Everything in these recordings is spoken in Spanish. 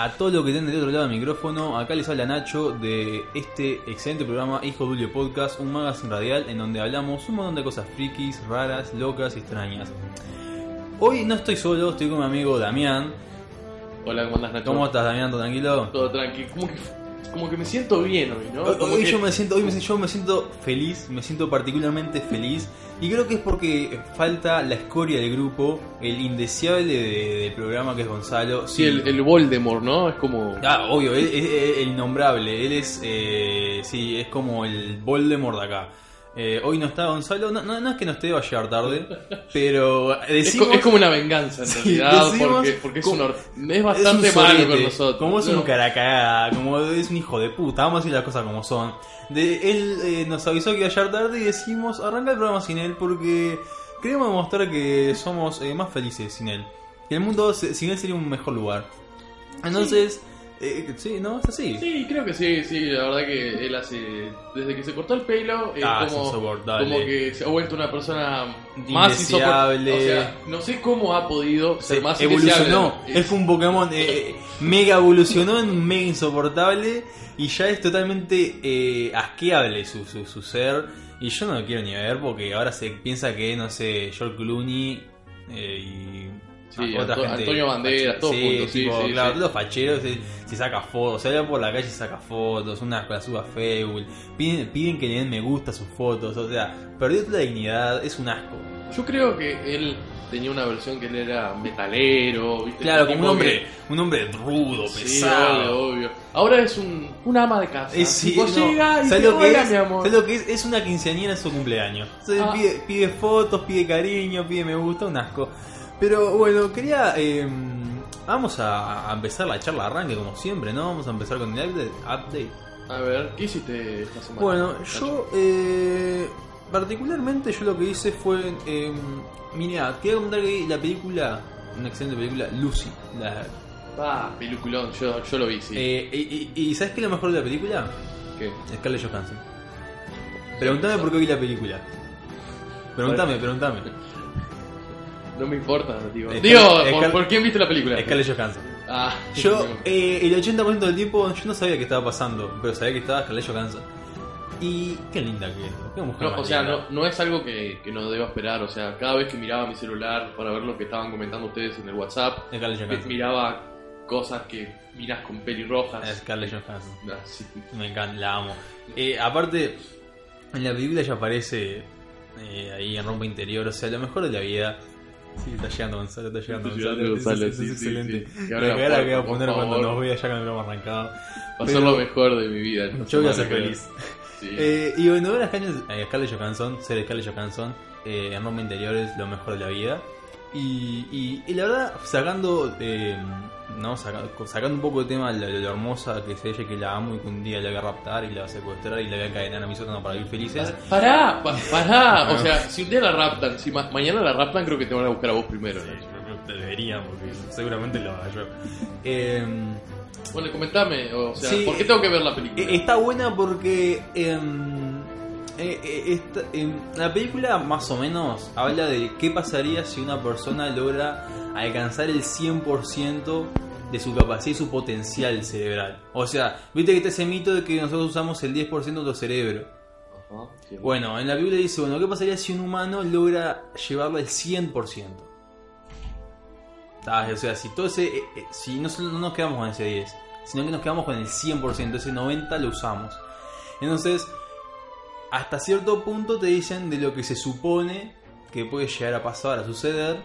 A todos los que estén del otro lado del micrófono. Acá les habla Nacho de este excelente programa Hijo Dulio Podcast, un magazine radial en donde hablamos un montón de cosas frikis, raras, locas y extrañas. Hoy no estoy solo, estoy con mi amigo Damián. Hola, ¿cómo andas, Nacho? ¿Cómo estás, Damián? ¿Todo tranquilo? Todo tranquilo. Como que, como que me siento bien hoy, ¿no? Hoy, Como hoy que- yo me siento, hoy me, yo me siento feliz, me siento particularmente feliz y creo que es porque falta la escoria del grupo, el indeseable de- del programa que es Gonzalo. Sí, el, el Voldemort, ¿no? Es como... Ah, obvio, él- él- el innombrable, él es, eh, sí, es como el Voldemort de acá. Eh, hoy no está Gonzalo, no, no, no es que no esté, va a llegar tarde, pero Es, decimos... es como una venganza, en realidad, porque, porque es, como- un es es bastante un malo con nosotros. Como es ¿no? un caracagada, como es un hijo de puta, vamos a decir las cosas como son. De, él eh, nos avisó que iba a llegar tarde y decimos, arranca el programa sin él porque queremos demostrar que somos eh, más felices sin él. Que el mundo sin él sería un mejor lugar. Entonces, eh, sí, ¿no? Es así. Sí, creo que sí, sí, la verdad que él hace... Desde que se cortó el pelo, es Ah, como, como que se ha vuelto una persona más insoportable. O sea, no sé cómo ha podido ser Se más evolucionó. Es que un Pokémon eh, mega evolucionó en mega insoportable y ya es totalmente eh, asqueable su, su, su ser. Y yo no lo quiero ni ver porque ahora se piensa que, no sé, George Clooney eh, y. Sí, otra Anto- gente Antonio Banderas, todos sí, juntos, tipo, sí, claro, sí. todos los facheros se, se saca fotos, se va por la calle y saca fotos, una la suba Facebook, piden, piden que le den me gusta a sus fotos, o sea, perdió toda la dignidad, es un asco. Yo creo que él tenía una versión que él era metalero, ¿viste? Claro, como un hombre, un hombre rudo, Sí, pesado. obvio, obvio. Ahora es un, un ama de casa. Es, sí, Tipo, no. llega y ¿Sabes te lo que hola, es? mi amor. ¿Sabes lo que es? Es una quinceañera en su cumpleaños. Entonces Ah. pide, pide fotos, pide cariño, pide me gusta, un asco. Pero bueno, quería. eh, vamos a, a empezar la charla arranque como siempre, ¿no? Vamos a empezar con el update. A ver, ¿qué hiciste esta semana? Bueno, yo. Eh, particularmente, yo lo que hice fue. Eh, mira, quería comentar que la película. Una excelente película, Lucy. La, Ah, peliculón, yo, yo lo vi, sí. eh, y, y- y ¿sabes qué es lo mejor de la película? ¿Qué? Scarlett Johansson. Pregúntame por qué vi la película. Pregúntame, pregúntame. No me importa, digo. Digo, ¿por, por quién viste la película? Scarlett Johansson. Ah, Yo, eh, el 80% del tiempo, yo no sabía qué estaba pasando, pero sabía que estaba Scarlett Johansson. Y qué linda que es, qué mujer No, o sea, no, no es algo que, que no deba esperar. O sea, cada vez que miraba mi celular para ver lo que estaban comentando ustedes en el WhatsApp, Scarlett mi- Johansson. miraba cosas que miras con pelirrojas. Scarlett Johansson. Ah, sí. Me encanta, la amo. Eh, aparte, en la película ya aparece eh, ahí en rompa interior, o sea, lo mejor de la vida. Sí, está llegando Gonzalo, está llegando Está Gonzalo. Es- Gonzalo, es, sí, excelente. sí. La cara que voy a poner cuando nos vea ya cuando lo hemos arrancado. Va a ser lo mejor de mi vida. Yo voy a ser feliz. Eh, y bueno, ver a Scarlett, a Scarlett Johansson, ser Scarlett Johansson eh, en Roma Interior es lo mejor de la vida. Y, y, y la verdad, sacando eh, no Saca- sacando un poco de tema de lo, lo hermosa que es ella, que la amo y que un día la voy a raptar y la voy a secuestrar y la voy a encadenar a mi sótano para vivir felices. Pará, pa- pará. O sea, si un día la raptan, si ma- mañana la raptan, creo que te van a buscar a vos primero. Sí, yo creo que deberían, porque seguramente lo haga yo. Eh, Bueno, comentame, o sea, Sí, ¿por qué tengo que ver la película? Eh, Está buena porque em, eh, eh, esta- em, la película más o menos habla de qué pasaría si una persona logra alcanzar el 100% de su capacidad y su potencial cerebral. O sea, viste que está ese mito de que nosotros usamos el 10% de nuestro cerebro. Ajá. Bueno, en la Biblia dice, bueno, ¿qué pasaría si un humano logra llevarlo al 100%? Ah, O sea, si todo ese, eh, eh, si no, no nos quedamos con ese 10, sino que nos quedamos con el 100%, ese 90% lo usamos. Entonces, hasta cierto punto te dicen de lo que se supone que puede llegar a pasar, a suceder.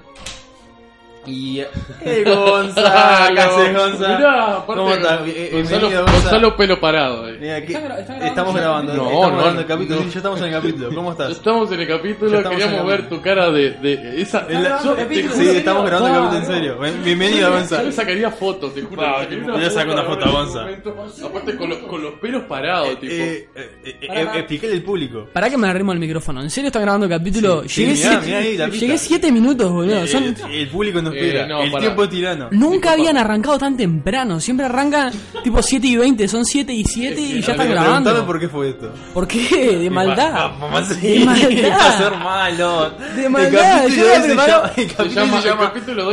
Y... ¡Eh, Gonza! ¿Qué haces, Gonza? Mirá, aparte, ¿Cómo estás? Eh, eh, Gonzalo. Gonzalo pelo parado. eh. Mira, que- Está gra- está grabando estamos grabando, estamos No, grabando no, el capítulo, no. sí, ya estamos en el capítulo. ¿Cómo Ya estás? estamos en el capítulo, queríamos el ver tu cara de, de esa... La- yo, te Sí, ¿en estamos grabando el capítulo en no. serio. Ven- Bienvenido, Gonza. Yo le sacaría fotos, te juro. Va, le sacaría voy a sacar una foto a. Aparte con, los- con los pelos parados, tipo. Explícale al público. Pará que me arrimo el micrófono. ¿En serio está grabando el capítulo? Llegué, sí, mirá, siete, mirá ahí la pista. llegué siete minutos, boludo. El público nos espera. Eh, no, el pará. tiempo es tirano. Nunca habían arrancado tan temprano. Siempre arrancan tipo 7 y 20. Son 7 y 7 y ya están grabando. por qué fue esto. ¿Por qué? De maldad. Vamos a De maldad. ser malo. De maldad, El capítulo, preparo-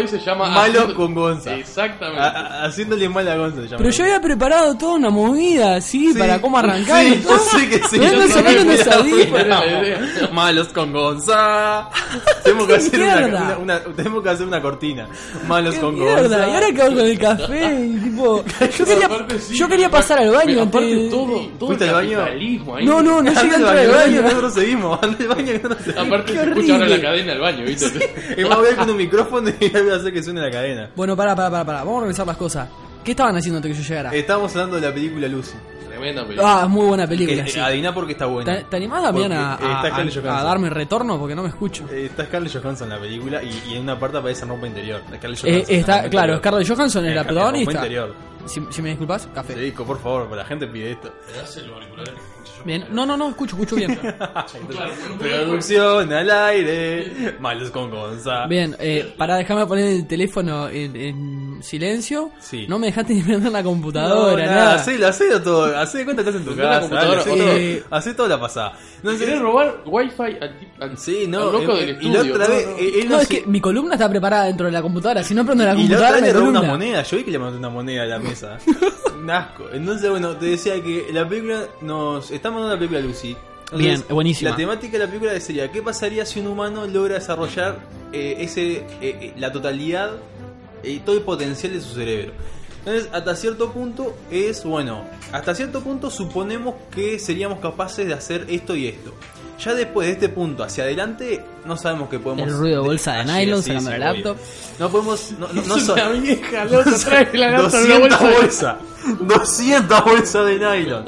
ese se llama, Haciendo- con Gonza. Exactamente. A- a- haciéndole mal a Gonza se llama. Pero yo había preparado toda una movida, ¿sí? Sí. para cómo arrancar Sí, y todo. yo sé que sí. Malos con Gonza. Tenemos que hacer una, mierda? Cortina. Malos ¡Qué con mierda! Y ahora quedo con el café y tipo... Yo quería, sí. yo quería pasar al baño Pero aparte antes... todo, todo ¿Fuiste el al baño? ahí. No, no, no Anda llegué al baño, al baño, nosotros seguimos. Anda al baño que no se Aparte Qué se escucha ahora la cadena del baño, ¿viste? Y me voy a ir con un micrófono y voy a hacer que suene la cadena. Bueno, pará, pará, pará, pará. Vamos a revisar las cosas. ¿Qué estaban haciendo antes que yo llegara? Estábamos hablando de la película Lucy. Tremenda película. Ah, es muy buena película, Que, sí. Por qué está buena. ¿Te, te animás, Damián, a, eh, está a- a- darme retorno? Porque no me escucho. Eh, Está Scarlett Johansson en la película y, y en una parte aparece en ropa interior. Scarlett Eh, Johansson en está, ropa claro, interior. Scarlett Johansson es la ropa protagonista. interior. Si, si me disculpas, café. Federico, por favor, la gente pide esto. Bien, no, no, no, escucho, escucho bien. Producción al aire. Malos con Gonza. Bien, eh, para dejarme poner el teléfono en, en silencio. Sí. No me dejaste ni prender la No, computadora, nada, nada. hacelo, hacelo todo. Hacé de cuenta que estás en tu casa. computadora, Hacé, hacé toda la pasada. No sé- ¿Querés robar wifi al, tip- al, Sí, no. loco eh, del y estudio? la otra No, vez, no. eh, él No, es que mi columna está preparada dentro de la computadora. Si no prendo la Y la computadora, otra vez le robó una moneda. Yo vi que le mandó una moneda a la mesa. Un asco. Entonces, bueno, te decía que la película nos. Estamos dando la película Lucy. Entonces, Bien, buenísima. La temática de la película sería: ¿qué pasaría si un humano logra desarrollar eh, ese eh, eh, la totalidad y todo el potencial de su cerebro? Entonces, hasta cierto punto es bueno. Hasta cierto punto suponemos que seríamos capaces de hacer esto y esto. Ya después de este punto hacia adelante, no sabemos qué podemos El ruido de bolsa de nylon sí, sacando sí, la obvio. laptop. No podemos. No, no, no Es una vieja loca, trae la laptop en 200 una bolsa. bolsas. 200 bolsas de nylon.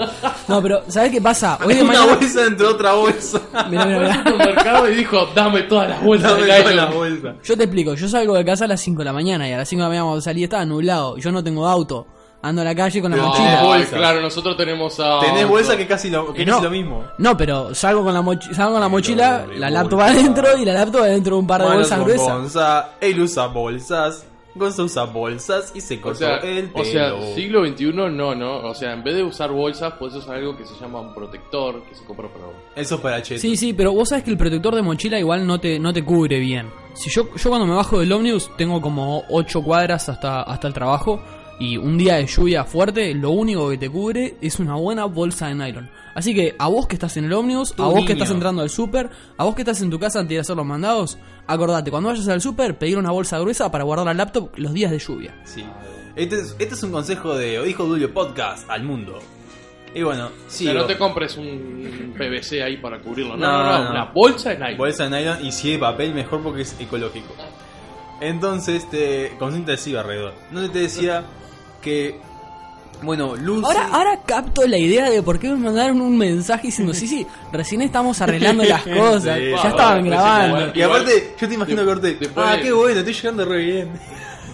No, pero ¿sabes qué pasa? Hoy de Una mañana. bolsa dentro de otra bolsa. Mirá, mirá, mirá. supermercado y dijo, dame todas las bolsas Dame de todas nylon. las bolsas. Yo te explico, yo salgo de casa a las 5 de la mañana y a las 5 de la mañana cuando salí estaba nublado. Yo no tengo auto. Ando a la calle con la mochila. bolsas. claro, nosotros tenemos a... Tenés bolsa que casi lo, que Y no. casi lo mismo. No, pero salgo con la, mochi- salgo con la mochila, la bolsa. laptop adentro y la laptop adentro de un par de Manos bolsas con gruesas. Gonza, él usa bolsas. Gonza usa bolsas y se O cortó sea, el o sea, pelo. siglo XXI no, no. O sea, en vez de usar bolsas, puedes usar algo que se llama un protector, que se compra para... Eso es para Cheto. Sí, sí, pero vos sabes que el protector de mochila igual no te, no te cubre bien. Si yo, yo cuando me bajo del ómnibus tengo como 8 cuadras hasta, hasta el trabajo y un día de lluvia fuerte, lo único que te cubre es una buena bolsa de nylon. Así que a vos que estás en el ómnibus, a vos niño. que estás entrando al súper, a vos que estás en tu casa antes de ir a hacer los mandados, acordate, cuando vayas al súper, pedir una bolsa gruesa para guardar la laptop los días de lluvia. Sí. Este es, este es un consejo de Hijo Dulio Podcast al mundo. Y bueno, sí. O sea, no te compres un PVC ahí para cubrirlo. No, No, no, no, no. una bolsa de nylon. Bolsa de nylon y si hay papel mejor porque es ecológico. Entonces, te, con cinta adhesiva alrededor. Donde te decía que, bueno, Lucy... Ahora, ahora capto la idea de por qué me mandaron un mensaje diciendo, sí, sí, recién estamos arreglando las cosas, Sí. ya estaban grabando. Y aparte, yo te imagino corté. Ah, qué bueno, estoy llegando re bien.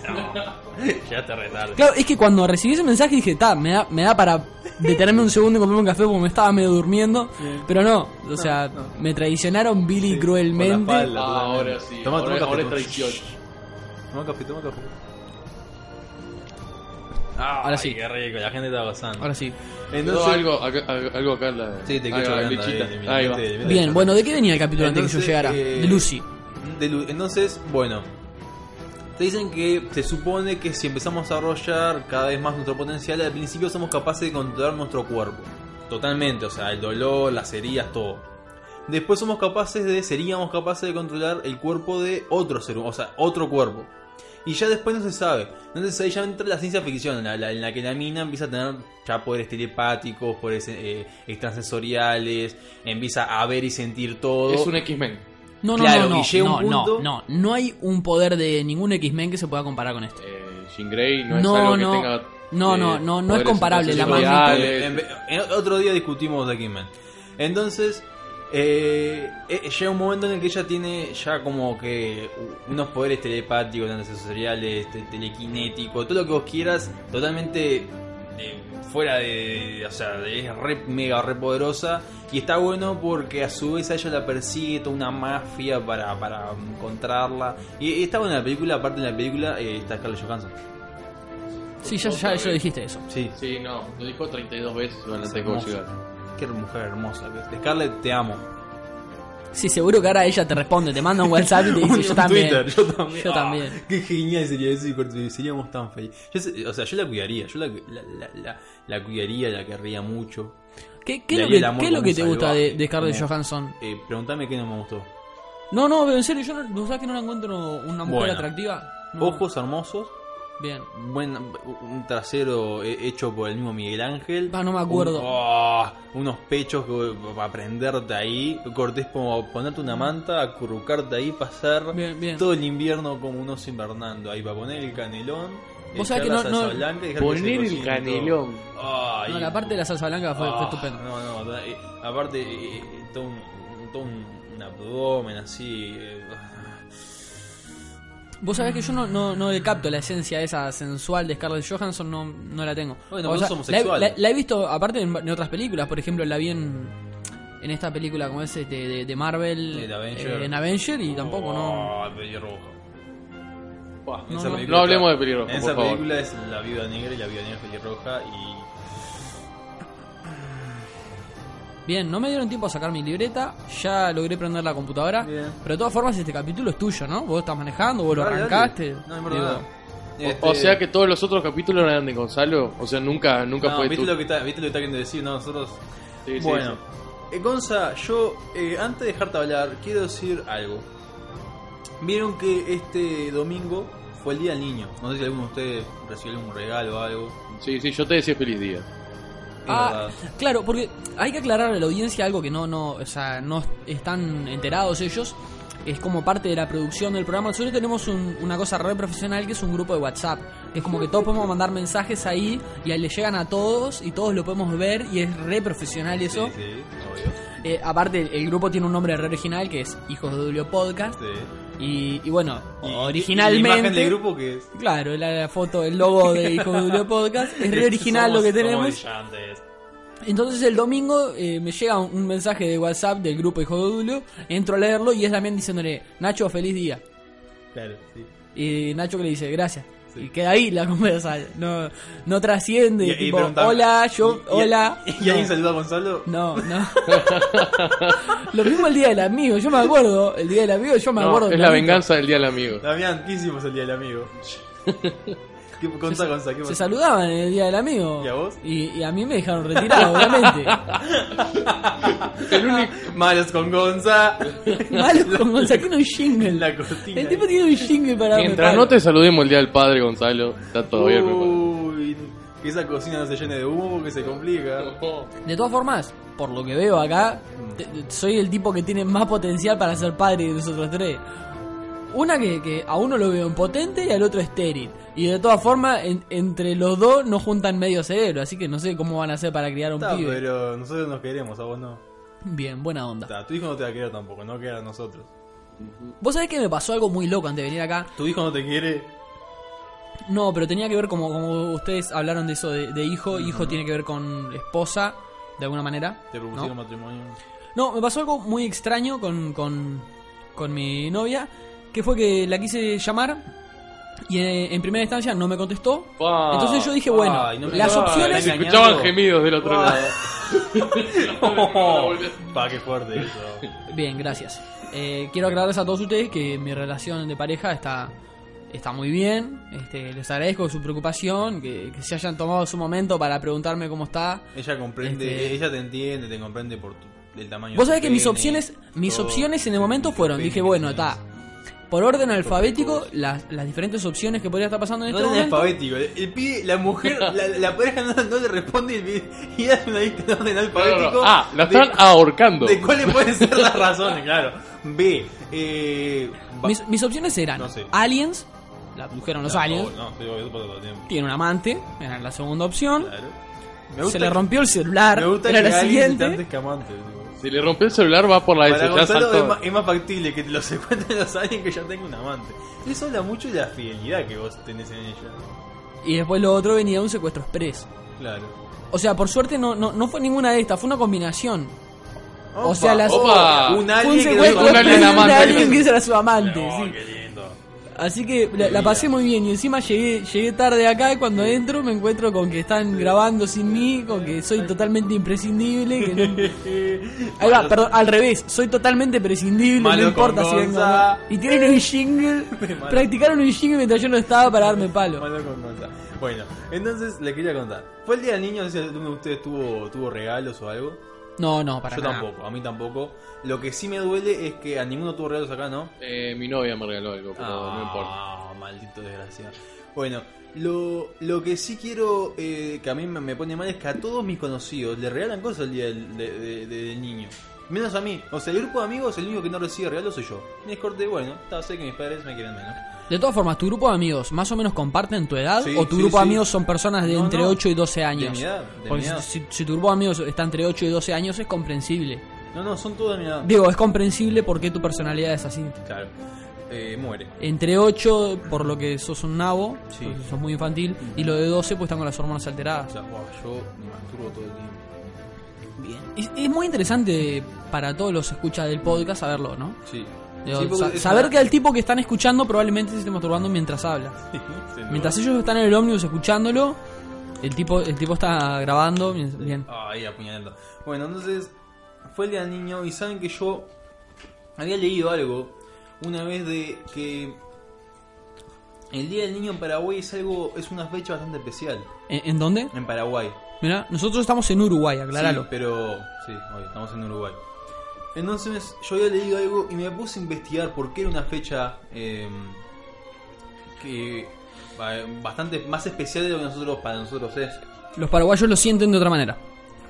ya te retarde. Claro, es que cuando recibí ese mensaje dije, ta, me da, me da para detenerme un segundo y comerme un café porque me estaba medio durmiendo. Pero no, o sea, me traicionaron Billy Sí, cruelmente. por la espalda. Ah, ahora sí. Toma, ahora, toma ahora café, es traición. Toma café, toma café. Ahora sí. Ay, Qué rico, la gente está gozando. Ahora sí. Entonces, algo acá, algo acá en la... Sí, te quedo va, hablando ahí, Ahí va. Bien, bueno, ¿de qué venía el capítulo antes que yo Entonces, llegara? eh, De Lucy. de Lu- Entonces, bueno, te dicen que se supone que si empezamos a desarrollar cada vez más nuestro potencial, al principio somos capaces de controlar nuestro cuerpo. Totalmente, o sea, el dolor, las heridas, todo. Después somos capaces de, seríamos capaces de controlar el cuerpo de otro ser humano, o sea, otro cuerpo. Y ya después no se sabe. Entonces ahí ya entra la ciencia ficción, en la, la- en la que la mina empieza a tener ya poderes telepáticos, poderes eh, extrasensoriales, empieza a ver y sentir todo. Es un X-Men. No, no, claro, no, no, y llega un no, punto- no, no, no hay un poder de ningún X-Men que se pueda comparar con este. Eh, Jean Grey no, No, es algo no. que tenga... No, eh, no, no, no es comparable la en- otro día discutimos de X-Men. Entonces, eh, eh, llega un momento en el que ella tiene ya como que unos poderes telepáticos, sensoriales, te- telequinéticos, todo lo que vos quieras, totalmente eh, fuera de. O sea, es re, mega re poderosa. Y está bueno porque a su vez a ella la persigue toda una mafia para, para encontrarla. Y, y está buena la película, aparte de la película eh, está Scarlett Johansson. Sí, ya, ya, ya lo dijiste eso. Sí, Sí, no, lo dijo 32 veces durante el. Qué mujer hermosa. Scarlett, te amo. Sí, seguro que ahora ella te responde, te manda un WhatsApp y te dice, Un yo también. Twitter, yo también. Yo Ah, también. Qué genial sería eso y seríamos tan felices. Yo o sea, yo la cuidaría, yo la, la, la, la- cuidaría, la querría mucho. ¿Qué, qué lo que, qué es lo que te gusta de, Scarlett como- Johansson? Eh, preguntame qué no me gustó. No, no, pero en serio, yo no, ¿no sabes que no la encuentro una mujer Bueno. atractiva? No. Ojos hermosos, Bien. buen, un trasero he- hecho por el mismo Miguel Ángel. Ah, no me acuerdo. Un- oh, unos pechos para prenderte ahí. Cortés como ponerte una manta, acurrucarte ahí, pasar Bien, bien. todo el invierno como un oso invernando. Ahí para poner el canelón. Vos sabés que no- no- Poner el canelón. Ay, No, la parte de la salsa blanca fue, fue ah, estupendo. No, no, da- eh, aparte, eh, eh, todo, un, todo un, un abdomen así. eh, Vos sabés que yo no, no, no le capto la esencia esa sensual de Scarlett Johansson, no, no la tengo. Bueno, O sea, la, la- la he visto, aparte en, en otras películas, por ejemplo, la vi en, en esta película como es de, de, de Marvel, De Avenger. eh, en Avenger, y tampoco no... Oh, pelirroja. Buah, No, no. No hablemos de pelirroja, En por esa favor. película es la viuda negra y la viuda negra es pelirroja y. Bien, no me dieron tiempo a sacar mi libreta, ya logré prender la computadora, Bien. pero de todas formas este capítulo es tuyo, ¿no? Vos estás manejando, vos lo dale. arrancaste. No, es verdad. Digo, Este- O, o sea que todos los otros capítulos eran de Gonzalo. O sea, nunca, nunca No, fue ¿viste tu... lo que está, ¿viste lo que está queriendo decir? No, nosotros. Sí, sí, bueno, sí. eh, Gonza, yo eh, antes de dejarte hablar, quiero decir algo. Vieron que este domingo fue el Día del Niño. No sé si alguno de ustedes recibió algún regalo o algo. Sí, sí, yo te decía feliz día. Ah, claro, porque hay que aclarar a la audiencia algo que no, no, o sea, no están enterados ellos. Es como parte de la producción del programa. Nosotros tenemos un- una cosa re profesional que es un grupo de WhatsApp. Que es como que todos podemos mandar mensajes ahí y ahí le llegan a todos y todos lo podemos ver y es re profesional eso. Sí, sí, obvio. Eh, aparte, el, el grupo tiene un nombre re original que es Hijos de Julio Podcast. Sí. Y, y bueno, Y- originalmente. y la imagen del grupo que es. Claro, la, la foto, el logo de Hijos de Julio Podcast. Es re original lo que tenemos. Entonces el domingo eh, me llega un, un mensaje de WhatsApp del grupo Hijo de Julio, entro a leerlo y es también diciéndole, Nacho, feliz día. Claro, sí. Y Nacho que le dice, gracias. Sí. Y queda ahí la conversa, no, no trasciende, Y- y tipo, hola, yo, y- hola. ¿Y, no, alguien saludó a Gonzalo? no, no. Lo mismo el día del amigo, yo me acuerdo, el día del amigo yo me No, acuerdo. es la venganza del día del amigo. Damián, ¿qué hicimos el día del amigo? ¿Qué contá, Gonza? ¿Qué Se saludaban en el día del amigo. ¿Y a vos? Y, y a mí me dejaron retirado, obviamente. El único... Malos con Gonza. Malo como saqué un jingle. La cortina. El tipo tiene un jingle para Mientras no te saludemos el día del padre, Gonzalo, está todo bien. Uy, que esa cocina no se llene de humo porque se complica. De todas formas, por lo que veo acá, te- soy el tipo que tiene más potencial para ser padre de nosotros tres. Una que, que a uno lo veo impotente y al otro estéril. Y de todas formas, en- entre los dos no juntan medio cerebro, así que no sé cómo van a hacer para criar un Está, pibe. pero nosotros nos queremos, a vos no. Bien, buena onda. Está, tu hijo no te va a querer tampoco, no queda a nosotros. Vos sabés que me pasó algo muy loco antes de venir acá. Tu hijo no te quiere. No, pero tenía que ver como, como ustedes hablaron de eso de, de hijo. Hijo tiene que ver con esposa, de alguna manera. Te ¿no? propusieron matrimonio. No, me pasó algo muy extraño con, con, con mi novia, que fue que la quise llamar y eh, en primera instancia no me contestó. Wow. Entonces yo dije, bueno, Ay, no me las opciones... Se escuchaban gemidos del otro Wow. lado. Pa, qué fuerte eso. Bien, gracias. Eh, quiero aclararles a todos ustedes que mi relación de pareja está, está muy bien. Este, les agradezco su preocupación, que, que se hayan tomado su momento para preguntarme cómo está. Ella comprende, Este- ella te entiende, te comprende por tu, el tamaño Vos sabés tu que mis opciones, mis opciones en el momento fueron, dije, bueno, está. Por orden alfabético, las, las diferentes opciones que podría estar pasando en No este es momento. alfabético, el, el pibe, la mujer, la, la pareja no, no le responde y, el pibe- y hace una lista en orden alfabético. Ah, la de- están ahorcando. De cuáles pueden ser las razones, claro. B. Eh, Mis, mis opciones eran No sé. Aliens, la abdujeron los No, aliens, tiene un amante, era la segunda opción, Claro. Me se le que- rompió el celular, Me gusta era que la alguien siguiente. esté escamante. digo. Si le rompió el celular va por la Para S, ya Gonzalo es saltó. más, es más factible que te lo secuestren los aliens que ya tenga un amante. Eso habla mucho de la fidelidad que vos tenés en ella. Y después lo otro venía un secuestro express. Claro. O sea, por suerte no, no, no fue ninguna de estas, fue una combinación. o sea, las. opa. Un fue alien un que un alien de amante. alguien que era su amante, sí. Así que la, la pasé muy bien y encima llegué, llegué tarde acá y cuando entro me encuentro con que están grabando sin mí, con que soy totalmente imprescindible. Que no- Ahí va, perdón, al revés, soy totalmente prescindible, Malo no importa si vengo no. Y tienen un jingle, practicaron un jingle mientras yo no estaba para darme palo. Malo con Gonza. Bueno, entonces le quería contar. ¿Fue el día del niño? No sé si alguno de ustedes tuvo, tuvo regalos o algo. No, no, para Yo nada. tampoco, a mí tampoco. Lo que sí me duele es que a ninguno tuvo regalos acá, ¿no? Eh, mi novia me regaló algo, pero no importa. Ah, maldito desgraciado. Bueno, lo, lo que sí quiero eh, que a mí me, pone mal es que a todos mis conocidos le regalan cosas el día del, de- de- de- del niño. Menos a mí. O sea, el grupo de amigos, el único que no recibe regalos soy yo. Me corté, bueno, está, sé que mis padres me quieren menos. De todas formas, ¿tu grupo de amigos más o menos comparten tu edad? Sí, ¿O tu sí, grupo de sí. amigos son personas de No, entre no. 8 y 12 De años? mi edad, de Porque mi edad. si, si tu grupo de amigos está entre 8 y 12 años es comprensible. No, no, son todos de mi edad. Digo, es comprensible porque tu personalidad es así. Claro. Eh, muere. Entre 8, por lo que sos un nabo, porque sos muy infantil, y lo de 12, pues están con las hormonas O alteradas. sea, buah, yo me masturbo todo el tiempo. Bien. Es, es muy interesante para todos los escuchas del podcast saberlo, ¿no? Sí. Digo, Sí, porque sa- es saber una- que al tipo que están escuchando probablemente se esté masturbando mientras habla. Mientras ellos están en el ómnibus escuchándolo, el tipo, el tipo está grabando. Bien. Apuñalando. Bueno, entonces fue el día del niño y saben que yo había leído algo una vez de que el día del niño en Paraguay es algo es una fecha bastante especial ¿En, en dónde? en Paraguay. Mira, nosotros estamos en Uruguay, aclaralo. Sí, pero sí, hoy estamos en Uruguay. Entonces yo había leído algo y me puse a investigar por qué era una fecha eh, que bastante más especial de lo que nosotros para nosotros es. Los paraguayos lo sienten de otra manera.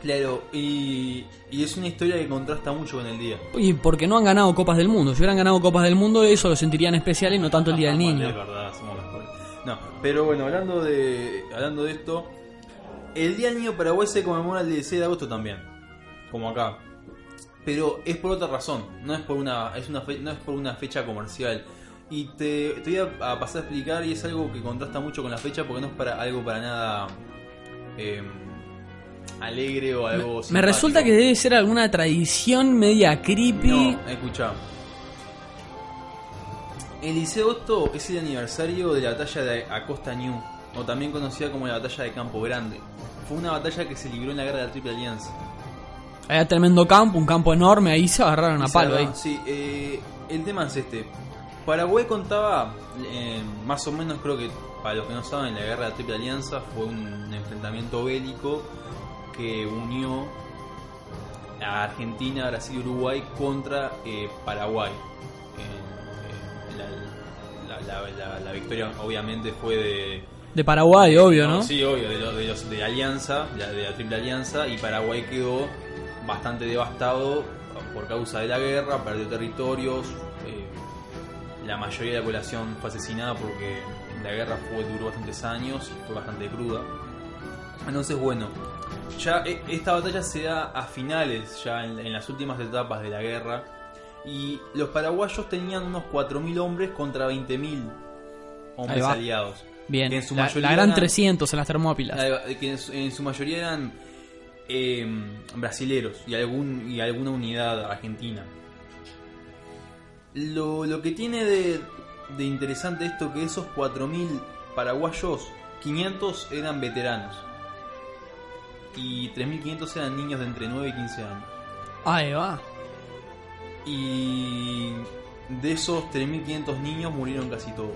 Claro, y, y es una historia que contrasta mucho con el día. Y porque no han ganado Copas del Mundo. Si hubieran ganado Copas del Mundo, eso lo sentirían especial y no tanto el Día del Es Niño. verdad, somos mejores. No, pero bueno, hablando de hablando de esto, el Día del Niño Paraguay se conmemora el 16 de agosto también, como acá. Pero es por otra razón, no es por una es una fe- no es por una fecha comercial. Y te, te voy a, pasar a explicar y es algo que contrasta mucho con la fecha porque no es para algo para nada eh, alegre o algo Me resulta que debe ser alguna tradición media creepy. No, escucha. El 16 de agosto es el aniversario de la batalla de Acosta New, o también conocida como la batalla de Campo Grande. Fue una batalla que se libró en la guerra de la Triple Alianza. Había tremendo campo, un campo enorme, ahí se agarraron a palo. ahí. Sí, eh, el tema es este. Paraguay contaba, eh, más o menos creo que, para los que no saben, la guerra de la Triple Alianza fue un enfrentamiento bélico que unió a Argentina, Brasil y Uruguay contra eh, Paraguay. La, la- la- la- victoria obviamente fue de... De Paraguay, obvio, ¿no? Sí, obvio, de, los- de, los- de Alianza, de la Triple Alianza, y Paraguay quedó bastante devastado por causa de la guerra, perdió territorios, eh, la mayoría de la población fue asesinada porque la guerra fue, duró bastantes años y fue bastante cruda. Entonces, bueno, ya e- esta batalla se da a finales, ya en, en las últimas etapas de la guerra, y los paraguayos tenían unos 4.000 hombres contra 20.000 hombres aliados. Bien. que en su la, mayoría la gran eran- 300 en las termópilas. Ahí va, que en su, en su mayoría eran eh, brasileros y, algún, y alguna unidad argentina. Lo, lo que tiene de, de interesante esto que esos 4.000 paraguayos, 500 eran veteranos y 3.500 eran niños de entre 9 y 15 años. Ahí va. Y de esos 3.500 niños murieron casi todos.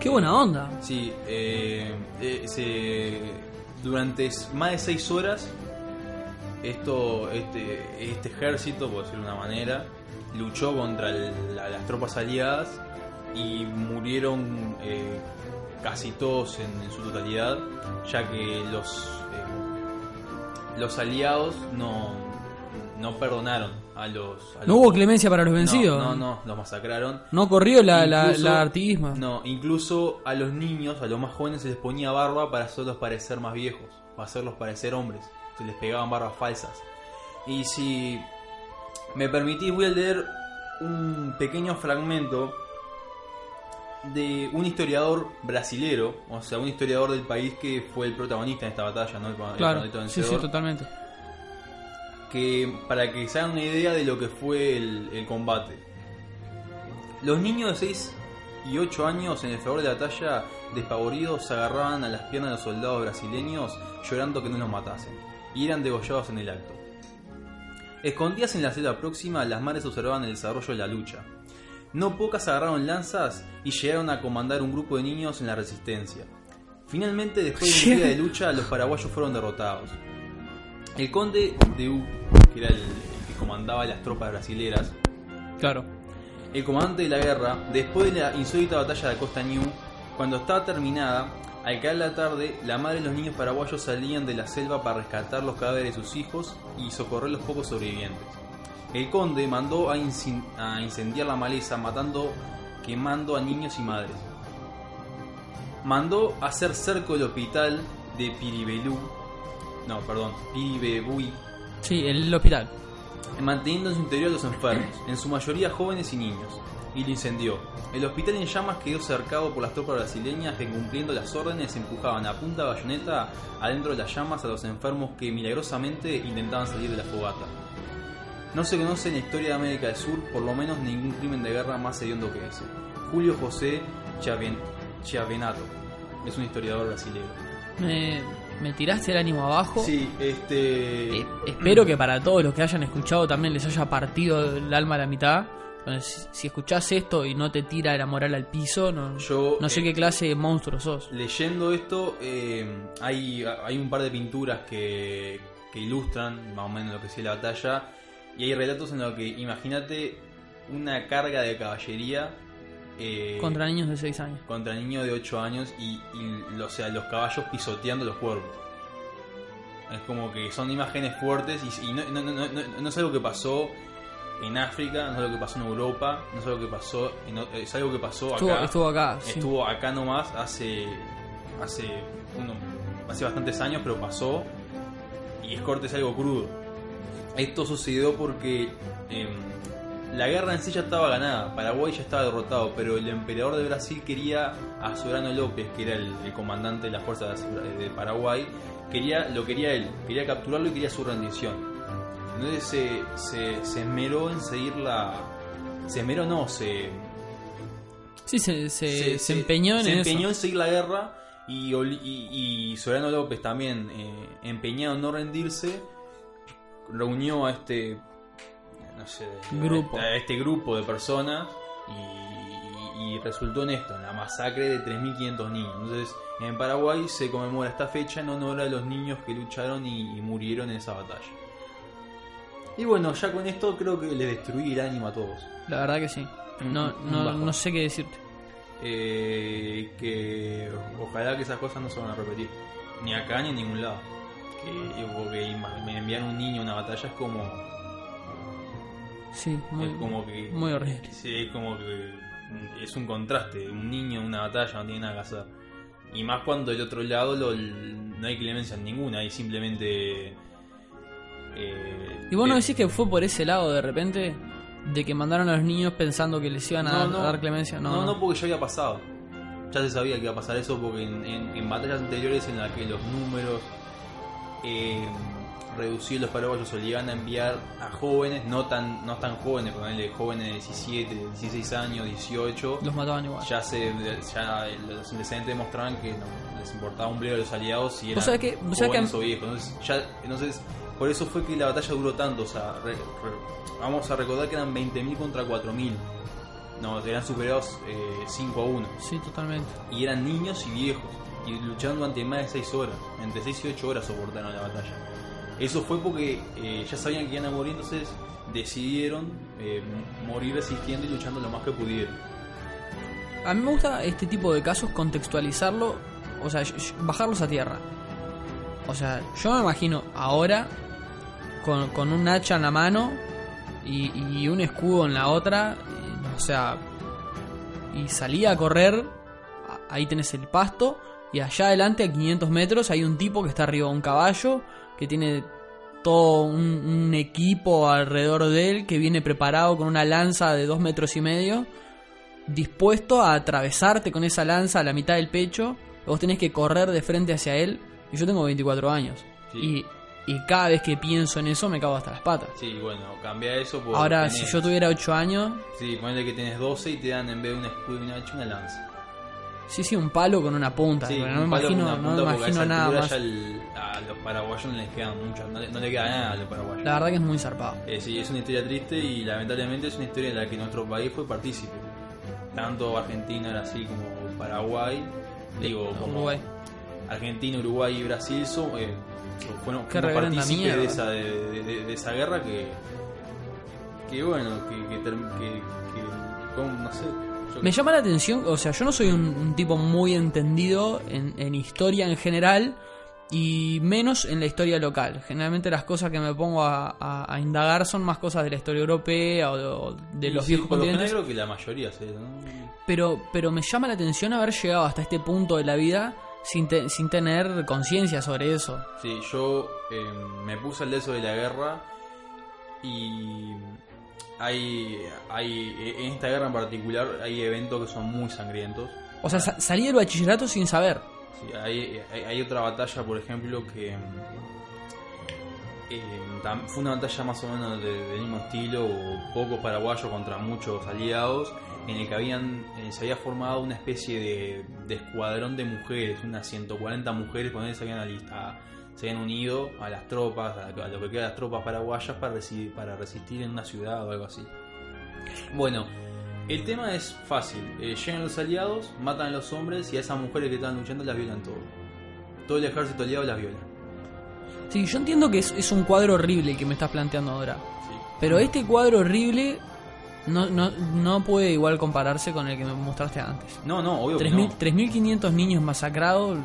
Qué buena onda. Sí, eh, eh, se- durante más de seis horas, esto, este, este ejército, por decirlo de una manera, luchó contra las tropas aliadas y murieron eh, casi todos en, en su totalidad, ya que los, eh, los aliados no, no perdonaron a los... a No hubo clemencia para los vencidos. No, no, no, los masacraron. No corrió la, la, Incluso- la artiguismo. No, incluso a los niños, a los más jóvenes, se les ponía barba para hacerlos parecer más viejos, para hacerlos parecer hombres. Se les pegaban barbas falsas. Y si me permitís, voy a leer un pequeño fragmento de un historiador brasilero, o sea, un historiador del país que fue el protagonista en esta batalla, ¿no? El, Claro, sí, sí, totalmente. Que para que se hagan una idea de lo que fue el, el combate. Los niños de 6 y 8 años en el favor de la batalla, despavoridos, se agarraban a las piernas de los soldados brasileños llorando que no los matasen, y eran degollados en el acto. Escondidas en la selva próxima, las madres observaban el desarrollo de la lucha. No pocas agarraron lanzas y llegaron a comandar un grupo de niños en la resistencia. Finalmente, después de un día de lucha, los paraguayos fueron derrotados. El conde de U, que era el, el que comandaba las tropas brasileras, Claro. el comandante de la guerra, después de la insólita batalla de Costa New, cuando estaba terminada, al caer la tarde, la madre y los niños paraguayos salían de la selva para rescatar los cadáveres de sus hijos y socorrer los pocos sobrevivientes. El conde mandó a, incin- a incendiar la maleza, matando, quemando a niños y madres. Mandó hacer cerco el hospital de Piribelú, no, perdón, Piribebuy, Sí, el hospital. manteniendo en su interior a los enfermos, en su mayoría jóvenes y niños, y lo incendió. El hospital en llamas quedó cercado por las tropas brasileñas que cumpliendo las órdenes empujaban a punta de bayoneta adentro de las llamas a los enfermos que milagrosamente intentaban salir de la fogata. No se conoce en la historia de América del Sur por lo menos ningún crimen de guerra más hediondo que ese. Julio José Chiaven- Chiavenato es un historiador brasileño. Me, me tiraste el ánimo abajo. Sí, este... Eh, espero que para todos los que hayan escuchado también les haya partido el alma a la mitad. Entonces, si, si escuchás esto y no te tira la moral al piso, no, Yo, no sé eh, qué clase de monstruo sos. Leyendo esto, eh, hay, hay un par de pinturas que, que ilustran más o menos lo que es la batalla. Y hay relatos en los que, imagínate, una carga de caballería eh, Contra niños de 6 años. contra niños de 8 años y, y, o sea, los caballos pisoteando los cuerpos. Es como que son imágenes fuertes y, y no, no, no, no, es algo que pasó en África, no es algo que pasó en Europa, no es algo que pasó, en es algo que pasó Estuvo, acá estuvo acá. sí. estuvo acá nomás hace hace uno, hace bastantes años pero pasó y es corte es algo crudo esto sucedió porque em, la guerra en sí ya estaba ganada Paraguay ya estaba derrotado pero el emperador de Brasil quería a Soberano López que era el, el comandante de las fuerzas de Paraguay quería lo quería él quería capturarlo y quería su rendición entonces se, se, se esmeró en seguir la se esmeró no se Sí, se, se, se empeñó en se eso. empeñó en seguir la guerra y, y, y Soberano López también eh, empeñado en no rendirse reunió a este no sé Grupo. a este grupo de personas y, y resultó en esto en la masacre de 3.500 niños entonces en Paraguay se conmemora esta fecha en honor a los niños que lucharon y, y murieron en esa batalla y bueno ya con esto creo que les destruí el ánimo a todos La verdad que sí. No, no, no sé qué decirte. eh, que ojalá que esas cosas no se van a repetir ni acá ni en ningún lado que me enviar un niño a una batalla es como Sí, muy, es como que muy horrible. sí, es como que es un contraste un niño en una batalla no tiene nada que hacer y más cuando del otro lado lo- no hay clemencia en ninguna hay simplemente eh, ¿Y vos no decís que fue por ese lado de repente? De que mandaron a los niños pensando que les iban a, No, dar, no. a dar clemencia. No, No, no, porque ya había pasado. Ya se sabía que iba a pasar eso porque en, en- en batallas anteriores en las que los números eh, reducidos los paraguayos obligaban a enviar a jóvenes, no tan no tan jóvenes, ponerle jóvenes de 17, 16 años, 18, Los mataban igual. ya se ya los antecedentes demostraban que no les importaba un bledo de los aliados si eran Vos sabés que- sabés que jóvenes a- o viejos. Entonces, ya, entonces, por eso fue que la batalla duró tanto. O sea, re- re- vamos a recordar que eran 20.000 contra 4.000. No, eran superados eh, 5 a 1. Sí, totalmente. Y eran niños y viejos. Y lucharon durante más de 6 horas. Entre 6 y 8 horas soportaron la batalla. Eso fue porque eh, ya sabían que iban a morir, entonces decidieron eh, morir resistiendo y luchando lo más que pudieron. A mí me gusta este tipo de casos contextualizarlo, o sea, bajarlos a tierra. O sea, yo me imagino ahora con, un hacha en la mano y, un escudo en la otra, o sea, y salí a correr, ahí tenés el pasto, y allá adelante a 500 metros hay un tipo que está arriba de un caballo, que tiene todo un, un equipo alrededor de él, que viene preparado con una lanza de dos metros y medio dispuesto a atravesarte con esa lanza a la mitad del pecho. Vos tenés que correr de frente hacia él. Y yo tengo 24 años. Sí. Y, y cada vez que pienso en eso me cago hasta las patas. Sí, bueno, cambia eso por. Ahora, tenés- si yo tuviera 8 años, Sí, ponele que tenés 12 y te dan en vez de un escudo y una hacha, una lanza. Sí, sí, un palo con una punta. Sí, no me un imagino, una no me punta, imagino esa nada más. ya el- a los paraguayos no les quedan mucho, no le, no le queda nada a los paraguayos. La verdad que es muy zarpado. Eh, sí, es una historia triste y lamentablemente es una historia en la que nuestro país fue partícipe. Tanto Argentina, Brasil como Paraguay, digo, como Uruguay. Argentina, Uruguay y Brasil son, eh, fueron, partícipes de esa, de, de- de- esa guerra que, que bueno, que, que, que, que- no sé. Me llama la atención, o sea, yo no soy un, un tipo muy entendido en, en historia en general y menos en la historia local. Generalmente las cosas que me pongo a, a- a indagar son más cosas de la historia europea o de, o de y los sí, viejos por lo continentes. general creo que la mayoría se ¿no? Pero, pero me llama la atención haber llegado hasta este punto de la vida sin, te- sin tener conciencia sobre eso. Sí, yo eh, me puse al de eso de la guerra y hay, hay en esta guerra en particular hay eventos que son muy sangrientos. O sea, sa- salí del bachillerato sin saber. Sí, hay, hay, hay otra batalla, por ejemplo, que eh, fue una batalla más o menos de- del mismo estilo, o pocos paraguayos contra muchos aliados, en el que habían eh, se había formado una especie de, de escuadrón de mujeres, unas 140 mujeres con se habían alista- se habían unido a las tropas, a, a lo que quedan las tropas paraguayas para, resi- para resistir en una ciudad o algo así. Bueno, el tema es fácil. Eh, llegan los aliados, matan a los hombres y a esas mujeres que estaban luchando las violan todo. Todo el ejército aliado las viola. Sí, yo entiendo que es, es un cuadro horrible el que me estás planteando ahora. Sí. Pero este cuadro horrible no, no, no puede igual compararse con el que me mostraste antes. No, no, obvio que 3.000 no. 3.500 niños masacrados,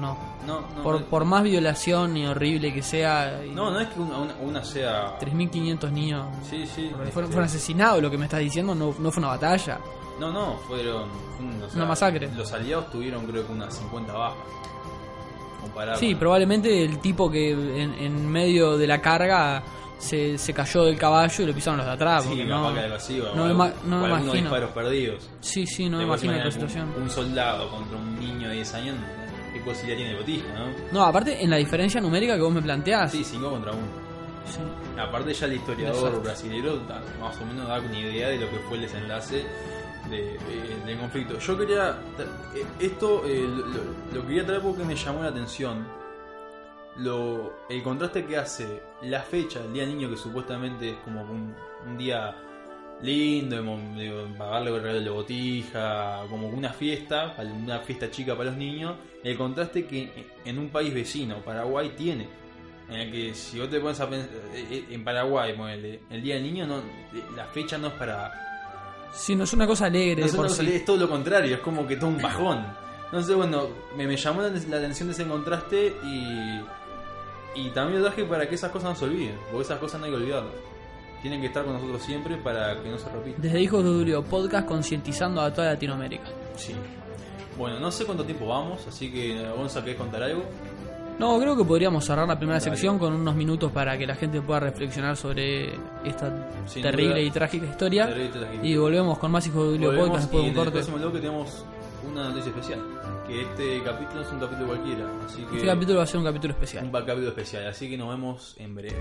no. No, no, Por, no, por más violación y horrible que sea, no, no es que una, una- una sea... 3.500 niños Sí, sí. fueron, este, fueron asesinados, lo que me estás diciendo no, no fue una batalla. No, no, fueron... o sea, Una masacre. Los aliados tuvieron creo que unas 50 bajas. Comparado Sí, con- probablemente el tipo que en, en medio de la carga se, se cayó del caballo y lo pisaron los de atrás. Sí, no, que algo así, o no me ma- no me imagino. disparos perdidos. Sí, sí, no me imagino la situación. Un, un soldado contra un niño de 10 años, ¿qué posibilidad tiene de botija, no? No, aparte en la diferencia numérica que vos me planteás. Sí, 5 contra 1. sí. Aparte ya el historiador da- más o menos da una idea de lo que fue el desenlace de, de- del conflicto. Yo quería... eh, Esto eh, lo, lo- quería traer porque me llamó la atención. Lo, el contraste que hace la fecha, el Día Niño, que supuestamente es como un, un día lindo, pagarle el regalo de botija, como una fiesta, una fiesta chica para los niños, el contraste que en un país vecino, Paraguay, tiene. En el que si vos te pones a pensar, eh, en Paraguay, el Día del Niño, no, eh, la fecha no es para... Sí, no es una cosa alegre No es todo lo contrario, es como que todo un bajón. Entonces, bueno, me, me llamó la, la atención ese contraste y, y también lo traje para que esas cosas no se olviden, porque esas cosas no hay que olvidarlas. Tienen que estar con nosotros siempre para que no se repita. Desde Hijos de Durio Podcast concientizando a toda Latinoamérica. Sí. Bueno, no sé cuánto tiempo vamos, así que Gonza, ¿querés contar algo? No, creo que podríamos cerrar la primera Dale. sección con unos minutos para que la gente pueda reflexionar sobre esta Sin terrible duda. y trágica historia. Terrible. Y volvemos con más Hijos de Durio Volvemos Podcast después y de en un el corte. próximo bloque tenemos una noticia especial. Que este capítulo no es un capítulo cualquiera, así que Este capítulo va a ser un capítulo especial. un capítulo especial, así que nos vemos en breve.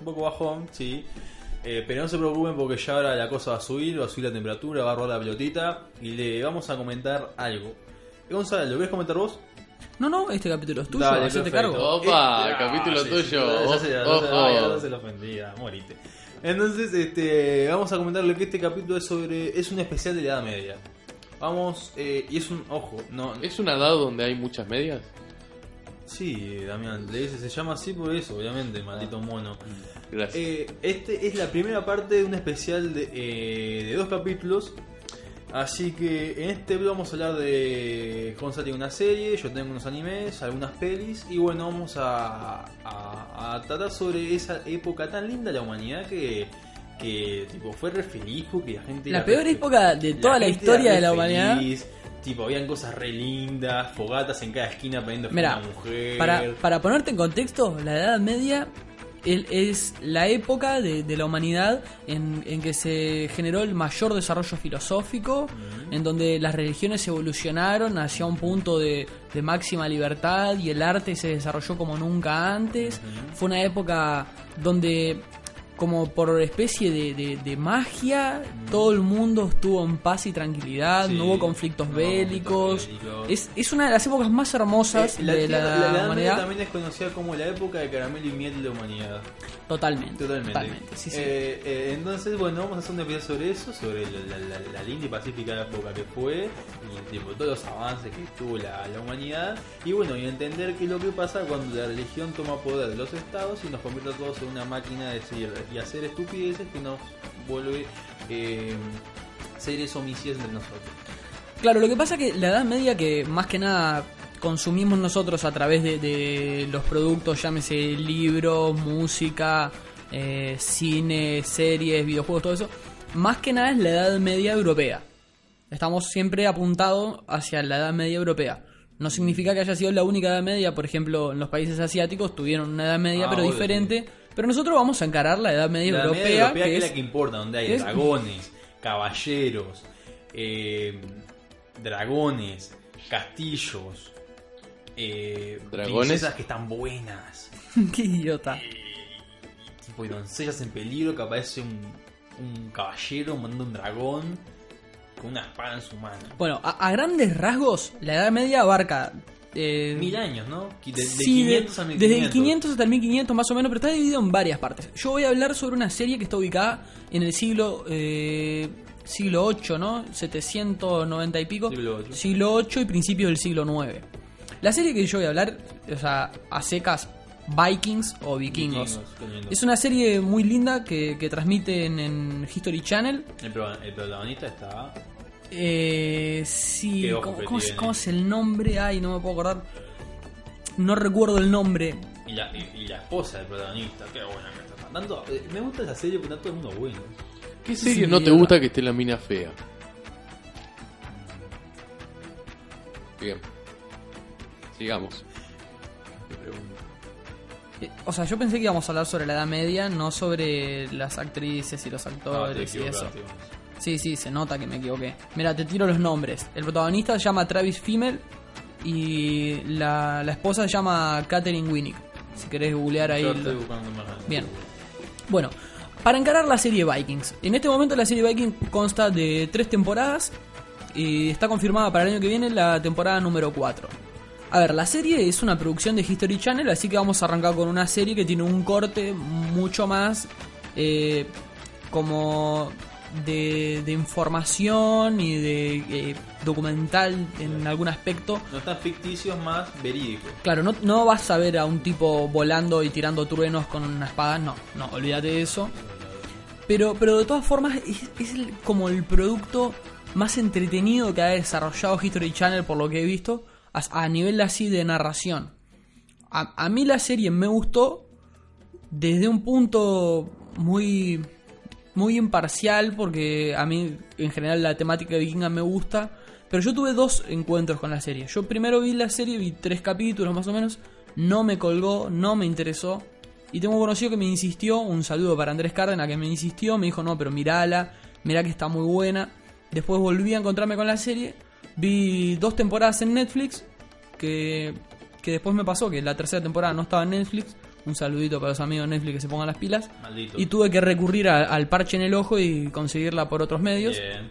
Un poco bajón, sí. Eh, pero no se preocupen porque ya ahora la cosa va a subir, va a subir la temperatura, va a rodar la pelotita y le vamos a comentar algo. Eh, Gonzalo, ¿lo querés comentar vos? No, no, este capítulo es tuyo, Dale, hacete perfecto. cargo. Opa, Eh, capítulo ah, sí, tuyo. sí, ya se- ya se- Ojo. ya se lo ofendía, morite. Entonces, este, vamos a comentarle que este capítulo es sobre, es un especial de la Edad Media. Vamos, eh, y es un, ojo, no, ¿Es una edad donde hay muchas medias? Sí, Damián, le dice, se llama así por eso, obviamente, maldito mono. Gracias. Eh, este es la primera parte de un especial de, eh, de dos capítulos. Así que en este blog vamos a hablar de. Gonzalo tiene una serie, yo tengo unos animes, algunas pelis. Y bueno, vamos a, a- a tratar sobre esa época tan linda de la humanidad que, que tipo, fue re feliz porque la gente. La peor época de toda la, historia de la humanidad. feliz, Tipo, habían cosas re lindas, fogatas en cada esquina prendiendo Mira, una mujer. Para, para ponerte en contexto, la Edad Media es la época de, de la humanidad en, en que se generó el mayor desarrollo filosófico, en donde las religiones evolucionaron hacia un punto de, de máxima libertad y el arte se desarrolló como nunca antes. Fue una época donde, como por especie de, de- de magia, todo el mundo estuvo en paz y tranquilidad, Sí, no hubo conflictos no bélicos. conflictos bélicos. Es, es una de las épocas más hermosas Eh, la, de la, tierra- la- la Edad Media humanidad. también es conocida como la época de caramelo y miel de la humanidad. Totalmente. Totalmente. sí, sí. Eh, eh, entonces, bueno, vamos a hacer un episodio sobre eso, sobre la, linda y pacífica época que fue, y tipo, todos los avances que tuvo la, la humanidad, y bueno, y entender qué es lo que pasa cuando la religión toma poder de los estados y nos convierte a todos en una máquina de decir y hacer estupideces que nos vuelve eh, seres homicidas entre nosotros. Claro, lo que pasa que la Edad Media, que más que nada consumimos nosotros a través de, de los productos, llámese libros, música, eh, cine, series, videojuegos, todo eso, más que nada es la Edad Media europea. Estamos siempre apuntados hacia la Edad Media europea. No significa que haya sido la única Edad Media, por ejemplo, en los países asiáticos tuvieron una Edad Media, Ah, pero obvio, diferente. Pero nosotros vamos a encarar la Edad Media La Edad europea, Media europea, que, es la que importa, donde hay es- dragones, caballeros, eh, dragones, castillos, eh, ¿Dragones? princesas que están buenas, Qué idiota. tipo y doncellas en peligro que aparece un, un caballero mandando un dragón con una espada en su mano. Bueno, a, a grandes rasgos, la Edad Media abarca. Eh, Mil años, ¿no? De- de sí, de- 500 a 1500. desde el 500 hasta el 1500 más o menos, pero está dividido en varias partes. Yo voy a hablar sobre una serie que está ubicada en el siglo eh, siglo 8, ¿no? 790 y pico. Siglo ocho. Siglo 8 y principios del siglo 9. La serie que yo voy a hablar, o sea, a secas Vikings o Vikingos. Vikingos. Es una serie muy linda que, que transmiten en History Channel. El, el protagonista está... Eh, sí, ¿cómo, es- tiene. cómo es el nombre? Ay, no me puedo acordar. No recuerdo el nombre. Y la, y, y la esposa del protagonista, qué buena que está. Tanto, eh, me gusta esa serie porque está todo el mundo bueno. ¿Qué serie Sí, no te gusta que esté la mina fea? Bien. Sigamos. Eh, O sea, yo pensé que íbamos a hablar sobre la Edad Media, no sobre las actrices y los Ah, actores y eso. Sí, sí, se nota que me equivoqué. Mira, te tiro los nombres. El protagonista se llama Travis Fimmel y la, la esposa se llama Catherine Winnick. Si querés googlear ahí. Yo estoy buscando más grande. Bien. Bueno, para encarar la serie Vikings. En este momento la serie Vikings consta de tres temporadas y está confirmada para el año que viene la temporada número 4. A ver, la serie es una producción de History Channel, así que vamos a arrancar con una serie que tiene un corte mucho más eh, como de, de información y de eh, documental en algún aspecto. No están ficticios más verídicos. Claro, no, no vas a ver a un tipo volando y tirando truenos con una espada, no, no, olvídate de eso. Pero, pero de todas formas es, es el- como el producto más entretenido que ha desarrollado History Channel por lo que he visto a, a nivel así de narración. A, a mí la serie me gustó desde un punto muy muy imparcial porque a mí en general la temática de vikinga me gusta, pero yo tuve dos encuentros con la serie. Yo primero vi la serie, vi tres capítulos más o menos, no me colgó, no me interesó. Y tengo un conocido que me insistió, un saludo para Andrés Cárdenas que me insistió, me dijo, no, pero mirala, mirá que está muy buena. Después volví a encontrarme con la serie, vi dos temporadas en Netflix, que que después me pasó que la tercera temporada no estaba en Netflix. Un saludito para los amigos de Netflix que se pongan las pilas. Maldito. Y tuve que recurrir a- al parche en el ojo y conseguirla por otros medios. Bien.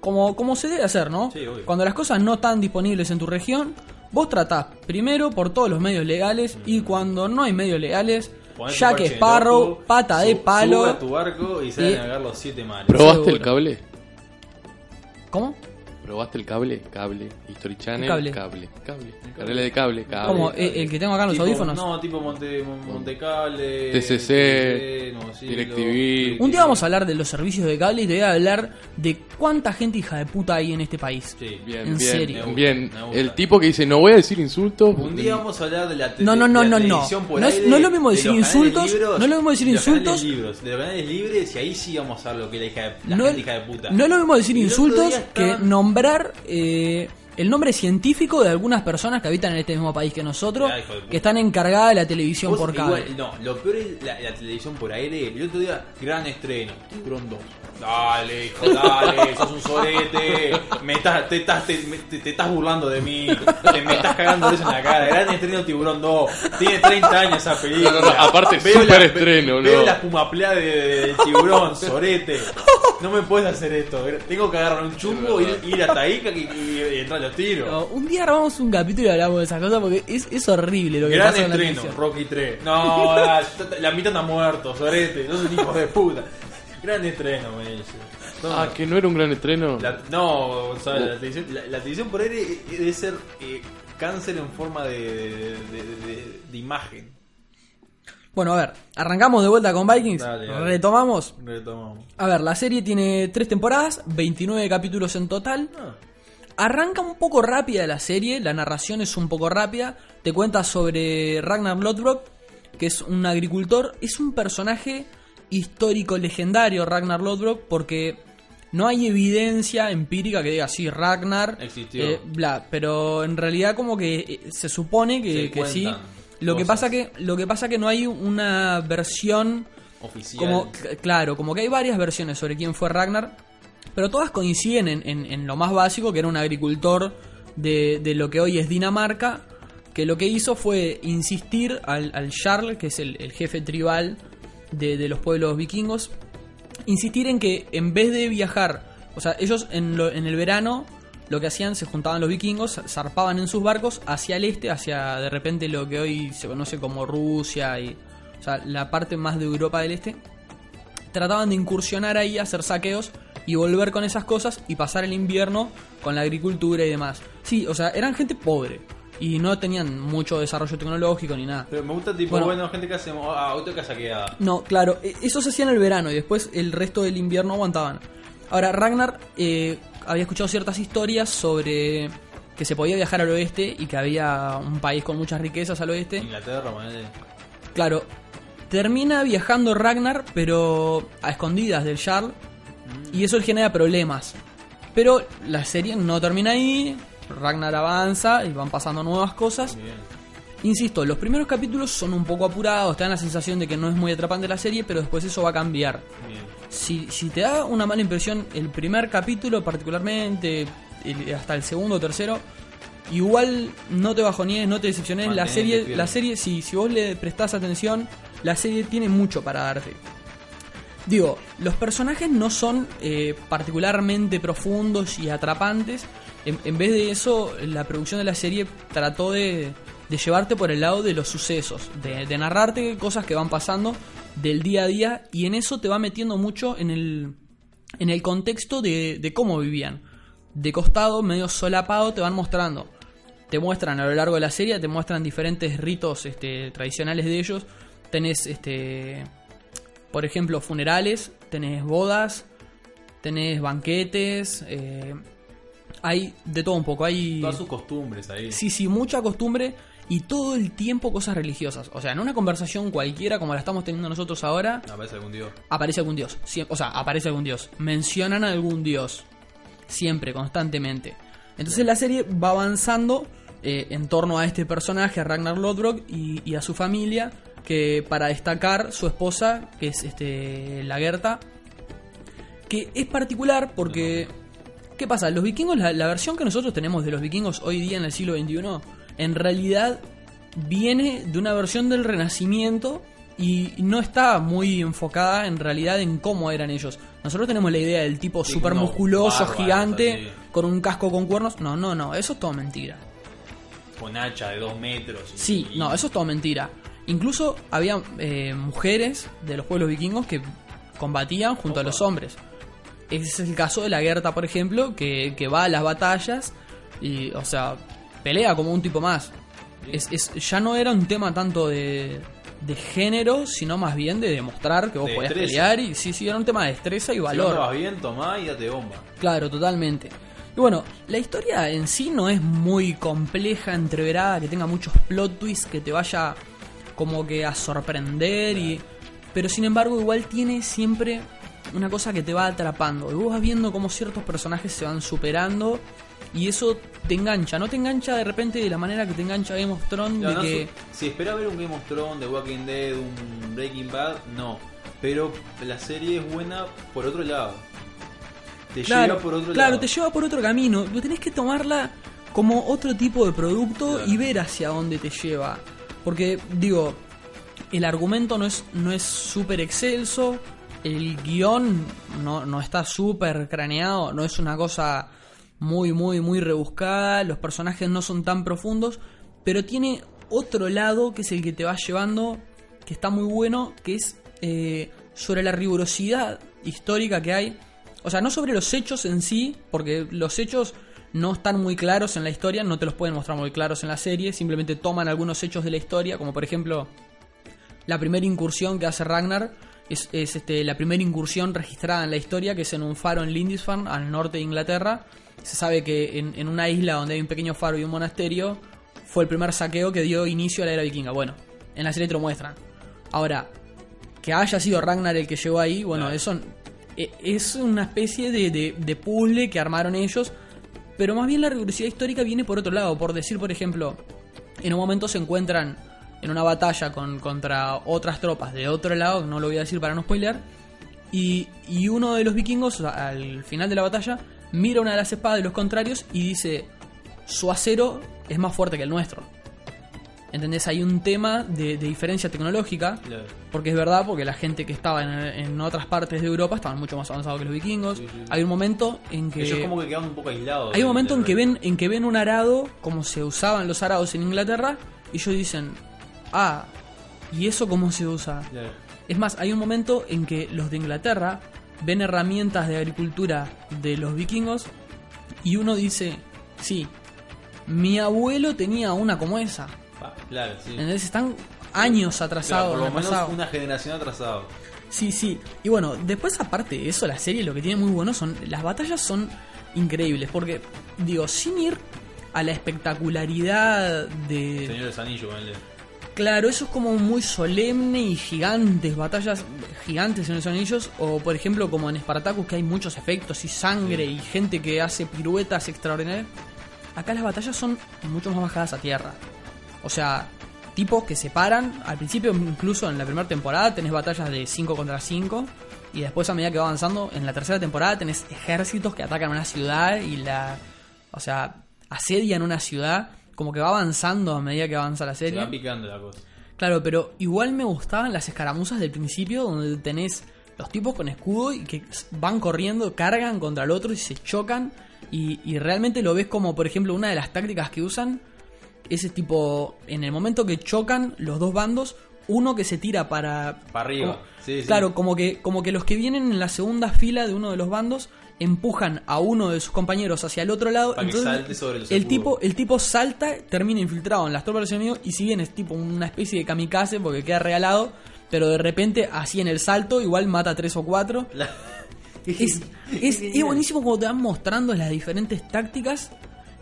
Como, como se debe hacer, ¿no? Sí, obvio. Cuando las cosas no están disponibles en tu región, vos tratás primero por todos los medios legales y cuando no hay medios legales, Ponete Jack parche Sparrow, pata de su- palo. Sube a tu barco y salen Y- a cagar los siete mares. ¿Probaste Seguro. el cable? ¿Cómo? ¿Probaste el cable? Cable. History Channel. cable? Cable. Cable. Canales de cable. Cable. Como eh, el que tengo acá en los Tipo- audífonos. No, tipo Monte, Mon- Montecable. TCC, Nuevo Siglo, DirecTV. Un día vamos a hablar de los servicios de cable y te voy a hablar de cuánta gente hija de puta hay en este país. Sí. Bien, En bien, serio. Me gusta, bien. me gusta. El tipo que dice, no voy a decir insultos. Un día vamos a hablar de la, No, no, no, no, no. No es- no es lo mismo de decir insultos, libros, no es lo mismo decir de insultos. libros, de los canales libres y ahí sí vamos a ver lo que la, hija de, la no, gente hija de puta. no es lo mismo decir insultos que estaban- nombrar eh, el nombre científico de algunas personas que habitan en este mismo país que nosotros, puta. que están encargadas de la televisión por cable. igual, no, lo peor es la, la televisión por aire. El otro día, gran estreno. Tiburón 2. Dale, hijo, dale, sos un sorete. Me estás, te, estás, te, me- te- te estás burlando de mí. Te, me estás cagando eso en la cara. Gran estreno Tiburón 2. Tiene 30 años esa película. No, no, no, aparte, Veo super la- estreno, Veo no. la pumaplea de, de- del tiburón, sorete. No me puedes hacer esto. Tengo que agarrar un chumbo, ir, ir hasta ahí y, y- y entrar a los tiros. No, un día grabamos un capítulo y hablamos de esas cosas porque es, es horrible lo que Gran pasa en la estreno. Rocky 3. No, la, la mitad está muerto, sorete. No un hijo de puta. Gran estreno, me dice. No, Ah, que no era un gran estreno. la, no Gonzalo, la, televisión, la, la televisión por aire debe ser eh, cáncer en forma de, de, de- de- de imagen. Bueno, a ver, arrancamos de vuelta con Vikings, Dale, dale. retomamos. Retomamos. A ver, la serie tiene tres temporadas, 29 capítulos en total. Ah, Arranca un poco rápida la serie, la narración es un poco rápida. Te cuenta sobre Ragnar Lodbrok, que es un agricultor. Es un personaje histórico legendario, Ragnar Lodbrok, porque no hay evidencia empírica que diga sí, Ragnar. Existió. eh, bla, pero en realidad como que eh, se supone que, Se que sí. Lo que, pasa que, lo que pasa que no hay una versión oficial. como, cl- claro, como que hay varias versiones sobre quién fue Ragnar, pero todas coinciden en, en- en lo más básico, que era un agricultor de, de lo que hoy es Dinamarca, que lo que hizo fue insistir al, al Jarl, que es el, el jefe tribal de, los pueblos vikingos, insistir en que en vez de viajar, o sea, ellos en, lo- en el verano lo que hacían, se juntaban los vikingos, zarpaban en sus barcos hacia el este, hacia de repente lo que hoy se conoce como Rusia y, o sea, la parte más de Europa del este. Trataban de incursionar ahí, hacer saqueos y volver con esas cosas y pasar el invierno con la agricultura y demás. Sí, o sea, eran gente pobre y no tenían mucho desarrollo tecnológico ni nada. Pero me gusta tipo, Bueno. bueno, gente que hace ah, otra casa queda. No, claro, e- eso se hacía en el verano y después el resto del invierno aguantaban. Ahora, Ragnar eh, había escuchado ciertas historias sobre que se podía viajar al oeste y que había un país con muchas riquezas al oeste. Inglaterra, ponele. Claro, termina viajando Ragnar, pero a escondidas del Jarl, y eso le genera problemas. Pero la serie no termina ahí, Ragnar avanza y van pasando nuevas cosas. Bien. Insisto, los primeros capítulos son un poco apurados, te dan la sensación de que no es muy atrapante la serie, pero después eso va a cambiar. Bien. Si, si te da una mala impresión el primer capítulo particularmente, el- hasta el segundo o tercero, igual no te bajonees, no te decepciones. La serie, la serie si, si vos le prestás atención, la serie tiene mucho para darte. Digo, los personajes no son eh, particularmente profundos y atrapantes. En, vez de eso, la producción de la serie trató de, de llevarte por el lado de los sucesos, de, de narrarte cosas que van pasando del día a día y en eso te va metiendo mucho en el, en el contexto de, de cómo vivían. De costado, medio solapado, te van mostrando. Te muestran a lo largo de la serie, te muestran diferentes ritos este, tradicionales de ellos. Tenés, este, por ejemplo, funerales, tenés bodas, tenés banquetes, eh, hay de todo un poco. Hay, Todas sus costumbres ahí. Sí, sí, mucha costumbre y todo el tiempo cosas religiosas. O sea, en una conversación cualquiera como la estamos teniendo nosotros ahora, Aparece algún dios. aparece algún dios. O sea, aparece algún dios. Mencionan a algún dios. Siempre, constantemente. Entonces la serie va avanzando eh, en torno a este personaje, a Ragnar Lodbrok, y, y a su familia, que para destacar su esposa, que es este la Gerta, que es particular porque... ¿Qué pasa? Los vikingos, la, la versión que nosotros tenemos de los vikingos hoy día en el siglo XXI, en realidad viene de una versión del Renacimiento y no está muy enfocada en realidad en cómo eran ellos. Nosotros tenemos la idea del tipo unos musculoso, gigante, así. con un casco con cuernos. No, no, no, eso es todo mentira. Con hacha de dos metros. y- Sí, y- no, eso es todo mentira. Incluso había eh, mujeres de los pueblos vikingos que combatían junto a los hombres. Ese es el caso de la Gerta, por ejemplo, que, que va a las batallas y, o sea, pelea como un tipo más. Es, es- ya no era un tema tanto de, de género, sino más bien de demostrar que vos De podías destreza. pelear. Y sí, sí, era un tema de destreza y Si valor. no vas bien, tomá y date bomba. Claro, totalmente. Y bueno, la historia en sí no es muy compleja, entreverada, que tenga muchos plot twists, que te vaya como que a sorprender y... Pero sin embargo igual tiene siempre una cosa que te va atrapando. Y vos vas viendo cómo ciertos personajes se van superando y eso te engancha. No te engancha de repente de la manera que te engancha Game of Thrones, No, de no, que... Si espera ver un Game of Thrones, The Walking Dead, un Breaking Bad, no. Pero la serie es buena por otro lado. Te Claro, lleva por otro claro, lado. te lleva por otro camino. Lo tenés que tomarla como otro tipo de producto Claro. y ver hacia dónde te lleva. Porque, digo, el argumento no es no es súper excelso, el guion no, no está súper craneado, no es una cosa muy, muy, muy rebuscada, los personajes no son tan profundos, pero tiene otro lado que es el que te va llevando, que está muy bueno, que es eh, sobre la rigurosidad histórica que hay. O sea, no sobre los hechos en sí, porque los hechos no están muy claros en la historia, no te los pueden mostrar muy claros en la serie, simplemente toman algunos hechos de la historia, como por ejemplo la primera incursión que hace Ragnar es, es, este, la primera incursión registrada en la historia, que es en un faro en Lindisfarne, al norte de Inglaterra. Se sabe que en, en una isla donde hay un pequeño faro y un monasterio, fue el primer saqueo que dio inicio a la era vikinga. Bueno, en la serie te lo muestran. Ahora, que haya sido Ragnar el que llegó ahí, bueno, eso e- es una especie de, de- de puzzle que armaron ellos. Pero más bien la rigurosidad histórica viene por otro lado. Por decir, por ejemplo, en un momento se encuentran en una batalla con, contra otras tropas de otro lado, no lo voy a decir para no spoilear, y, y uno de los vikingos al final de la batalla mira una de las espadas de los contrarios y dice, su acero es más fuerte que el nuestro. ¿Entendés? Hay un tema de, de diferencia tecnológica, Claro. porque es verdad, porque la gente que estaba en, en otras partes de Europa estaban mucho más avanzados que los vikingos. Sí, sí, sí. Hay un momento en que... Ellos como que quedan un poco aislados. Hay un momento en que ven en que ven un arado como se usaban los arados en Inglaterra y ellos dicen, "Ah, ¿y eso cómo se usa?" Es más, hay un momento en que los de Inglaterra ven herramientas de agricultura de los vikingos y uno dice, "Sí, mi abuelo tenía una como esa." Claro, sí. ¿Entendés? Están años Claro, atrasados por lo menos pasado. una generación atrasado. Sí, sí. Y bueno, después aparte de eso, la serie lo que tiene muy bueno son las batallas son increíbles porque digo, sin ir a la espectacularidad de Señor de ponele. Claro, eso es como muy solemne y gigantes, batallas gigantes en los anillos o por ejemplo como en Spartacus que hay muchos efectos y sangre y gente que hace piruetas extraordinarias. Acá las batallas son mucho más bajadas a tierra. O sea, tipos que se paran. Al principio, incluso en la primera temporada, tenés batallas de 5 contra 5. Y después, a medida que va avanzando, en la tercera temporada tenés ejércitos que atacan una ciudad y la. O sea, asedian una ciudad. Como que va avanzando a medida que avanza la Se serie. va picando la cosa. Claro, pero igual me gustaban las escaramuzas del principio donde tenés los tipos con escudo y que van corriendo, cargan contra el otro y se chocan. Y, y realmente lo ves como, por ejemplo, una de las tácticas que usan. Ese tipo, en el momento que chocan los dos bandos, uno que se tira para... Para arriba. como- Sí, sí. Claro, como que, como que los que vienen en la segunda fila de uno de los bandos empujan a uno de sus compañeros hacia el otro lado. Para que entonces salte sobre el escudos. tipo, el tipo salta, termina infiltrado en las tropas de los enemigos y si bien es tipo una especie de kamikaze porque queda regalado, pero de repente así en el salto igual mata a tres o cuatro. La- Es, es, es buenísimo como te van mostrando las diferentes tácticas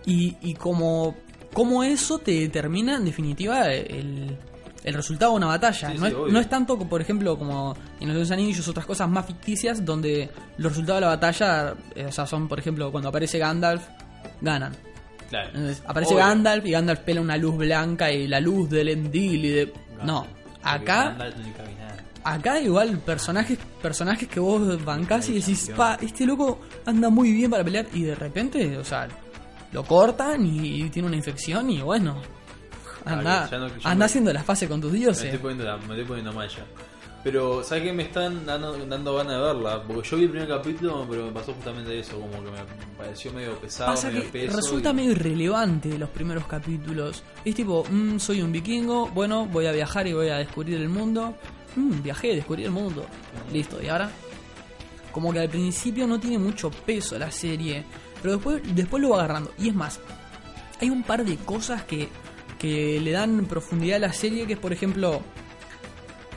y, y como, como eso te determina en definitiva el, el resultado de una batalla. Sí, no, sí, es, no es tanto, por ejemplo, como en los anillos otras cosas más ficticias donde los resultados de la batalla eh, o sea, son, por ejemplo, cuando aparece Gandalf, ganan. Claro. Entonces, aparece Obvio. Gandalf y Gandalf pela una luz blanca y la luz del Endil y de... Acá... Gandalf no nada. Acá igual personajes personajes que vos bancás y decís, pa, este loco anda muy bien para pelear y de repente, o sea, lo cortan y, tiene una infección y bueno, Anda, no- me- haciendo la fase con tus Me dioses. estoy poniendo, la- me estoy poniendo mal ya. Pero, ¿sabes qué? Me están dando, dando ganas de verla. Porque yo vi el primer capítulo, pero me pasó justamente eso. Como que me pareció medio pesado, Pasa medio que peso. resulta y- medio irrelevante los primeros capítulos. Es tipo, mm, soy un vikingo, bueno, voy a viajar y voy a descubrir el mundo. Mm, viajé, descubrí el mundo. Listo, y ahora. Como que al principio no tiene mucho peso la serie, pero después, después lo va agarrando. Y es más, hay un par de cosas que, que le dan profundidad a la serie, que es por ejemplo,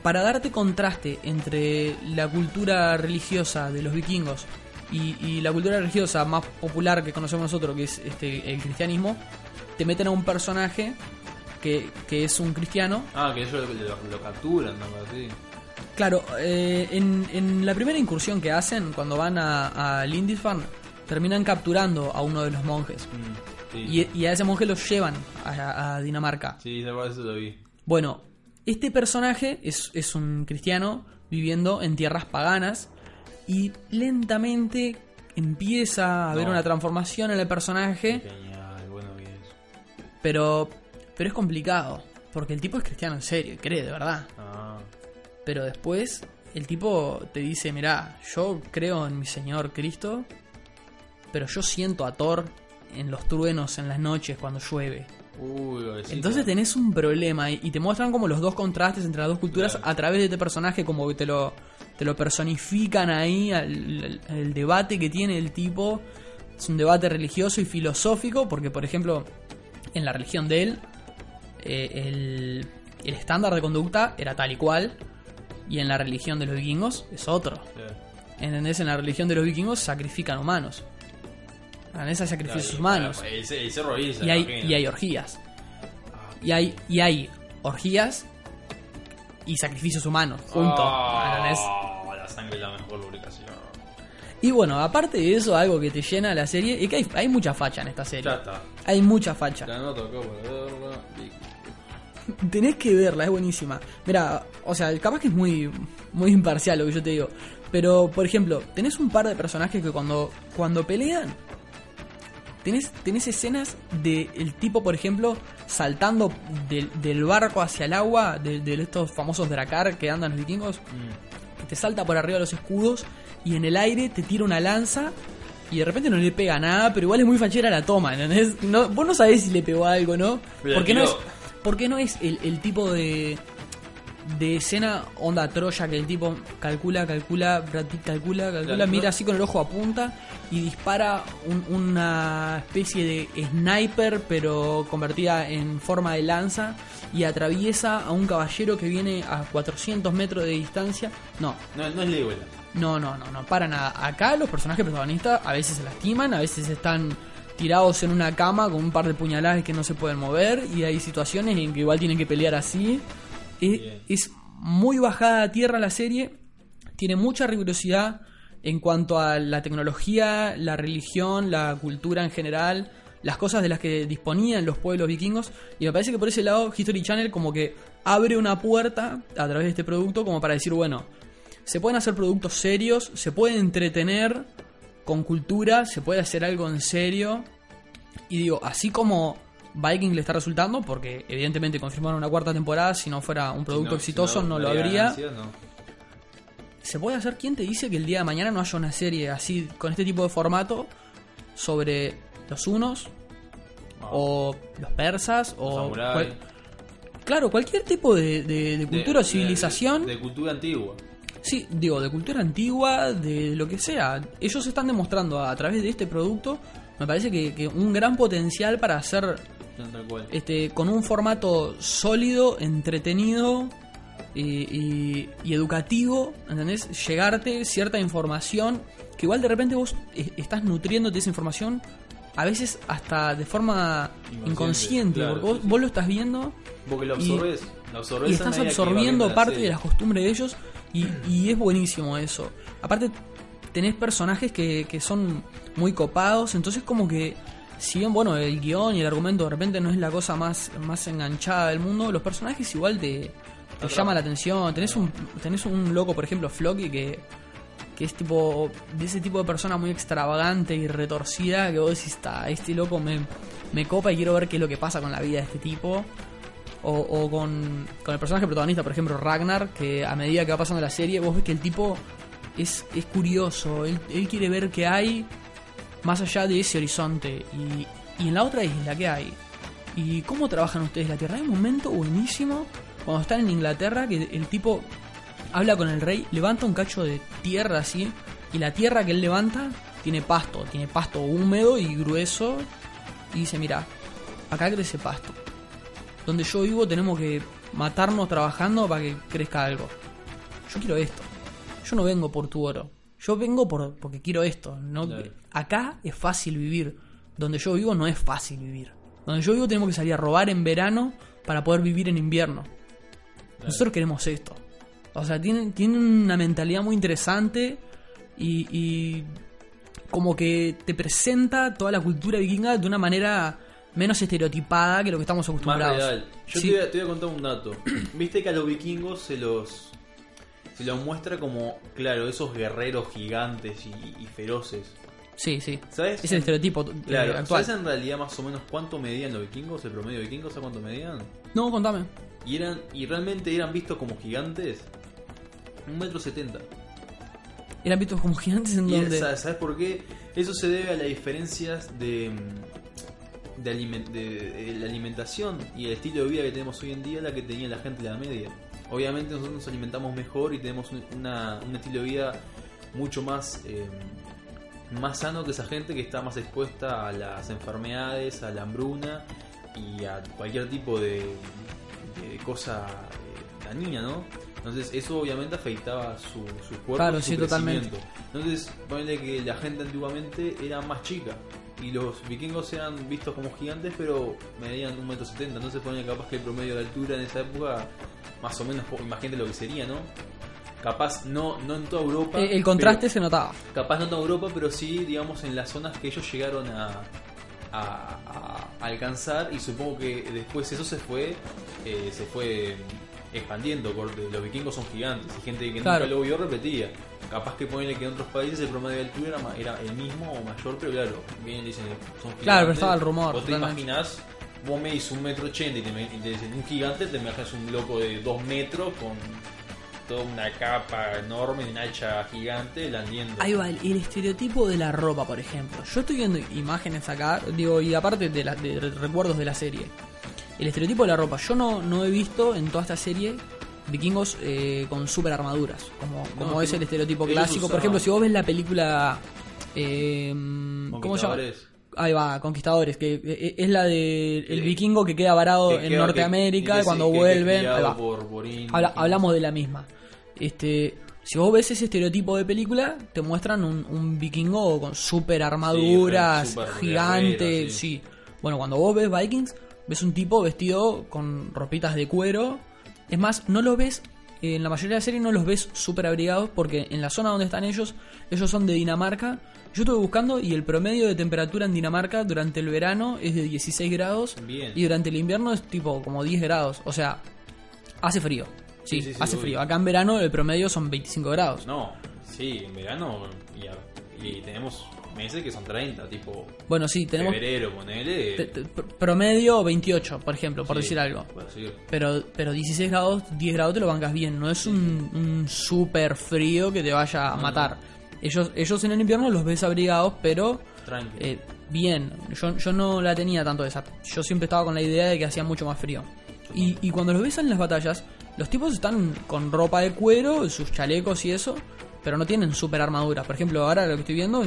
para darte contraste entre la cultura religiosa de los vikingos y, y la cultura religiosa más popular que conocemos nosotros, que es este, el cristianismo, te meten a un personaje que, que es un cristiano. Ah, que ellos lo, lo- lo capturan, ¿no? Así. Claro, eh, en, en la primera incursión que hacen, cuando van a, a Lindisfarne, terminan capturando a uno de los monjes. Mm, sí. Y, y a ese monje lo llevan a, a Dinamarca. Sí, eso lo vi. Bueno, este personaje es, es un cristiano viviendo en tierras paganas y lentamente empieza a haber No. una transformación en el personaje, Genial, bueno, bien eso. pero, pero es complicado, porque el tipo es cristiano en serio, cree de verdad. Ah, Pero después el tipo te dice, mirá, yo creo en mi Señor Cristo, pero yo siento a Thor en los truenos en las noches cuando llueve. uy. Entonces tenés un problema y y te muestran como los dos contrastes entre las dos culturas Claro. a través de este personaje, como que te lo, te lo personifican ahí, el, debate que tiene el tipo. Es un debate religioso y filosófico, porque por ejemplo, en la religión de él, eh, el, el estándar de conducta era tal y cual, y en la religión de los vikingos es otro. Sí. ¿Entendés? En la religión de los vikingos sacrifican humanos. Esa sacrificios Claro, humanos. bueno, El, el cerro Isa, Y hay, imagino. y hay orgías. Y hay, y hay orgías y sacrificios humanos juntos. Ah, la sangre es la mejor lubricación. Y bueno, aparte de eso, algo que te llena la serie es que hay, hay mucha facha en esta serie. Ya está. Hay mucha facha. La noto acá para verla. Tenés que verla, es buenísima. Mira, o sea, capaz que es muy, muy imparcial lo que yo te digo. Pero, por ejemplo, tenés un par de personajes que cuando, cuando pelean, tenés, tenés escenas de el tipo, por ejemplo, saltando del, del barco hacia el agua, de, de estos famosos Dracar que andan los vikingos, Mm. que te salta por arriba de los escudos y en el aire te tira una lanza y de repente no le pega nada, pero igual es muy fachera la toma, ¿entendés? No, vos no sabés si le pegó algo, ¿no? Porque no es, porque no es el, el tipo de, de escena onda Troya que el tipo calcula, calcula, calcula, calcula, mira así con el ojo a punta y dispara un- una especie de sniper pero convertida en forma de lanza y atraviesa a un caballero que viene a 400 metros de distancia. No, No, no es Legolas. no, no, no, no, para nada. Acá los personajes protagonistas a veces se lastiman, a veces están tirados en una cama con un par de puñaladas que no se pueden mover y hay situaciones en que igual tienen que pelear así. Es, muy bajada a tierra la serie, tiene mucha rigurosidad en cuanto a la tecnología, la religión, la cultura en general, las cosas de las que disponían los pueblos vikingos. Y me parece que por ese lado History Channel como que abre una puerta a través de este producto como para decir, bueno, se pueden hacer productos serios, se puede entretener con cultura, se puede hacer algo en serio. Y digo, así como Viking le está resultando, porque evidentemente confirmaron una cuarta temporada, si no fuera un producto Si no- exitoso si no, lo habría. no. ¿Se puede hacer? ¿Quién te dice que el día de mañana no haya una serie así, con este tipo de formato, sobre los unos, Ah. o los persas, o... Cual- claro, cualquier tipo de, de- de cultura o civilización. De, de cultura antigua. Sí, digo, de cultura antigua, de lo que sea. Ellos están demostrando a, través de este producto, me parece que, que un gran potencial para hacer Tal cual. este, con un formato sólido, entretenido y, y- y educativo, ¿entendés? Llegarte cierta información que igual de repente vos estás nutriéndote de esa información, a veces hasta de forma Inconsciente, inconsciente, claro, porque vos, sí, sí. vos lo estás viendo Porque lo y- lo absorbes y a estás absorbiendo parte de las costumbres de ellos y, y es buenísimo eso. Aparte tenés personajes que, que son muy copados, entonces como que si bien bueno el guion y el argumento de repente no es la cosa más, más enganchada del mundo, los personajes igual te, te llama la atención. Tenés un, tenés un loco, por ejemplo, Floki, que, que es tipo de ese tipo de persona muy extravagante y retorcida que vos decís, "Ta, este loco me, me copa y quiero ver qué es lo que pasa con la vida de este tipo. O, o con, con el personaje protagonista, por ejemplo, Ragnar, que a medida que va pasando la serie, vos ves que el tipo es, es curioso, él, él quiere ver qué hay más allá de ese horizonte. Y, y en la otra isla, ¿qué hay? ¿Y cómo trabajan ustedes la Tierra? Hay un momento buenísimo cuando están en Inglaterra que el tipo habla con el rey, levanta un cacho de tierra así, y la tierra que él levanta tiene pasto, tiene pasto húmedo y grueso, y dice, mira, acá crece pasto. Donde yo vivo tenemos que matarnos trabajando para que crezca algo. Yo quiero esto. Yo no vengo por tu oro. Yo vengo por, porque quiero esto. No, Claro. Acá es fácil vivir. Donde yo vivo no es fácil vivir. Donde yo vivo tenemos que salir a robar en verano para poder vivir en invierno. Nosotros queremos esto. O sea, tienen, tienen una mentalidad muy interesante y, y como que te presenta toda la cultura vikinga de una manera menos estereotipada que lo que estamos Más acostumbrados. real. Yo Sí. te, voy a, te voy a contar un dato. Viste que a los vikingos se los. Se los muestra como, claro, esos guerreros gigantes y, y feroces. Sí, sí. ¿Sabes? Es el estereotipo eh, Claro, actual. ¿sabes en realidad más o menos cuánto medían los vikingos? El promedio de vikingos, ¿sabes cuánto medían? No, contame. Y eran y realmente eran vistos como gigantes. Un metro setenta. Eran vistos como gigantes en donde... ¿Sabes por qué? Eso se debe a las diferencias de, de, alimen- de- de la alimentación y el estilo de vida que tenemos hoy en día, la que tenía la gente de la media. Obviamente nosotros nos alimentamos mejor y tenemos un, una- un estilo de vida mucho más, eh, más sano que esa gente que está más expuesta a las enfermedades, a la hambruna y a cualquier tipo de, de cosa eh, dañina, ¿no? Entonces eso obviamente afectaba su, su cuerpo, Claro, su sí, totalmente. Entonces, ponele que la gente antiguamente era más chica. Y los vikingos eran vistos como gigantes, pero medían un metro setenta. Entonces, ponele capaz que el promedio de altura en esa época, más o menos, imagínate lo que sería, ¿no? Capaz, no, no en toda Europa. El contraste pero- se notaba. capaz no en toda Europa, pero sí, digamos, en las zonas que ellos llegaron a, a- a alcanzar. Y supongo que después eso se fue, eh, se fue expandiendo. porque Los vikingos son gigantes y gente que Claro. nunca lo vio repetía. Capaz que ponerle que en otros países el promedio de altura era, el mismo o mayor, pero claro, bien dicen son gigantes. Claro, pero estaba el rumor, Vos te totalmente. imaginás, vos medís un metro ochenta y te, me- y te dicen un gigante, te imaginas un loco de dos metros con toda una capa enorme, un hacha gigante, blandiendo. Ahí va, el, el estereotipo de la ropa, por ejemplo. Yo estoy viendo imágenes acá, digo, y aparte de, la- de re- recuerdos de la serie. El estereotipo de la ropa, yo no, no he visto en toda esta serie vikingos eh, con super armaduras, como, como No, es el estereotipo clásico. Por ejemplo, si vos ves la película... eh, ¿Cómo se llama? Conquistadores. Ahí va, Conquistadores, que eh, es la de el Eh, vikingo que queda varado Que en queda- Norteamérica que- cuando que- vuelven. ahí va. por- Habla- hablamos de la misma. Este, si vos ves ese estereotipo de película, te muestran un, un vikingo con super armaduras, Sí, gigante, guerrero, sí. sí. Bueno, cuando vos ves Vikings, ves un tipo vestido con ropitas de cuero. Es más, no lo ves, eh, en la mayoría de la serie no los ves super abrigados porque en la zona donde están ellos, ellos son de Dinamarca. Yo estuve buscando y el promedio de temperatura en Dinamarca durante el verano es de 16 grados Bien. y durante el invierno es tipo como 10 grados. O sea, hace frío. Sí, Sí, sí, sí, hace frío. Acá en verano el promedio son 25 grados. No, sí, en verano y, a- y tenemos meses que son 30, tipo Bueno, sí, tenemos febrero, ponele. te- te- pr- promedio 28, por ejemplo, por sí, decir algo. por decir. Pero, pero 16 grados, 10 grados te lo bancas bien. No es un, un super frío que te vaya a No, matar. Ellos, ellos en el invierno los ves abrigados, pero eh, bien. Yo, yo no la tenía tanto esa. Yo siempre estaba con la idea de que hacía mucho más frío. Y, y cuando los ves en las batallas, los tipos están con ropa de cuero, sus chalecos y eso, pero no tienen super armadura. Por ejemplo, ahora lo que estoy viendo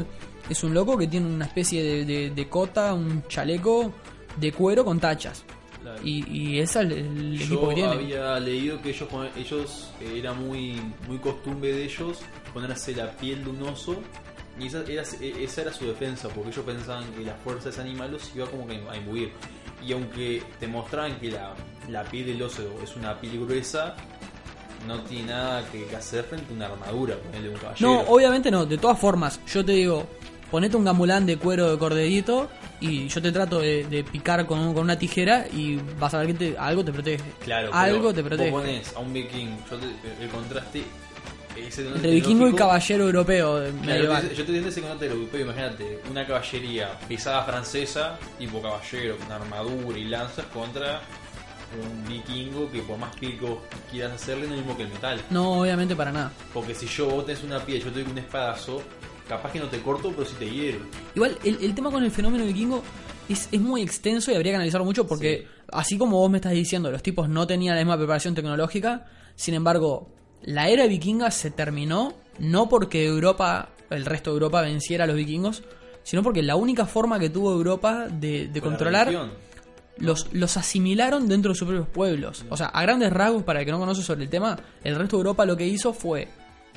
es un loco que tiene una especie de, de- de cota, un chaleco de cuero con tachas. Claro. Y, y ese es el, el equipo Yo que tiene. había leído que ellos, ellos eh, era muy, muy costumbre de ellos ponerse la piel de un oso y esa era, esa era su defensa porque ellos pensaban que la fuerza de ese animal los iba como que a imbuir y aunque te mostraban que la, la piel del oso es una piel gruesa no tiene nada que, que hacer frente a una armadura ponele un caballero No, obviamente no. De todas formas, yo te digo, ponete un gamulán de cuero de corderito y yo te trato de, de picar con, un- con una tijera y vas a ver que te- algo te protege. claro algo te vos protege. pones a un viking yo te- el contraste Entre vikingo y caballero europeo de Claro, yo te entiendo ese concepto europeo, imagínate, una caballería pisada francesa, tipo caballero, con armadura y lanzas contra un vikingo que por más vos quieras hacerle, no es lo mismo que el metal. No, obviamente para nada. Porque si yo vos tenés una piel, yo te doy un espadazo, capaz que no te corto, pero sí te hiero. Igual, el, el tema con el fenómeno vikingo es, es muy extenso y habría que analizarlo mucho porque, así como vos me estás diciendo, los tipos no tenían la misma preparación tecnológica, sin embargo, la era vikinga se terminó no porque Europa, el resto de Europa venciera a los vikingos, sino porque la única forma que tuvo Europa de, de Con la controlar. Los, los asimilaron dentro de sus propios pueblos. O sea, a grandes rasgos, para el que no conoce sobre el tema, el resto de Europa lo que hizo fue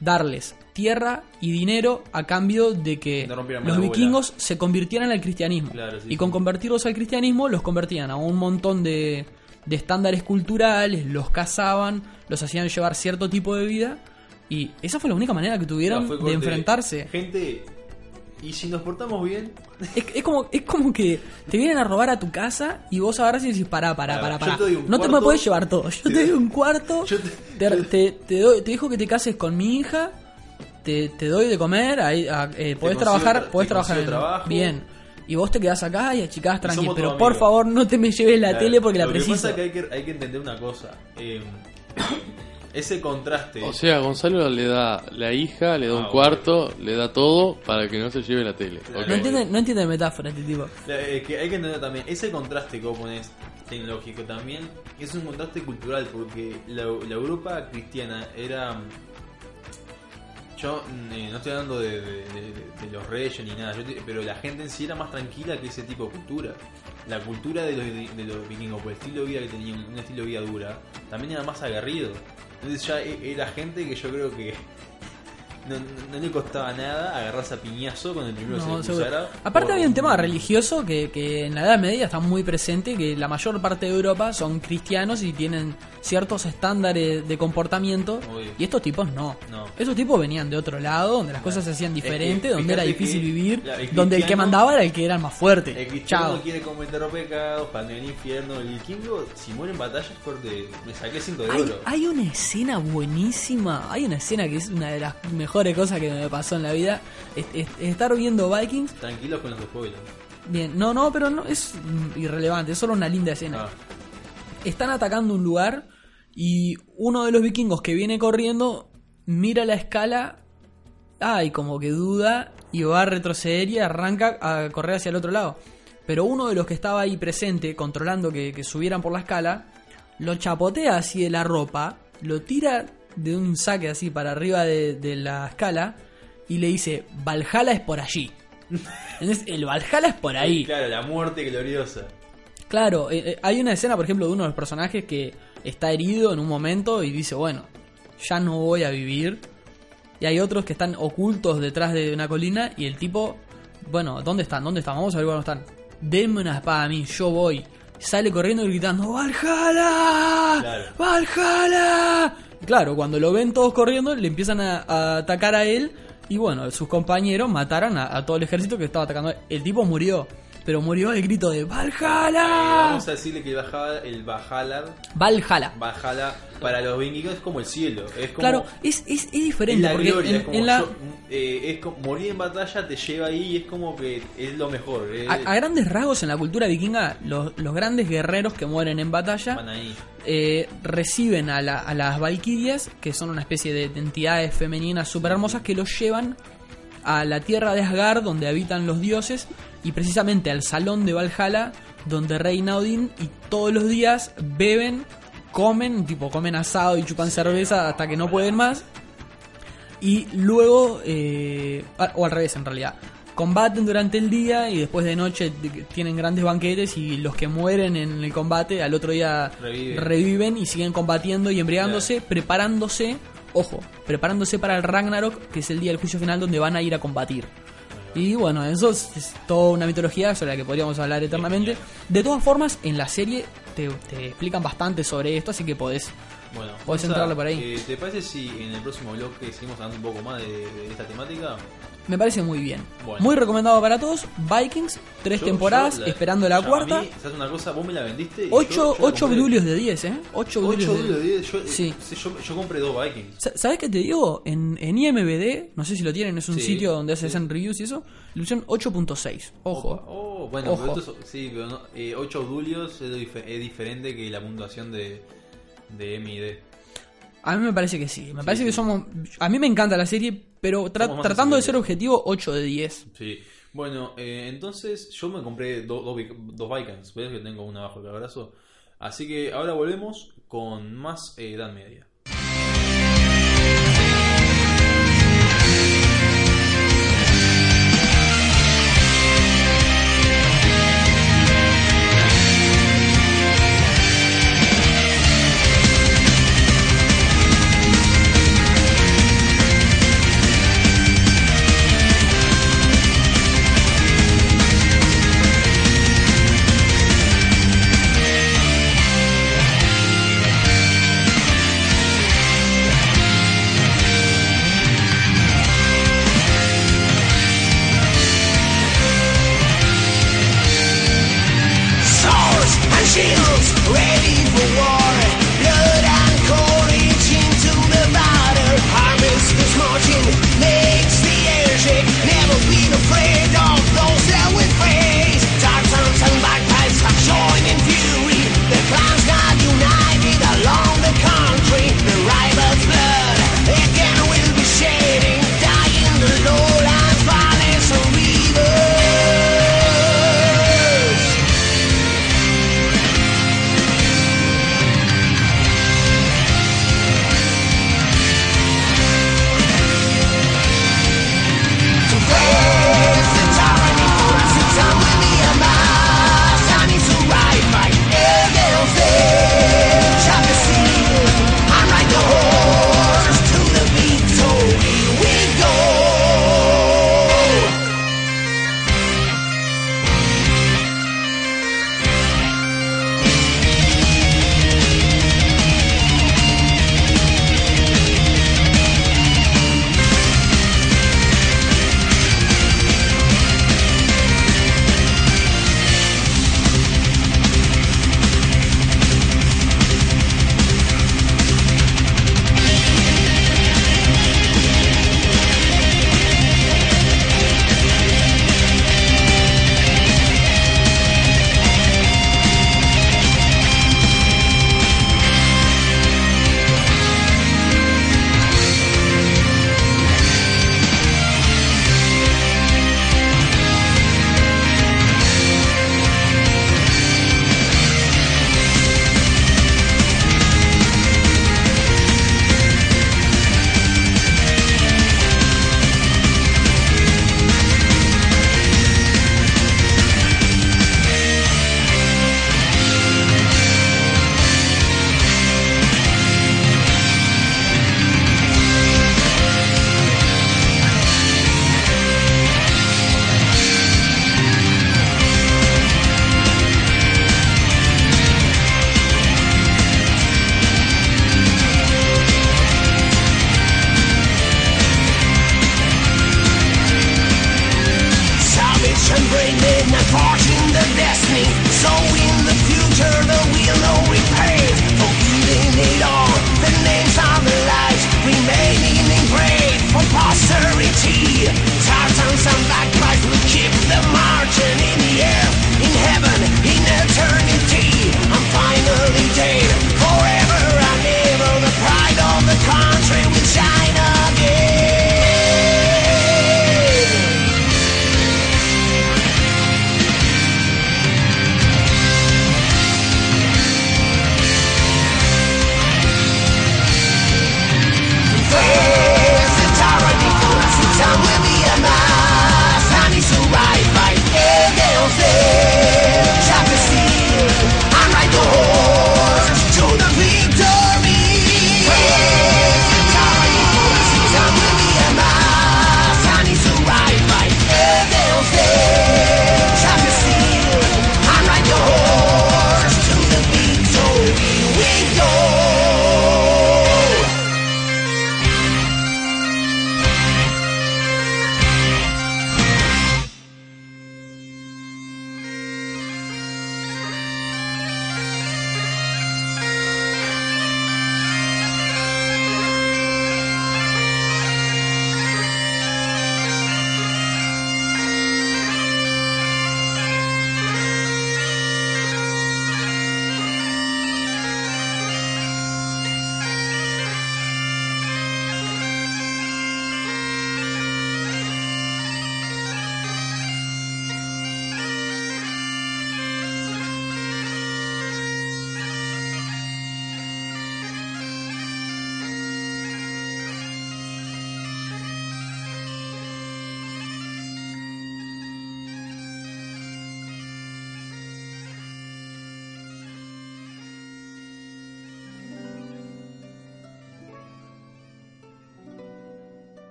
darles tierra y dinero a cambio de que No los vikingos se convirtieran al cristianismo. Claro, sí, y con sí. convertirlos al cristianismo los convertían a un montón de, de estándares culturales, los cazaban, los hacían llevar cierto tipo de vida. Y esa fue la única manera que tuvieron de enfrentarse. Gente, y si nos portamos bien, Es, es como, es como que te vienen a robar a tu casa y vos agarrás y decís, pará, pará, Pará, pará, yo pará. te doy un No te me podés llevar todo. Yo te te doy un cuarto, yo te, te- te, te doy- te dejo que te cases con mi hija, te, te doy de comer, ahí, a- eh, podés trabajar, tra- podés trabajar consigo en- trabajo. bien. Y vos te quedás acá y achicás tranqui, somos pero por favor no te me lleves la Claro, tele porque la lo preciso. que pasa es que hay que, hay que entender una cosa. eh, ese contraste. O sea, Gonzalo le da la hija, le da Ah, un ok. cuarto, le da todo para que no se lleve la tele. Claro. No entiende, no entiende metáfora este tipo. Eh, que hay que entender también, ese contraste que vos ponés tecnológico también es un contraste cultural porque la, la Europa cristiana era... Yo mm, eh, no estoy hablando de, de- de- de los reyes ni nada, yo te- pero la gente en sí era más tranquila que ese tipo de cultura. La cultura de los, de los vikingos, por el estilo de vida que tenían, un estilo de vida dura, también era más aguerrido. Entonces ya e- era gente que yo creo que no, no- le costaba nada agarrarse a piñazo con el primero que No, se cruzara. Aparte por- había un tema religioso que, que en la Edad Media está muy presente, que la mayor parte de Europa son cristianos y tienen ciertos estándares de comportamiento Obvio. y estos tipos no. No. Esos tipos venían de otro lado, donde las cosas se hacían Es que diferentes, donde era difícil vivir, el donde el que mandaba era el que era el más fuerte. El cristiano Chao. quiere cometer pecados para al infierno. El vikingo, si muere en batalla, es corte. Me saqué 5 de Hay, oro. hay una escena buenísima, hay una escena que es una de las mejores cosas que me pasó en la vida, es, es- es estar viendo Vikings. Tranquilos con los spoilers. Bien, no, no, pero no es irrelevante, es solo una linda escena. Ah, están atacando un lugar y uno de los vikingos que viene corriendo mira la escala, ay, como que duda y va a retroceder y arranca a correr hacia el otro lado. Pero uno de los que estaba ahí presente, controlando que, que subieran por la escala, lo chapotea así de la ropa, lo tira de un saque así para arriba de, de la escala y le dice, Valhalla es por allí. Entonces, el Valhalla es por ahí. Claro, la muerte gloriosa. Claro, eh, eh, hay una escena, por ejemplo, de uno de los personajes que está herido en un momento y dice, bueno, ya no voy a vivir. Y hay otros que están ocultos detrás de una colina y el tipo, bueno, ¿dónde están? ¿Dónde están? Vamos a ver dónde están. Denme una espada a mí, yo voy. Sale corriendo y gritando, ¡Valhalla! Claro. ¡Valhalla! Claro, cuando lo ven todos corriendo, le empiezan a, a atacar a él. Y bueno, sus compañeros mataron a, a todo el ejército que estaba atacando. El tipo murió, pero murió al grito de ¡Valhalla! vamos a decirle que bajaba el Valhalla. Valhalla. Valhalla para los vikingos es como el cielo. Es como. Claro, es, es, diferente. la porque gloria. en, es como. en la, yo- eh, es como morir en batalla te lleva ahí y es como que es lo mejor. eh, a, a grandes rasgos, en la cultura vikinga, los, los grandes guerreros que mueren en batalla van ahí. eh, reciben a, la- a las valquirias, que son una especie de, de entidades femeninas super hermosas, que los llevan a la tierra de Asgard, donde habitan los dioses, y precisamente al salón de Valhalla, donde reina Odín, y todos los días beben, comen, tipo comen asado y chupan cerveza hasta que no pueden más, y luego, eh, o al revés en realidad, combaten durante el día y después de noche tienen grandes banquetes y los que mueren en el combate al otro día Reviven. reviven y siguen combatiendo y embriagándose, preparándose, ojo, preparándose para el Ragnarok, que es el día del juicio final donde van a ir a combatir. Y bueno, eso es, es toda una mitología sobre la que podríamos hablar eternamente. De todas formas, en la serie te, te explican bastante sobre esto, así que podés Bueno, Podés entrarle por ahí. eh, ¿Te parece si en el próximo bloque seguimos hablando un poco más de, de esta temática? Me parece muy bien. Bueno. Muy recomendado para todos. Vikings, tres Yo- temporadas, yo la- esperando la cuarta. Mí, ¿sabes una cosa? Vos me la vendiste. y Ocho, yo- yo la ocho compré. brulios de 10, ¿eh? 8 brulios Ocho de brulios de 10. Yo, eh, Sí. yo, yo compré dos Vikings. Sa- ¿Sabes qué te digo? En, en IMBD, no sé si lo tienen, es un Sí, sitio donde sí. hacen reviews y eso, le pusieron 8.6. Ojo. Oh, bueno, Ojo. pero esto es- sí, pero no, eh, 8 dulios es, es diferente que la puntuación de, de M y D. A mí me parece que sí. Me parece que somos. A mí me encanta la serie, pero tra- Somos más tratando de ser objetivo, 8 de 10. Sí. Bueno, eh, entonces yo me compré do- dos Vic- dos Vikings. Ves que tengo una bajo el abrazo. Así que ahora volvemos con más eh, Edad Media.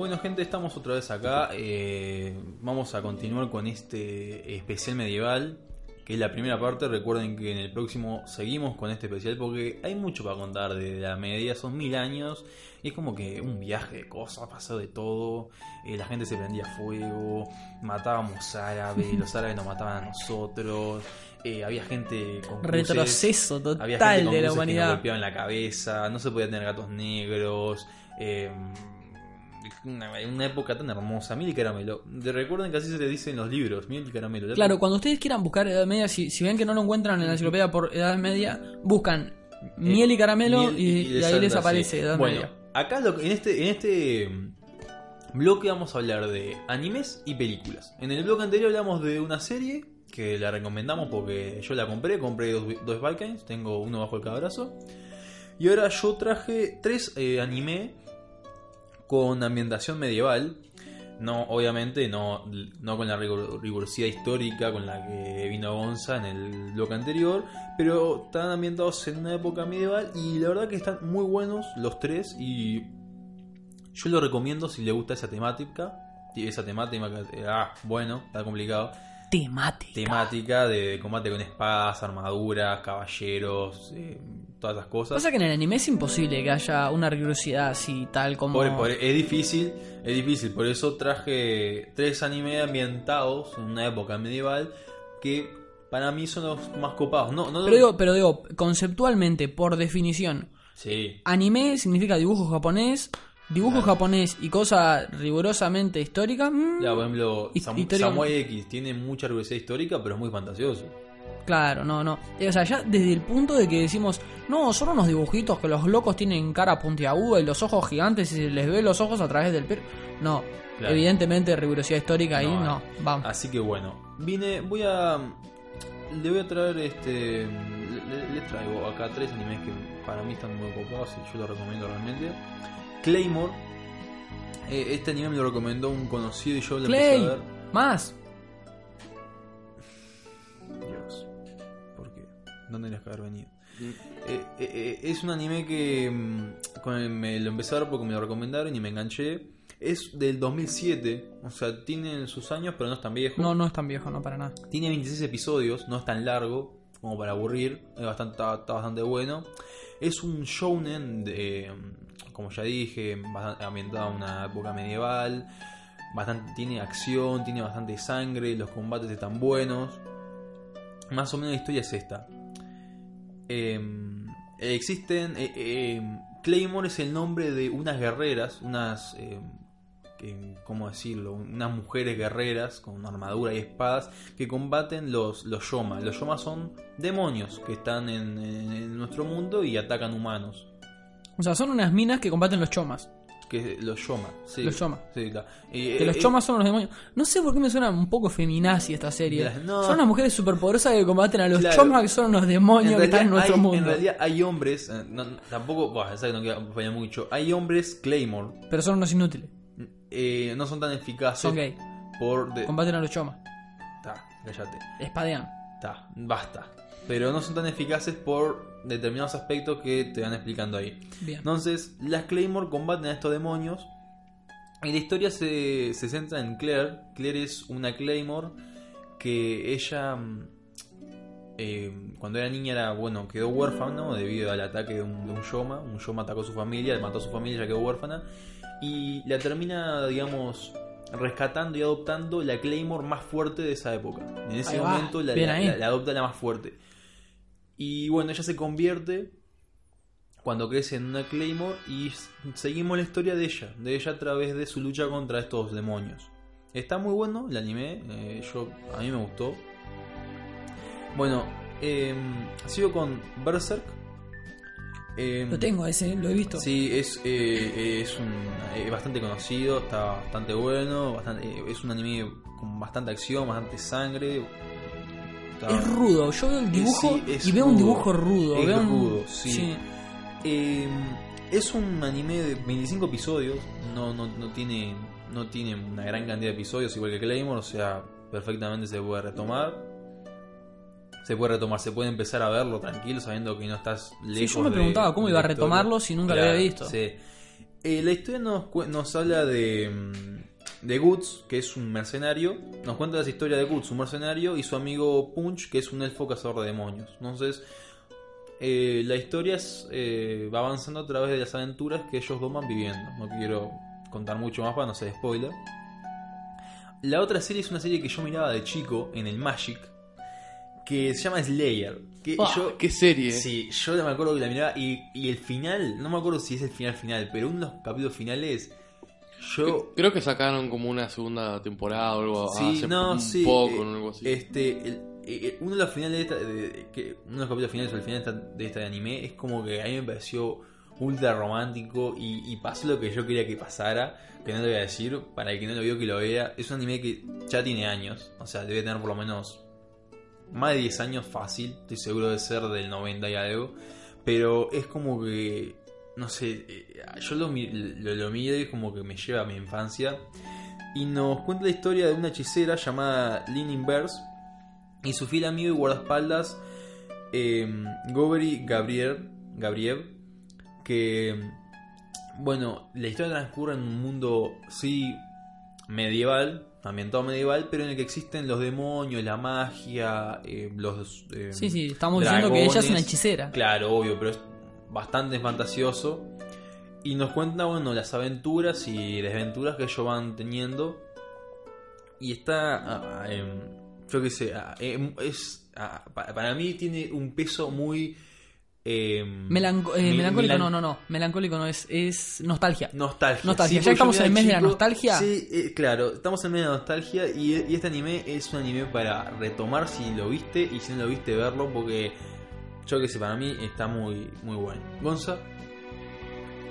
Bueno, gente, estamos otra vez acá. eh, vamos a continuar con este especial medieval, que es la primera parte. Recuerden que en el próximo seguimos con este especial porque hay mucho para contar de la media. Son mil años y es como que un viaje de cosas, pasó de todo. eh, la gente se prendía fuego, matábamos árabes, los árabes nos mataban a nosotros. eh, había gente con. Retroceso Había total gente con de la cruces que nos humanidad. golpeaban la cabeza, no se podía tener gatos negros. eh, una, una época tan hermosa, miel y caramelo. De- recuerden que así se le dice en los libros, miel y caramelo. Claro, cuando ustedes quieran buscar Edad Media, si, si ven que no lo encuentran en la enciclopedia por Edad Media, buscan miel y caramelo miel y, y ahí les aparece así. Edad Bueno, Media. acá lo que- en este, en este mm, bloque vamos a hablar de animes y películas. En el bloque anterior hablamos de una serie que la recomendamos porque yo la compré, compré dos, dos Vikings, tengo uno bajo el cabrazo. Y ahora yo traje tres eh, anime con ambientación medieval. No, obviamente no, no con la rigor- rigurosidad histórica con la que vino Gonza en el bloque anterior, pero están ambientados en una época medieval y la verdad que están muy buenos los tres y yo lo recomiendo si le gusta esa temática. Esa temática, ah, bueno, está complicado. Temática. Temática de combate con espadas, armaduras, caballeros, eh, todas esas cosas. Pasa que en el anime es imposible que haya una rigurosidad así tal como... Por- por- es difícil, es difícil, por eso traje tres anime ambientados en una época medieval que para mí son los más copados. No, no Pero digo, pero digo, conceptualmente, por definición, sí, anime significa dibujo japonés, dibujo Claro. japonés y cosa rigurosamente histórica. mm, ya, por ejemplo, Sam- Samurai X tiene mucha rigurosidad histórica, pero es muy fantasioso. Claro, no, no. Eh, O sea, ya desde el punto de que decimos, no, son unos dibujitos que los locos tienen cara puntiaguda y los ojos gigantes y se les ve los ojos a través del pelo. No, Claro. evidentemente rigurosidad histórica ahí, No, no, vamos. Así que bueno, vine, voy a. Le voy a traer este. le- Les traigo acá tres animes que para mí están muy copados y yo lo recomiendo realmente. Claymore. eh, este anime me lo recomendó un conocido y yo lo empecé a ver. más. Dios, ¿por qué? ¿Dónde tenías que haber venido? Eh, eh, eh, es un anime que mm, me lo empecé a ver porque me lo recomendaron y me enganché. Es del 2007, o sea, tiene sus años, pero no es tan viejo. No, no es tan viejo, no para nada. Tiene 26 episodios, no es tan largo como para aburrir, es bastante, está, está bastante bueno. Es un shounen, de, mm, como ya dije, bastante ambientado en una época medieval. Bastante, tiene acción, tiene bastante sangre, los combates están buenos. Más o menos la historia es esta. Em, existen. eh, em, Claymore es el nombre de unas guerreras, unas. em, ¿Cómo decirlo? Unas mujeres guerreras con armadura y espadas que combaten los, los Yoma. Los Yoma son demonios que están en- en nuestro mundo y atacan humanos. O sea, son unas minas que combaten los chomas. Que los Yoma. sí. Los Yoma. Sí, está. Y, Que eh, los eh, chomas son los demonios. No sé por qué me suena un poco feminazi esta serie. No. Son unas mujeres superpoderosas que combaten a los Claro. chomas que son los demonios que están en nuestro hay, mundo. En realidad hay hombres, eh, no- tampoco, esa que no fallar mucho. Hay hombres Claymore, Pero son unos inútiles. eh, no son tan eficaces Son gay. por. De... Combaten a los chomas. Ta, cállate. Espadean. Ta, basta. Pero no son tan eficaces por determinados aspectos que te van explicando ahí. Bien. Entonces, las Claymore combaten a estos demonios. Y la historia se, se centra en Claire. Claire es una Claymore que ella, mm, eh, cuando era niña, era bueno quedó huérfana debido al ataque de un, de un Yoma. Un Yoma atacó a su familia, mató a su familia, ella quedó huérfana. Y la termina, digamos, rescatando y adoptando la Claymore más fuerte de esa época. En ese momento la adopta la más fuerte. Y bueno, ella se convierte cuando crece en una Claymore y seguimos la historia de ella, de ella a través de su lucha contra estos demonios. Está muy bueno el anime, eh, yo, a mí me gustó. Bueno, eh, sigo con Berserk. Eh, Lo tengo ese, lo he visto. Sí, es, eh, es, un, bastante conocido, está bastante bueno, bastante, es un anime con bastante acción, bastante sangre. Es rudo. Yo veo el dibujo Sí, y veo un rudo. dibujo rudo. Es veo un- rudo, sí. Eh, es un anime de 25 episodios, no, no, no, tiene, no tiene una gran cantidad de episodios, igual que Claymore, o sea, perfectamente se puede retomar. Se puede retomar, se puede empezar a verlo tranquilo, sabiendo que no estás lejos. yo me de- preguntaba cómo iba a retomarlo si nunca lo había visto. Sí. Eh, la historia nos habla de, mm, de Guts, que es un mercenario. Nos cuenta la historia de Guts, un mercenario, y su amigo Punch, que es un elfo cazador de demonios. Entonces, eh, la historia es, eh, va avanzando a través de las aventuras que ellos dos van viviendo. No quiero contar mucho más para no ser spoiler. La otra serie es una serie que yo miraba de chico en el Magic, que se llama Slayer. Que yo, qué serie. Sí, yo me acuerdo que la miraba y, y el final, no me acuerdo si es el final final, pero uno de los capítulos finales, yo... Creo que sacaron como una segunda temporada o algo Sí, hace no, un sí. poco, eh, o algo así. Este, el- eh, uno de los finales de esta, de- que, uno de los capítulos finales o el final de esta, de esta anime es como que a mí me pareció ultra romántico y, y pasó lo que yo quería que pasara, que no te voy a decir, para el que no lo vio que lo vea, es un anime que ya tiene años, o sea, debe tener por lo menos más de 10 años fácil, estoy seguro de ser del 90 y algo, pero es como que, no sé, eh, yo lo, lo, lo miro y es como que me lleva a mi infancia. Y nos cuenta la historia de una hechicera llamada Lynn Inverse y su fiel amigo y guardaespaldas eh, Govery Gabriel, Gabriel, que, bueno, la historia transcurre en un mundo, sí, medieval, ambientado medieval, pero en el que existen los demonios, la magia, eh, los... eh, Sí, sí, estamos diciendo que ella es una dragones. hechicera. Claro, obvio, pero es bastante fantasioso. Y nos cuenta, bueno, las aventuras y desventuras que ellos van teniendo. Y está, em, yo qué sé, ah, em, es, pa- para mí tiene un peso muy... em, Melanco- eh, mi- melancólico, no, no, no. Melancólico no es, es nostalgia. Nostalgia. Nostalgia. Sí, Ya estamos en el de la nostalgia. Sí, eh, claro, estamos en el mes de la nostalgia y, y este anime es un anime para retomar si lo viste y si no lo viste verlo porque yo que sé, para mí está muy, muy bueno. Gonza,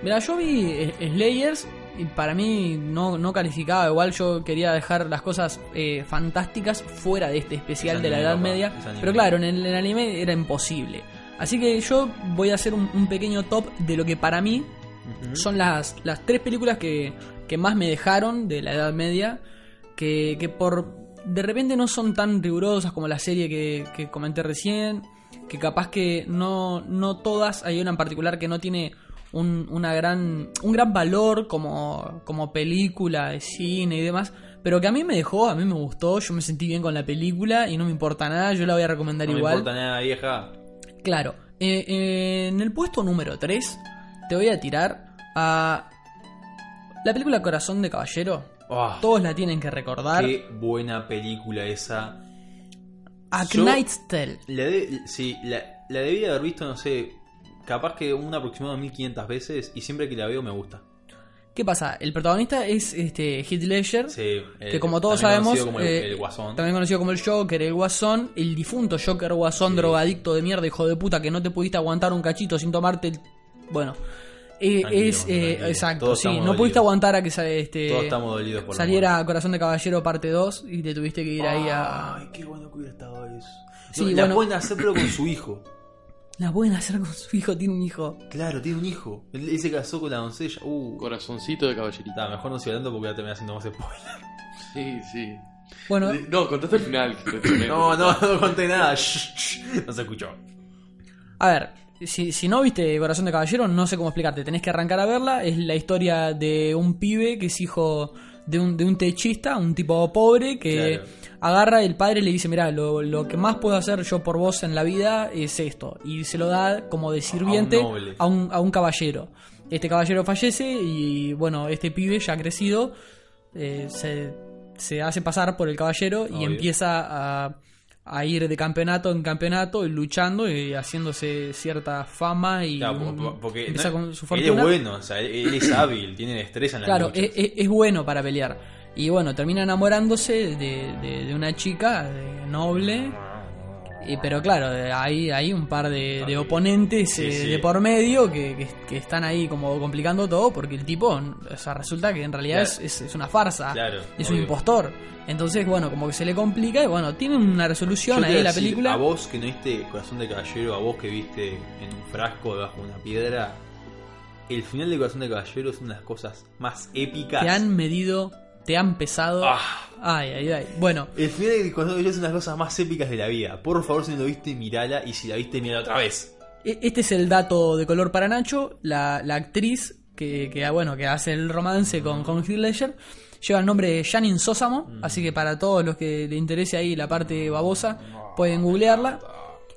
Mira, yo vi eh, Slayers y para mí no, no calificaba. Igual yo quería dejar las cosas eh, fantásticas fuera de este especial Es de la Edad papá, Media. Pero claro, en el, en el anime era imposible. Así que yo voy a hacer un, un pequeño top de lo que para mí son las, las tres películas que, que más me dejaron de la Edad Media. Que, que por. De repente no son tan rigurosas como la serie que, que comenté recién. Que capaz que no, no todas. Hay una en particular que no tiene un, una gran, un gran valor como, como película de cine y demás. Pero que a mí me dejó, a mí me gustó. Yo me sentí bien con la película y no me importa nada. Yo la voy a recomendar no me igual. importa nada, vieja. Claro, eh, eh, en el puesto número 3 te voy a tirar a la película Corazón de Caballero. Ah, Todos la tienen que recordar. qué buena película esa. A Knight's Tale. La de- sí, la, la debí haber visto, no sé, capaz que un aproximado de 1500 veces y siempre que la veo me gusta. ¿Qué pasa? El protagonista es este Heath Ledger, Sí, que como todos también sabemos, conocido como el, eh, el Guasón. también conocido como el Joker, el Guasón, el difunto Joker Guasón, Sí. drogadicto de mierda, hijo de puta, que no te pudiste aguantar un cachito sin tomarte el... Bueno, eh, es... eh, exacto, Todos sí, no pudiste aguantar a que este, Todos estamos dolidos por la saliera Corazón de Caballero parte 2 y te tuviste que ir ahí a... Ay, qué bueno que hubiera estado eso. Sí, No, la bueno. pueden hacer pero con su hijo. La pueden hacer con su hijo, tiene un hijo. Claro, tiene un hijo. Él, él se casó con la doncella. Uh, Corazoncito de caballerita. Está, mejor no sigo hablando porque ya te me haciendo más spoiler. Sí, sí. Bueno, Eh, No, contaste el final. No, no, no conté nada. Shh, shh, no se escuchó. a ver, si, si no viste Corazón de Caballero, no sé cómo explicarte. Tenés que arrancar a verla. Es la historia de un pibe que es hijo de un, de un techista, un tipo pobre que Claro. agarra el padre y le dice, mira, lo, lo que más puedo hacer yo por vos en la vida es esto. Y se lo da como de sirviente a un, a un caballero. Este caballero fallece y bueno, este pibe ya crecido eh, se, se hace pasar por el caballero y empieza a, a ir de campeonato en campeonato y luchando y haciéndose cierta fama y Claro, un- po- porque empieza no- con su él es bueno, o sea, él, es hábil, tiene destreza en la Claro, es, es- es bueno para pelear. Y bueno, termina enamorándose de, de- de una chica de noble. Y, pero claro, hay, hay un par de, de oponentes Sí, eh, sí. de por medio que, que- que están ahí como complicando todo porque el tipo, o sea, resulta que en realidad Claro. es, es- una farsa, Claro, es un impostor. Entonces, bueno, como que se le complica y bueno, tiene una resolución Yo ahí la decir, película. A vos que no viste Corazón de Caballero, a vos que viste en un frasco debajo de una piedra, el final de Corazón de Caballero es una de las cosas más épicas. Te han medido, te han pesado. Ah. Ay, ay, ay. Bueno, El final de Corazón de es una de las cosas más épicas de la vida. Por favor, si no lo viste, mirala y si la viste, mirala otra vez. E- Este es el dato de color para Nacho. La, la actriz que, que, bueno, que hace el romance con, con Heath Ledger, lleva el nombre de Janine Sósamo, así que para todos los que le interese ahí la parte babosa, pueden googlearla.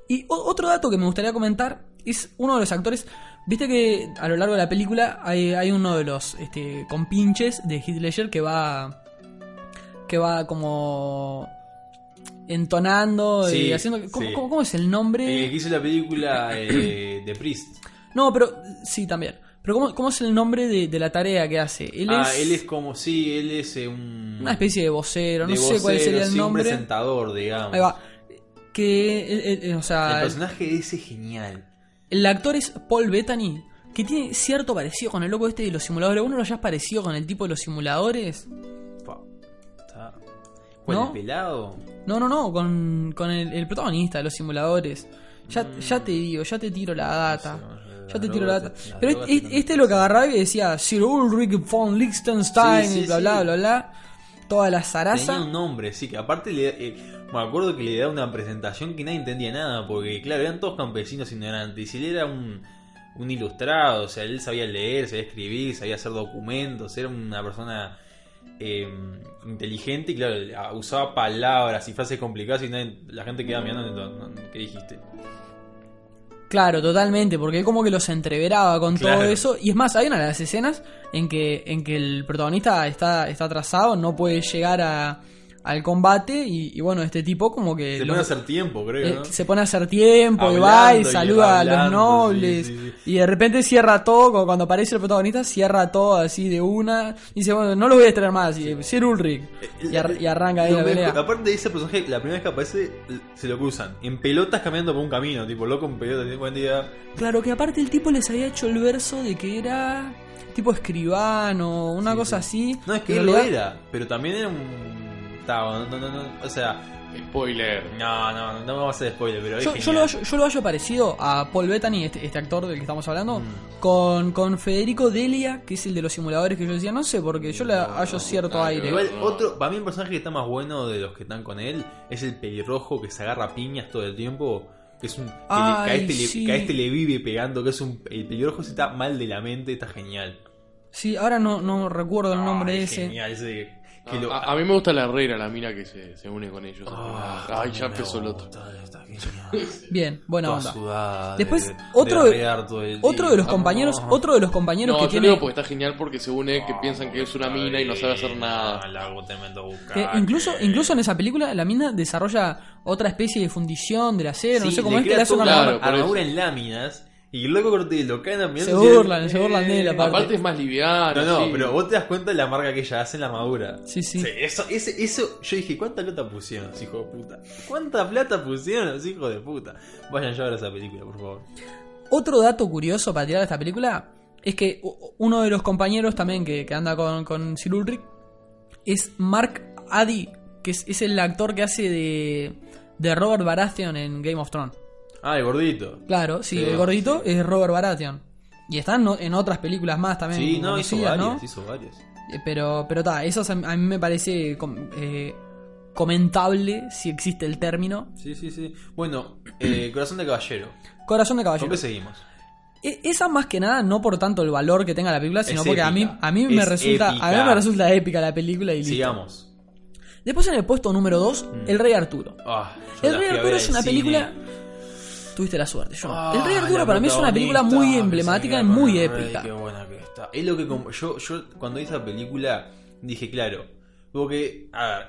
Y o- otro dato que me gustaría comentar es uno de los actores. Viste que a lo largo de la película hay, hay uno de los este, compinches de Heath Ledger que va. que va como. entonando y haciendo. ¿cómo, sí. cómo- cómo es el nombre? Eh, que hizo la película eh, The Priest. No, pero. sí, también. Pero ¿cómo, cómo es el nombre de, de la tarea que hace? Él ah, es, él es como, sí, él es eh, un... una especie de vocero, no de sé cuál sería el sí, un nombre. presentador, digamos. Ahí va. Que. él- él- él, o sea, El personaje de ese es genial. El actor es Paul Bettany, que tiene cierto parecido con el loco este de los simuladores. ¿Uno lo hayas parecido con el tipo de los simuladores? ¿Cuál, ¿No? el pelado? No, no, no, con, con el, el protagonista de los simuladores. Ya, ya te digo, ya te tiro la data. Ya te tiro la data. Pero este, este es lo que agarraba y decía Sir Ulrich von Liechtenstein Sí, sí, y bla sí. bla bla bla. Toda la Tenía zaraza. un nombre, sí, que aparte le, eh, me acuerdo que le da una presentación que nadie entendía nada, porque claro, eran todos campesinos ignorantes, y él era un, un ilustrado, o sea, él sabía leer, sabía escribir, sabía hacer documentos, era una persona eh, inteligente y claro, usaba palabras y frases complicadas y nadie- la gente quedaba mirando, ¿qué dijiste? Claro, totalmente, porque él como que los entreveraba con todo eso. Y es más, hay una de las escenas en que, en que el protagonista está, está atrasado, no puede llegar a, al combate y, y bueno, este tipo como que... Se lo- pone a hacer tiempo, creo, eh, ¿no? se pone a hacer tiempo y Hablando va y y saluda a los hablando, nobles sí, sí, y de repente cierra todo, como cuando aparece el protagonista, cierra todo así de una y dice, bueno, no lo voy a extraer más, y Sir Ulrich y, ar- y arranca ahí la pelea. Aparte de ese personaje, la primera vez que aparece, se lo cruzan. En pelotas caminando por un camino, tipo loco en pelotas. Buen día. Claro que aparte el tipo les había hecho el verso de que era tipo escribano, una Sí, cosa sí. así. No, es que él lo era, pero también era un. No, no, no, o sea, Spoiler. no, no, no me vamos a hacer spoiler, pero es Yo, yo lo hallo, yo lo hallo parecido a Paul Bettany, este, este actor del que estamos hablando, Mm. con, con Federico Delia, que es el de los simuladores que yo decía, no sé, porque yo le hallo cierto aire. Igual, otro, para mí el personaje que está más bueno de los que están con él es el pelirrojo que se agarra piñas todo el tiempo. Que es un. Que, le- que a, este le, que a este le vive pegando, que es un. El pelirrojo se está mal de la mente, está genial. Sí, ahora no, no recuerdo el nombre Ay, ese. Genial, ese. Que A, lo, a- a mí me gusta la Herrera, la mina que se, se une con ellos. Ah, Ay, ya empezó el otro. Bien, buena Toda onda. sudada, Después, de- otro, de de, arrear todo el otro día. de los compañeros, Ah. otro de los compañeros No, que yo tiene... digo porque está genial porque se une que piensan que es una mina y no sabe hacer nada. Ah, que incluso, incluso en esa película la mina desarrolla otra especie de fundición del acero, no Sí, sé cómo es que le hace una Claro, por armadura en láminas. Y luego corte, lo caen a Se y burlan, se eh, burlan de él, aparte. Aparte es más liviano. No, no, sí. pero vos te das cuenta de la marca que ella hace en la armadura. Sí, sí. eso, ese, eso, yo dije, ¿cuánta plata pusieron, los hijos de puta? ¿Cuánta plata pusieron los hijos de puta? Vayan ya a ver esa película, por favor. Otro dato curioso para tirar de esta película es que uno de los compañeros también que, que anda con, con Sir Ulrich es Mark Addy, que es, es el actor que hace de, de Robert Baratheon en Game of Thrones. Ah, el gordito. Claro, sí, Sí, el gordito es Robert Baratheon. Y están no- en otras películas más también. Sí, no, hizo varias, ¿no? hizo varias. Eh, Pero, pero ta, eso a mí me parece eh, comentable, si existe el término. Sí, sí, sí. Bueno, eh, Corazón de Caballero. Corazón de ¿Con caballero. qué seguimos? E- Esa más que nada, no por tanto el valor que tenga la película, sino Es porque a mí, épica. a mí me Es resulta, a mí épica. me resulta épica la película y listo. Sigamos. Después en el puesto número 2, Mm. El Rey Arturo. Ah, El Rey Arturo es una cine. Tuviste la suerte, yo no. Ah, El Rey Arturo la para mí es una película muy emblemática y muy épica. Qué buena que está. Es lo que como- yo, yo cuando vi esa película dije, claro, porque, a ver,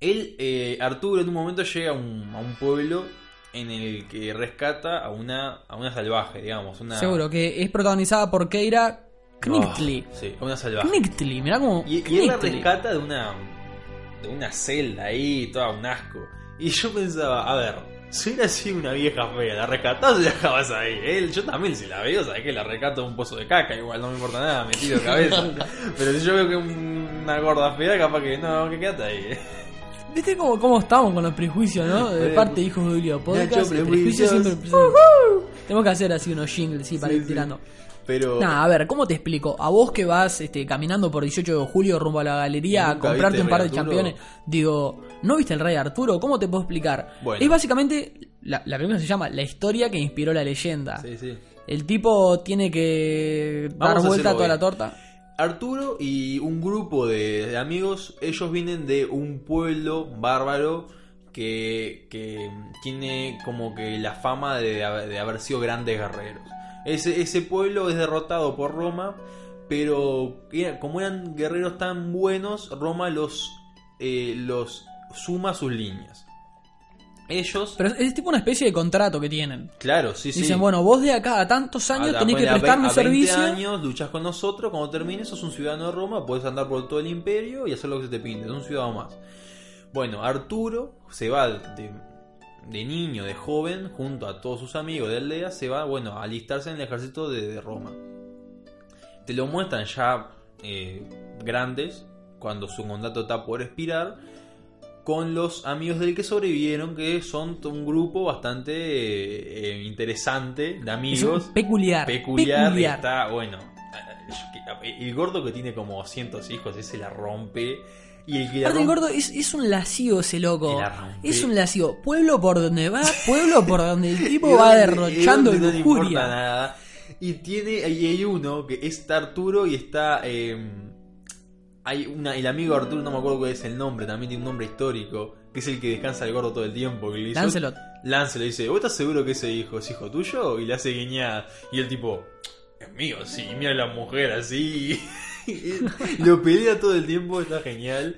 él, eh, Arturo en un momento llega a un, a un pueblo en el que rescata a una, a una salvaje, digamos. Una, Seguro que es protagonizada por Keira Knightley. Ah, sí, a una salvaje. Knightley, mirá como. Y, y él la rescata de una de una celda ahí, toda un asco. Y yo pensaba, a ver, si hubiera sido una vieja fea, la rescatás y la dejabas ahí. Él, yo también si la veo, sabes que la rescato de un pozo de caca, igual no me importa nada, me tiro de cabeza. Pero si yo veo que una gorda fea, capaz que no, que quédate ahí. ¿Viste cómo, cómo estamos con los prejuicios, no? De Sí. parte de hijos de Julio Podcast. El prejuicio prejuicios. siempre. Tenemos que hacer así unos jingles, sí, para Sí, ir sí. Pero Nah, a ver, ¿cómo te explico? A vos que vas este, caminando por 18 de julio rumbo a la galería a ¿Nunca comprarte un par de championes, digo, ¿no viste el Rey Arturo? ¿Cómo te puedo explicar? Bueno. Es básicamente, la, la película se llama La historia que inspiró la leyenda. Sí, sí. El tipo tiene que dar Vamos vuelta a toda bien. la torta. Arturo y un grupo de, de amigos, ellos vienen de un pueblo bárbaro que, que tiene como que la fama de, de haber sido grandes guerreros. Ese, ese pueblo es derrotado por Roma, pero como eran guerreros tan buenos, Roma los, eh, los suma a sus líneas. Ellos, Pero es tipo una especie de contrato que tienen. claro, sí, sí. Dicen, bueno, vos de acá a tantos años A- tenés que prestarme un ve- a 20 servicio. años luchas con nosotros, cuando termines sos un ciudadano de Roma, puedes andar por todo el imperio y hacer lo que se te pinte, es un ciudadano más. Bueno, Arturo se va de, de niño, de joven, junto a todos sus amigos de aldea, se va, bueno, a alistarse en el ejército de, de Roma. Te lo muestran ya eh, grandes, cuando su mandato está por expirar, con los amigos del que sobrevivieron, que son un grupo bastante eh, eh, interesante de amigos. peculiar. peculiar, peculiar. está bueno. El gordo que tiene como 200 hijos, ese la rompe. Y el Aparte, gordo es, es un lascivo ese loco. Es un lascivo. Pueblo por donde va, pueblo por donde el tipo va derrochando y donde no lujuria. nada. Y tiene, y hay uno que está Arturo y está. eh, hay una, el amigo Arturo, no me acuerdo cuál es el nombre, también tiene un nombre histórico, que es el que descansa el gordo todo el tiempo. Que le dice, Lancelot. Lancelot dice, ¿vos estás seguro que ese hijo es hijo tuyo? Y le hace guiñada. Y el tipo, es mío, sí, mira la mujer así. Lo pelea todo el tiempo, está genial.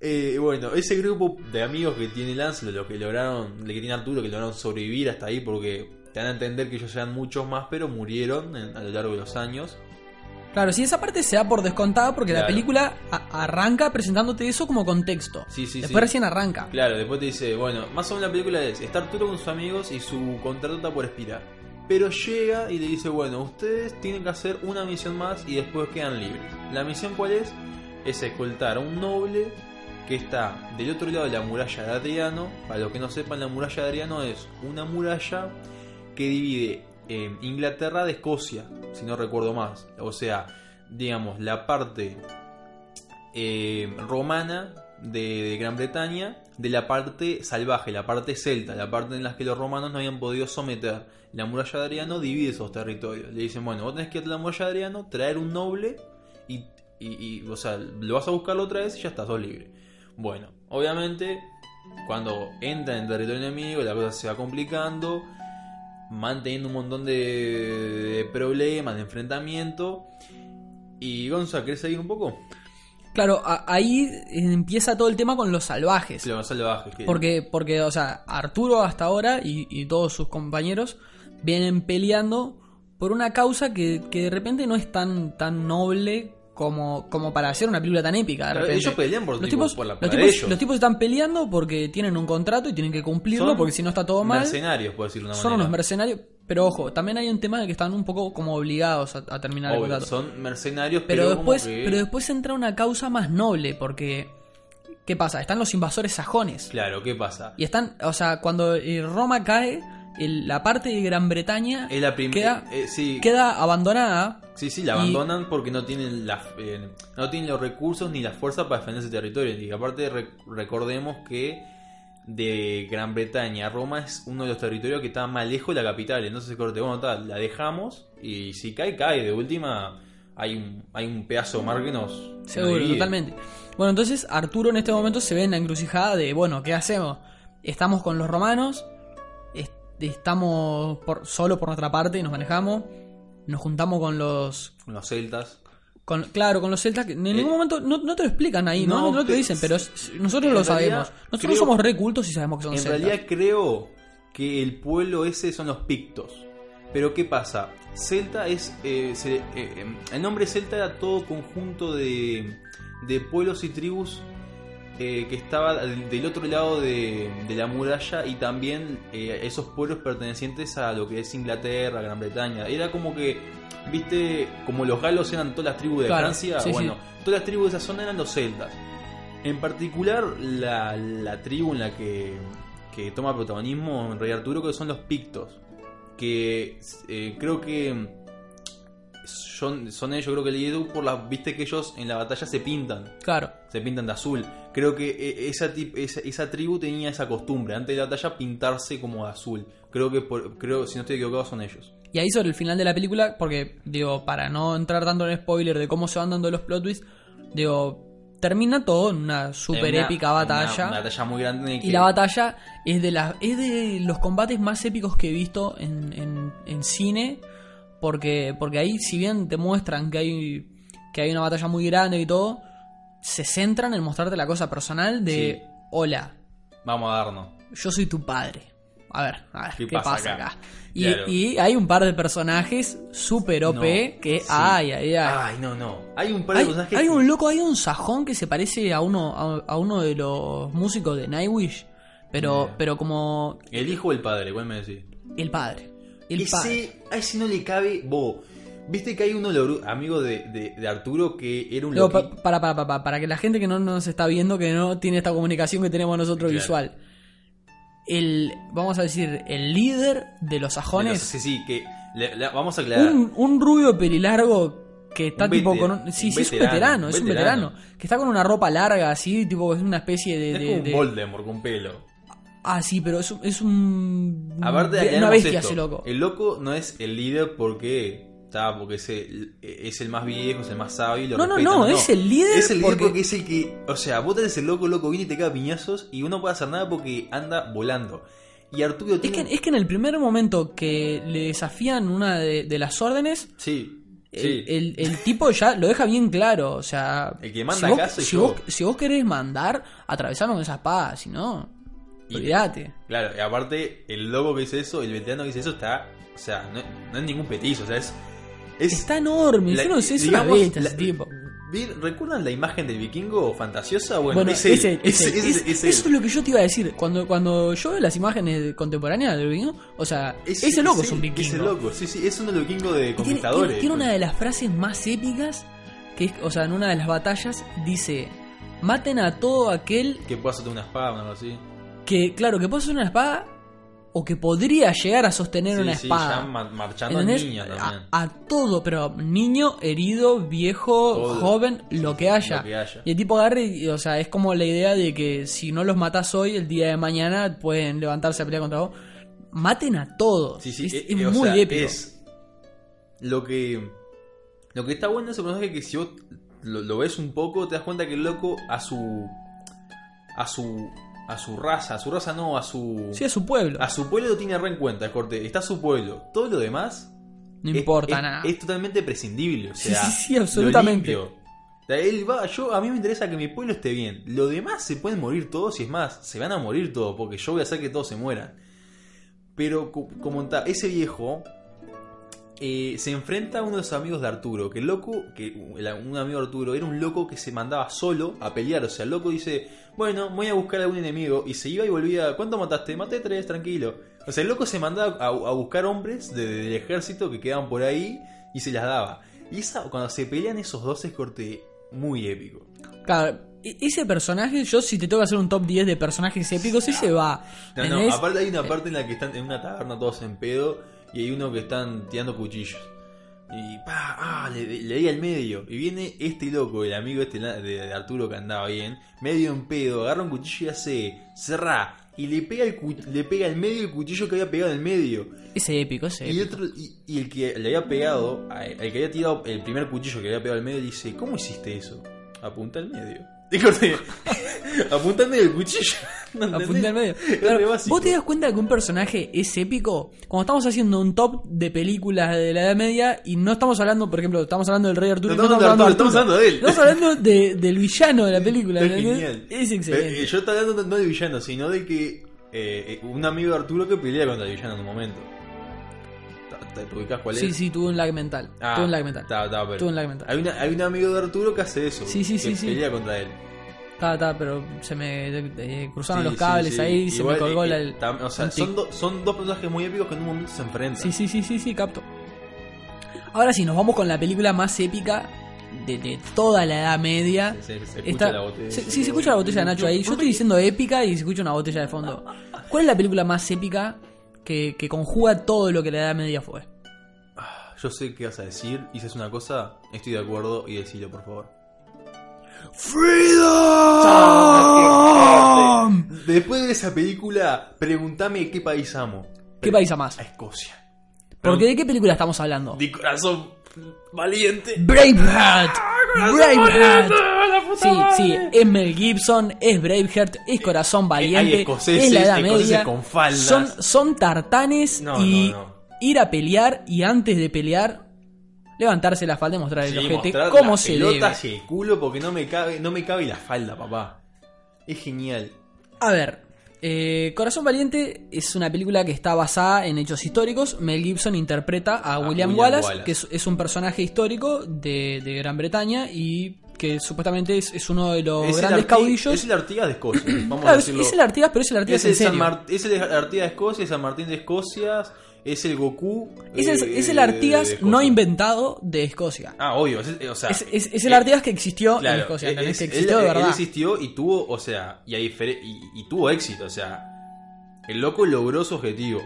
Eh, bueno, ese grupo de amigos que tiene Lancelot, los que lograron, que tiene Arturo, que lograron sobrevivir hasta ahí, porque te dan a entender que ellos eran muchos más, pero murieron en- a lo largo de los años. Claro, sí, esa parte se da por descontada porque la película arranca presentándote eso como contexto. Sí, sí, Después sí. recién arranca. Claro, después te dice, bueno, más o menos la película es, está Arturo con sus amigos y su contrato está por expirar. Pero llega y le dice, bueno, ustedes tienen que hacer una misión más y después quedan libres. ¿La misión cuál es? Es escoltar a un noble que está del otro lado de la muralla de Adriano. Para los que no sepan, la muralla de Adriano es una muralla que divide eh, Inglaterra de Escocia, si no recuerdo más. O sea, digamos, la parte eh, romana de, de Gran Bretaña de la parte salvaje, la parte celta, la parte en la que los romanos no habían podido someter. La muralla de Adriano divide esos territorios. Le dicen, bueno, vos tenés que ir a la muralla de Adriano, traer un noble y, y- y, o sea, lo vas a buscarlo otra vez y ya estás, sos libre. Bueno, obviamente, cuando entra en territorio enemigo, la cosa se va complicando, manteniendo un montón de, de problemas, de enfrentamiento. Y Gonza, ¿querés seguir un poco? Claro, ahí empieza todo el tema con los salvajes. Los Porque, porque, o sea, Arturo hasta ahora y, y todos sus compañeros vienen peleando por una causa que, que de repente no es tan, tan noble como, como para hacer una película tan épica. De Claro, repente. ellos pelean por, los tipo, tipos, por la los, tipos, los tipos están peleando porque tienen un contrato y tienen que cumplirlo Son porque si no está todo mal. Mercenarios, por decirlo de una Son unos mercenarios. Pero ojo, también hay un tema de que están un poco como obligados a, a terminar el contrato. son mercenarios, Pero, pero, después, que- pero después entra una causa más noble porque ¿qué pasa? Están los invasores sajones. Claro, ¿qué pasa? Y están, o sea, cuando eh, Roma cae, el- la parte de Gran Bretaña Es la prim- queda, eh, eh, sí, queda abandonada. sí, sí, la y- abandonan porque no tienen la, eh, no tienen los recursos ni la fuerza para defender ese territorio. Y aparte re- recordemos que de Gran Bretaña Roma es uno de los territorios que está más lejos de la capital. Entonces, corte, bueno, tal, la dejamos y si cae, cae. De última, hay un, hay un pedazo de mar que nos. Seguro, totalmente. Bueno, entonces Arturo en este momento se ve en la encrucijada de, bueno, ¿qué hacemos? ¿Estamos con los romanos? Est- ¿Estamos por, solo por nuestra parte y nos manejamos? ¿Nos juntamos con los... Con los celtas. Con, claro, con los celtas que en ningún momento no, no te lo explican ahí, ¿no? no, No, te lo dicen, pero es- nosotros en lo sabemos. Nosotros creo- somos re cultos y sabemos que son En celtas. realidad creo que el pueblo ese son los pictos. Pero ¿qué pasa? Celta es... eh, se- eh, eh, el nombre Celta era todo conjunto de, de pueblos y tribus eh, que estaba del otro lado de, de la muralla y también eh, esos pueblos pertenecientes a lo que es Inglaterra, Gran Bretaña. Era como que, viste, como los galos eran todas las tribus de Claro, Francia, sí, bueno, sí. todas las tribus de esa zona eran los celtas. En particular, la, la tribu en la que, que toma protagonismo en Rey Arturo, que son los pictos. Que eh, creo que son, son ellos, creo que leí Edu, por las. Viste que ellos en la batalla se pintan. Claro. Se pintan de azul. Creo que eh, esa, esa, esa tribu tenía esa costumbre, antes de la batalla, pintarse como de azul. Creo que, por- creo, si no estoy equivocado, son ellos. Y ahí sobre el final de la película, porque, digo, para no entrar tanto en spoiler de cómo se van dando los plot twists, digo, termina todo en una super Una- épica batalla. Una, una batalla muy grande el que Y la batalla es de, las es de los combates más épicos que he visto en, en- en cine. Porque, porque ahí, si bien te muestran que hay, que hay una batalla muy grande y todo, se centran en mostrarte la cosa personal de: Sí. Hola, Vamos a darnos. yo soy tu padre. A ver, a ver, ¿Qué ¿qué, pasa acá? acá? Y, Claro. y hay un par de personajes super OP No, que, sí. ay, ay, ay. Ay, no, no. Hay un par de Hay, personajes. hay un loco, hay un sajón que se parece a uno, a, a uno de los músicos de Nightwish, pero, pero como El hijo o el padre, ¿cuál me decís? el padre. El ese, a ese no le cabe. Vos, viste que hay uno logru- amigo de, de, de Arturo que era un pa- para, para, para, para, que la gente que no nos está viendo, que no tiene esta comunicación que tenemos nosotros Claro. visual. El, vamos a decir, el líder de los sajones, Sí, sí, que. le- le- vamos a aclarar. un, un rubio pelilargo que está Un tipo con un, sí, un sí, es un veterano, veterano, un es un veterano. que está con una ropa larga así, tipo es una especie de, es de- como un de- Voldemort con pelo. Ah, sí, pero es, un- es un. Aparte de una bestia ese loco. El loco no es el líder porque. Está, porque es el, es el más viejo, es el más sabio lo No, no, no, es el líder Es el líder porque- porque... es el que. O sea, vos tenés el loco, el loco viene y te caga piñazos y uno no puede hacer nada porque anda volando. Y Arturo Es tiene. que, es que en el primer momento que le desafían una de, de las órdenes, Sí, el, sí. el- el tipo ya lo deja bien claro. O sea, El que manda si, vos, si, vos, si vos querés mandar, atravesarnos con esa espada, si no, olvídate. Claro, y aparte, el loco que dice eso, el veterano que dice eso está. O sea, no, no es ningún petizo, o sea, es. es Está enorme, la- yo no sé, es digamos, una la- ese tipo. ¿Recuerdan la imagen del vikingo fantasiosa? Bueno, Bueno, ese- es- ese- es- eso es lo que yo te iba a decir. Cuando, cuando yo veo las imágenes contemporáneas del vikingo, o sea, ese, loco es un vikingo. Ese loco, sí, sí, es uno de los vikingos de conquistadores. tiene- tiene una de las frases más épicas, que es, o sea, en una de las batallas dice, maten a todo aquel Que pueda soltar una espada o algo así. Que, claro, que puede ser una espada o que podría llegar a sostener Sí, una sí, espada. ya marchando. A, a todo, pero niño, herido, viejo, Todo. joven, lo que haya. Lo que haya. Y el tipo agarre, y, o sea, es como la idea de que si no los matas hoy, el día de mañana pueden levantarse a pelear contra vos. Maten a todos. Sí, sí, es eh, es eh, o muy sea, épico. Es lo que lo que está bueno de ese personaje es que si vos lo, lo ves un poco te das cuenta que el loco a su a su a su raza, a su raza no, a su Sí, a su pueblo. a su pueblo lo tiene re en cuenta, corte, está su pueblo. Todo lo demás no es- importa es, nada. Es totalmente prescindible, o Sí, sea, sí, sí, absolutamente. él va, yo a mí me interesa que mi pueblo esté bien. Lo demás se pueden morir todos y es más, se van a morir todos porque yo voy a hacer que todos se mueran. Pero co- como ese viejo eh, se enfrenta a uno de los amigos de Arturo, que el loco, que un amigo de Arturo era un loco que se mandaba solo a pelear, o sea, el loco dice, bueno, voy a buscar a algún enemigo y se iba y volvía, ¿cuánto mataste? Maté tres, tranquilo. O sea, el loco se mandaba a, a buscar hombres de- del ejército que quedaban por ahí y se las daba. Y esa, cuando se pelean esos dos es corte muy épico. Claro, e- ese personaje, yo si te tengo que hacer un top 10 de personajes épicos, ese va. No, no, aparte hay una parte en la que están en una taberna todos en pedo y hay uno que están tirando cuchillos. Y pa, ah, le, le di al medio. Y viene este loco, el amigo este de, de Arturo que andaba bien, medio en pedo, agarra un cuchillo y hace cerrá. Y le pega el le pega al medio el cuchillo que había pegado en el medio. Ese épico, ese Y, épico. otro, y, y el que le había pegado, el que había tirado el primer cuchillo que le había pegado al medio, le dice, ¿cómo hiciste eso? Apunta al medio. Y corte, apunta al medio del cuchillo. ¿No? Apunté al medio. Es Claro. ¿Vos te das cuenta que un personaje es épico? Cuando estamos haciendo un top de películas de la Edad Media y no estamos hablando, por ejemplo, estamos hablando del Rey Arturo. No y estamos hablando estamos hablando de él. Estamos hablando de- del villano de la película. ¿entendés? genial. Es excelente. Eh, eh, yo estoy hablando no de villano, sino de que eh, eh, un amigo de Arturo que pelea contra el villano en un momento. ¿Te- ¿Te ubicás cuál es? sí, sí, tuvo un lag mental. Ah, tuvo un lag mental. pero Tuvo un lag mental. Hay, una, hay un amigo de Arturo que hace eso. Sí, sí, que sí, sí. pelea contra él. Está, está, pero se me eh, cruzaron Sí, los cables sí. ahí, se me colgó eh, la. tam- o sea, son, do- son dos personajes muy épicos que en un momento se enfrentan. Sí, sí, sí, sí, sí, capto. Ahora sí, nos vamos con la película más épica de, de toda la Edad Media. Se, se escucha Está- la botella. se- sí, se escucha la botella de Nacho ahí. Yo estoy diciendo épica y se escucha una botella de fondo. ¿Cuál es la película más épica que, que conjuga todo lo que la Edad Media fue? Yo sé qué vas a decir, y si es una cosa, estoy de acuerdo y decilo, por favor. ¡Freedom! Después de esa película, pregúntame qué país amo. ¿Qué país amás? A Escocia. Porque ¿de qué película estamos hablando? De corazón valiente. Braveheart. Braveheart. La puta Sí, sí, es Mel Gibson, es Braveheart, es Corazón Valiente, escoceses, es la Edad Media. con faldas. Son, son tartanes No, y no, no. ir a pelear y antes de pelear levantarse la falda y mostrar el Sí, ojete las se debe. y el culo porque no me cabe, no me cabe la falda, papá. Es genial. A ver, eh, Corazón Valiente es una película que está basada en hechos históricos. Mel Gibson interpreta a, William, William Wallace, Wallace. que es, es un personaje histórico de, de Gran Bretaña y que supuestamente es, es uno de los Es grandes caudillos. Es el Artigas de Escocia. Vamos Claro, a decirlo. es el Artigas, pero es el Artigas Es en el, serio. Es el Artigas de Escocia, es San Martín de Escocia, es el Goku. Es el, eh, es el de- Artigas de no inventado de Escocia. Ah, obvio. es el- o sea, Es, es- es el eh, Artigas que existió en Escocia, es- ¿entendés? que él- existió de él, verdad. existió y tuvo, o sea, y, tuvo éxito, o sea, el loco logró su objetivo.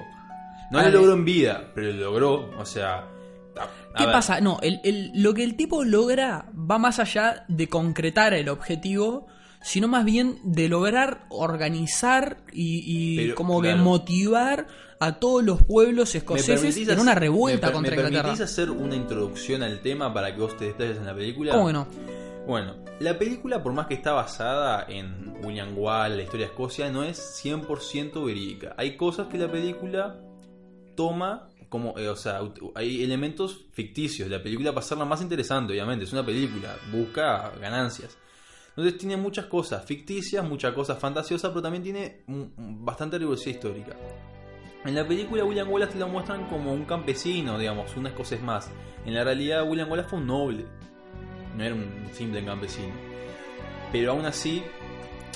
No lo logró en vida, pero lo logró, o sea... a- a ¿Qué ver, pasa? No, el, el- lo que el tipo logra va más allá de concretar el objetivo, sino más bien de lograr organizar y, y Pero, como que motivar a todos los pueblos ¿me escoceses en una revuelta me, contra ¿Me Inglaterra. permitís hacer una introducción al tema para que vos te detalles en la película? ¿Cómo que no? Bueno, la película, por más que está basada en William Wallace, la historia de Escocia, no es 100% verídica. Hay cosas que la película toma como, eh, o sea, hay elementos ficticios. La película para hacerla más interesante, obviamente, es una película, busca ganancias. Entonces tiene muchas cosas ficticias, muchas cosas fantasiosas, pero también tiene bastante rigurosidad histórica. En la película William Wallace lo muestran como un campesino, digamos, un escocés más. En la realidad William Wallace fue un noble, no era un simple campesino. Pero aún así,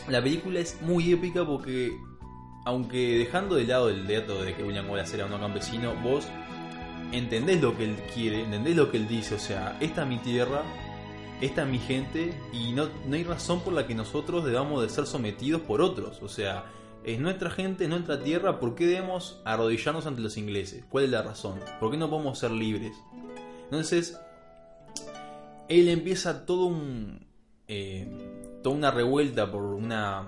la película es muy épica porque, aunque dejando de lado el dato de que William Wallace era un campesino, vos entendés lo que él quiere, entendés lo que él dice, o sea, esta es mi tierra, esta es mi gente y no, no hay razón por la que nosotros debamos de ser sometidos por otros, o sea, es nuestra gente, es nuestra tierra, ¿por qué debemos arrodillarnos ante los ingleses? ¿Cuál es la razón? ¿Por qué no podemos ser libres? Entonces, él empieza todo un eh, toda una revuelta por una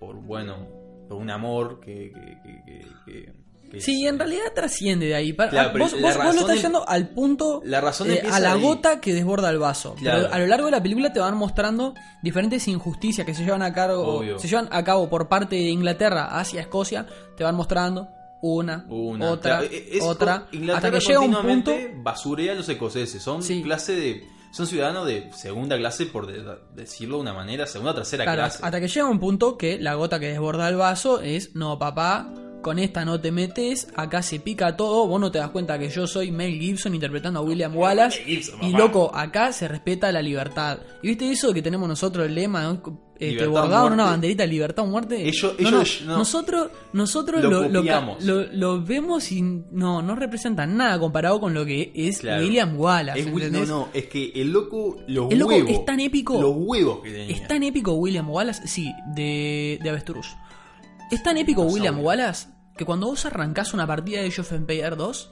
por bueno por un amor que, que, que- que- que Sí, es- en realidad trasciende de ahí. Para- Claro, ah, vos, vos- lo estás yendo al punto, la razón eh, a la gota que desborda el vaso. Claro. Pero a lo largo de la película te van mostrando diferentes injusticias que se llevan a cabo, Obvio. se llevan a cabo por parte de Inglaterra hacia Escocia. Te van mostrando una, una otra, claro, e- es- otra, Inglaterra hasta que llega un punto. basurea a los escoceses son Sí. clase de son ciudadanos de segunda clase por de- decirlo de una manera segunda o tercera Claro, clase hasta que llega un punto que la gota que desborda el vaso es, no papá, con esta no te metes, acá se pica todo, vos no te das cuenta que yo soy Mel Gibson interpretando a William Wallace Gibson, y loco, acá se respeta la libertad. ¿Y viste eso que tenemos nosotros el lema, ¿no? este, bordado en una banderita libertad o muerte? Ellos- No, ellos- no, no. nosotros nosotros Lo lo, vemos y no no representa nada comparado con lo que es Claro. William Wallace. Es no no es que el loco los El loco es tan épico. los huevos que tenía Es tan épico William Wallace, sí, de, de Avestruz. Es tan épico William. Wallace que cuando vos arrancás una partida de Age of Empires 2,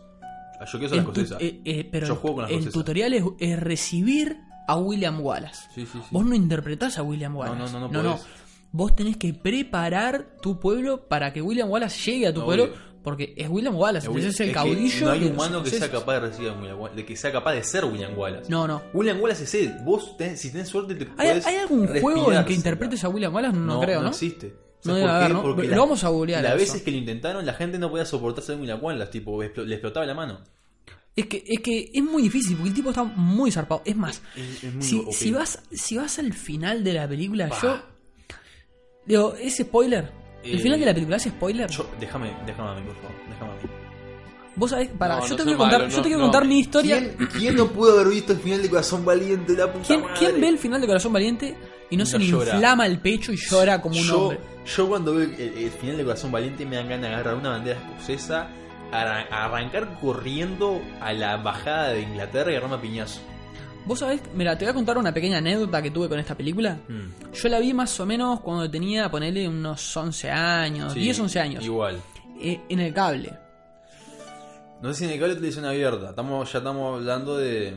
Ah, yo quiero eh, eh, pero Yo juego con la el escocesa. tutorial es, es recibir a William Wallace. sí sí sí Vos no interpretás a William Wallace. no, no, no podés. Vos tenés que preparar tu pueblo para que William Wallace llegue a tu pueblo. Porque es William Wallace, Es entonces es el caudillo. no hay los humano que sea capaz de recibir a William Wallace, de que sea capaz de ser William Wallace No, no. William Wallace es él vos tenés- si tenés suerte te ¿Hay, hay algún juego en que interpretes a William Wallace? No, creo, ¿no? No existe. No ¿Sabes debe por haber, qué? ¿no? Porque Lo vamos a googlear Las veces que lo intentaron, la gente no podía soportarse a William Wallace, tipo, le explotaba la mano. Es que, es que es muy difícil porque el tipo está muy zarpado. Es más, Es- es muy si, si vas, si vas al final de la película, Pa. yo. Digo, ¿es spoiler? ¿El Eh, final de la película es spoiler? Yo- déjame, déjame a mí, por favor, déjame a mí. Vos sabés, para, No, yo no te quiero contar, malo, yo no, te quiero no. contar mi historia. ¿Quién, quién no pudo haber visto el final de Corazón Valiente? La puta ¿Quién, madre? quién ve el final de Corazón Valiente y no, se le llora. inflama el pecho y llora como un yo, hombre? yo cuando veo el, el final de Corazón Valiente me dan ganas de agarrar una bandera escocesa, arran- arrancar corriendo a la embajada de Inglaterra y agarrarme a piñazo. Vos sabés, mira, te voy a contar una pequeña anécdota que tuve con esta película. Mm. Yo la vi más o menos cuando tenía, ponerle unos 11 años, Sí, 10, 11 años, Igual. eh, en el cable. No sé si en el cable televisión abierta. Estamos, ya estamos hablando de.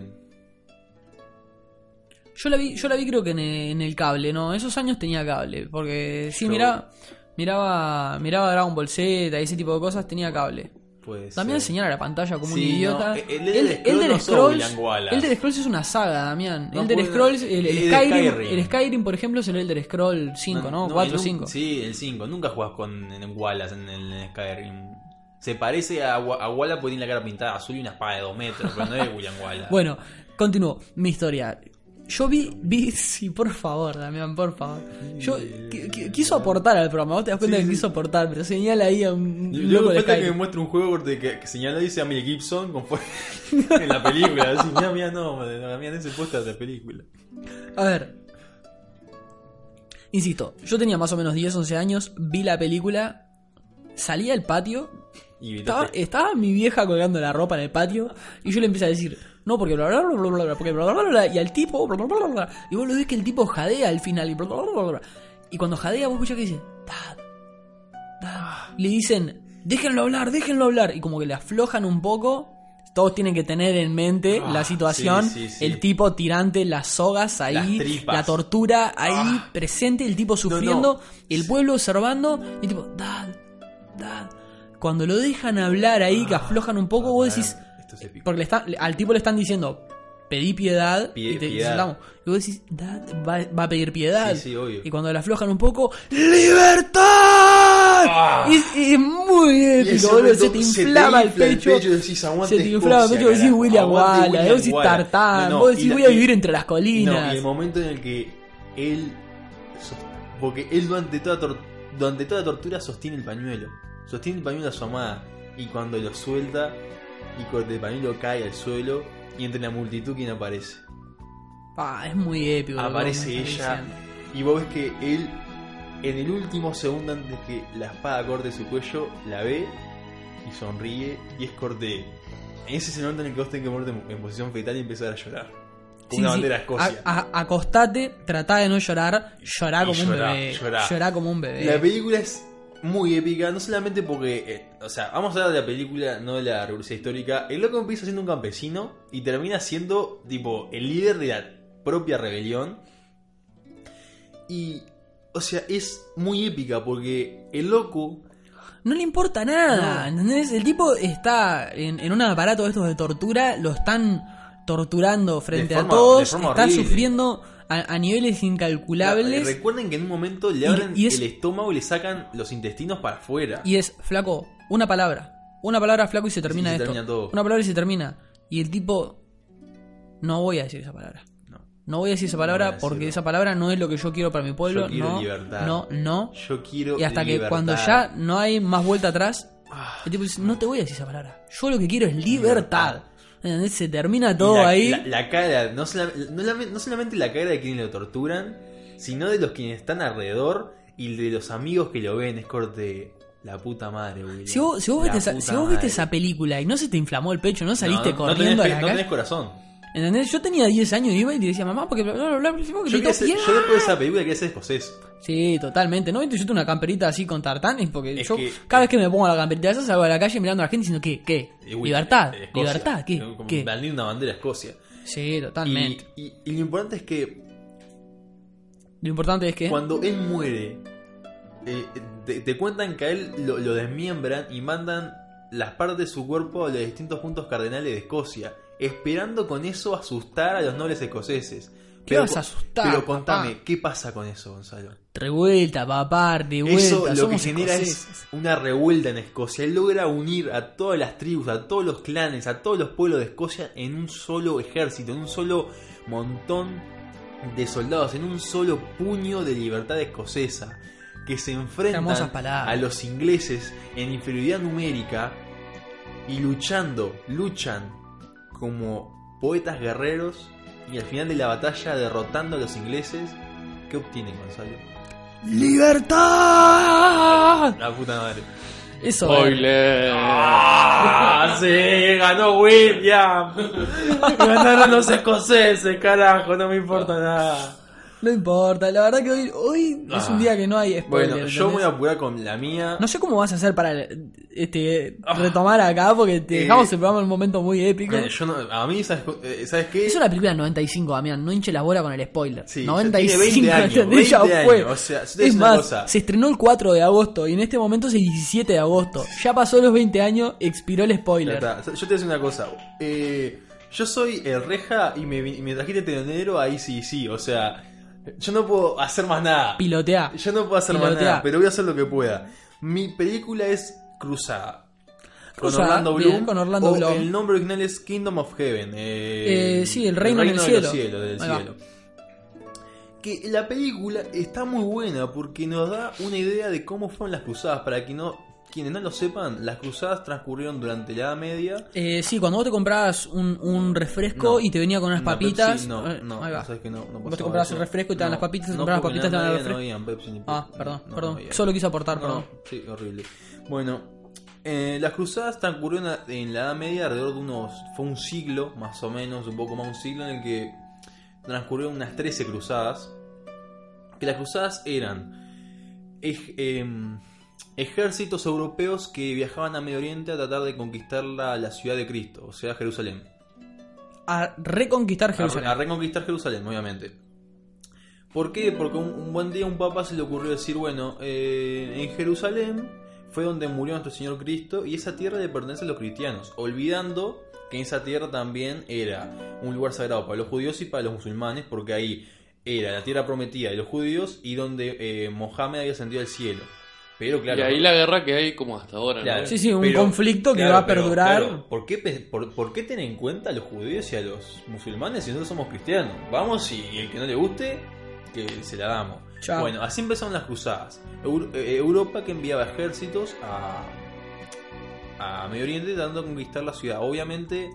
Yo la vi, yo la vi creo que en el, en el cable, ¿no? Esos años tenía cable, porque sí, miraba, miraba, miraba Dragon Ball Z y ese tipo de cosas, tenía cable. Puede Damián ser. señala la pantalla como un Sí, idiota. no, el Elder Scrolls no sos William Wallace. Elder Scrolls es una saga, Damián. No Elder Scrolls, el, el el Skyrim, Skyrim. el Skyrim, por ejemplo, es el Elder Scroll 5, ¿no? y 4 o nun- 5. Sí, el 5. Nunca jugás con en Wallace en el Skyrim. Se parece a, a Wallace porque tiene la cara pintada azul y una espada de 2 metros, pero no es William Wallace. Bueno, continúo. Mi historia. Yo vi, vi, sí, por favor, Damián, por favor. Yo qui- qui- quiso aportar al programa, vos te das cuenta Sí, que sí. quiso aportar, pero señala ahí a un Yo loco luego de que me muestre un juego que, que señala dice a Mel Gibson con fue- en la película. Así, mira, mira, no, mira, ese póster de película. A ver. Insisto, yo tenía más o menos 10, 11 años, vi la película, salí al patio, Y estaba, estaba mi vieja colgando la ropa en el patio, y yo le empecé a decir, no, porque bla bla bla bla porque bla bla bla, bla, y al tipo, bla bla bla, bla, y vos lo ves que el tipo jadea al final, y bla bla bla, bla, bla. Y cuando jadea, vos escuchás que dice, dad, dad. Le dicen, déjenlo hablar, déjenlo hablar, y como que le aflojan un poco. Todos tienen que tener en mente Ah, la situación, sí, sí, sí. el tipo tirante, las sogas ahí, Las la tortura ahí Ah. presente, el tipo sufriendo, el pueblo observando, y tipo, dad, dad. Cuando lo dejan hablar ahí, que aflojan un poco, vos decís, Esto es épico. porque le están- al tipo le están diciendo, pedí piedad, Pie- y te piedad. Y vos decís, dad, va, va a pedir piedad. Sí, sí, obvio. Y cuando le aflojan un poco, ¡Libertad! Ah. Es muy épico, boludo, se te se te inflama el pecho. pecho y decís, "Aguante se te inflama el pecho, vos decís William Wallace, vos decís Wallace". Tartán, No, no, vos decís la- voy a y- vivir entre las No, colinas. y el momento en el que él. Porque él durante toda, tor- durante toda tortura sostiene el pañuelo. Sostiene el pañuelo a su amada. Y cuando lo suelta, y pañuelo cae al suelo, y entre la multitud, ¿quién aparece? Ah, es muy épico. aparece ella. Y vos ves que él, en el último segundo antes que la espada corte su cuello, la ve y sonríe y es corte. Ese es el momento en el que vos tenés que ponerte en- en posición fetal y empezar a llorar. Sí, una sí. bandera Escocia. A- a- acostate, tratá de no llorar, llorá Y como llorá, un bebé. llorá. Llorá como un bebé. La película es muy épica, no solamente porque. eh, o sea, vamos a hablar de la película, no de la revolución histórica. El loco empieza siendo un campesino y termina siendo, tipo, el líder de la propia rebelión. Y. O sea, es muy épica porque el loco. No le importa nada, No. ¿entendés? El tipo está en, en un aparato de estos de tortura, lo están torturando frente a todos, está horrible. sufriendo a, a niveles incalculables Recuerden que en un momento le abren y es- el estómago y le sacan los intestinos para afuera. y es, flaco, una palabra, una palabra flaco y se termina esto. termina todo. Una palabra y se termina. Y el tipo, no voy a decir esa palabra. No. No voy a decir esa palabra porque esa palabra no es lo que yo quiero para mi pueblo. Yo quiero no, libertad. no, no. Yo quiero. Y hasta que cuando ya no hay más vuelta atrás, Ah. el tipo dice, no te voy a decir esa palabra. Yo lo que quiero es libertad. Libertad. Se termina todo la, ahí. La, la cara, no, sola- no la- no solamente la cara de quienes lo torturan, sino de los quienes están alrededor y de los amigos que lo ven. Es corte. La puta madre, William. Si vos, si vos, viste, esa, si vos viste esa película y no se te inflamó el pecho, no saliste No, no corriendo tenés, a la no tenés corazón. ¿Entendés? Yo tenía 10 años y iba y te decía, mamá, porque bla bla bla, bla, Yo, quería ser- piedad". yo después de esa película quería ser escocés. Sí, totalmente. ¿No? Entonces yo tengo una camperita así con tartanes porque Es yo que- cada vez que me pongo la camperita esa salgo a la calle mirando a la gente diciendo, ¿qué? ¿Qué? ¿Libertad? eh, Escocia. ¿Libertad? ¿Qué? Como ¿Qué? Una bandera de Escocia. Sí, Y, totalmente. y- y lo importante es que Lo importante es que... cuando él muere, eh, te, te cuentan que a él lo, lo desmiembran y mandan las partes de su cuerpo a los distintos puntos cardenales de Escocia, esperando con eso asustar a los nobles escoceses. ¿Qué vas a asustar, Pero contame, papá? ¿qué pasa con eso, Gonzalo? Revuelta, papá, de vuelta. Eso lo que genera escoceses. es una revuelta en Escocia. Él logra unir a todas las tribus, a todos los clanes, a todos los pueblos de Escocia en un solo ejército, en un solo montón de soldados, en un solo puño de libertad escocesa, que se enfrentan a los ingleses en inferioridad numérica y luchando, luchan como poetas guerreros y al final de la batalla derrotando a los ingleses. ¿Qué obtienen, Gonzalo? ¡Libertad! La puta madre. Eso. Spoiler. ¡Ah! ¡Sí! ¡Ganó William! ¡Ganaron los escoceses, carajo! No me importa nada. No importa, la verdad que hoy, hoy es un Ah. día que no hay spoiler. Bueno, yo voy a apurar con la mía. No sé cómo vas a hacer para este retomar acá porque te Eh, dejamos el programa en un momento muy épico. Eh, yo no- a mí, ¿sabes, eh, ¿sabes qué? Es una película del 95, Damián, no hinche la bola con el spoiler. Sí, 95, ya tiene 20 años. Ya 20 fue. años, o sea, yo te es más, cosa. se estrenó el 4 de agosto y en este momento es el 17 de agosto. Ya pasó los 20 años, expiró el spoiler. está. Yo te voy a decir una cosa. Eh, yo soy el reja y me, y me trajiste telonero, ahí sí, sí. O sea, yo no puedo hacer más nada. Pilotea. Yo no puedo hacer más nada, pero voy a hacer lo que pueda. Mi película es Cruzada. Con Cruzada, Orlando bien, Bloom. con Orlando o Bloom. El nombre original es Kingdom of Heaven. eh, Eh, sí, el reino en el de cielo. los cielos, del Ahí va. cielo. Que la película está muy buena porque nos da una idea de cómo fueron las cruzadas. Para que no, quienes no lo sepan, las cruzadas transcurrieron durante la Edad Media. Eh, sí, cuando vos te comprabas un, un refresco No. y te venía con unas Una papitas. Pepsi, no, eh, no, ahí va. sabes que no, no Vos te comprabas el refresco y te daban las papitas, te no, comprabas porque papitas, te en la daban el refresco. No habían Pepsi ni Ah, Pepsi. perdón, No, perdón. había. Solo quise aportar, perdón. Sí, horrible. Bueno, eh, las cruzadas transcurrieron en la Edad Media alrededor de unos. Fue un siglo, más o menos, un poco más un siglo, en el que transcurrieron unas 13 cruzadas. Que las cruzadas eran. em, ejércitos europeos que viajaban a Medio Oriente a tratar de conquistar la, la ciudad de Cristo, o sea, Jerusalén. A reconquistar A, Jerusalén. a reconquistar Jerusalén, obviamente. ¿Por qué? Porque un, un buen día a un papa se le ocurrió decir, bueno, eh, en Jerusalén fue donde murió nuestro Señor Cristo y esa tierra le pertenece a los cristianos, olvidando que esa tierra también era un lugar sagrado para los judíos y para los musulmanes, porque ahí era la tierra prometida de los judíos y donde eh, Mohammed había ascendido al cielo. Pero claro, Y ahí la guerra que hay como hasta ahora. Sí, sí, un Pero- conflicto que claro, va a pero, perdurar. claro, ¿por, qué, por, por qué tener en cuenta a los judíos y a los musulmanes si nosotros somos cristianos? Vamos y el que no le guste, que se la damos. Chao. Bueno, así empezaron las cruzadas. Eh, Europa que enviaba ejércitos a, a Medio Oriente tratando de conquistar la ciudad. Obviamente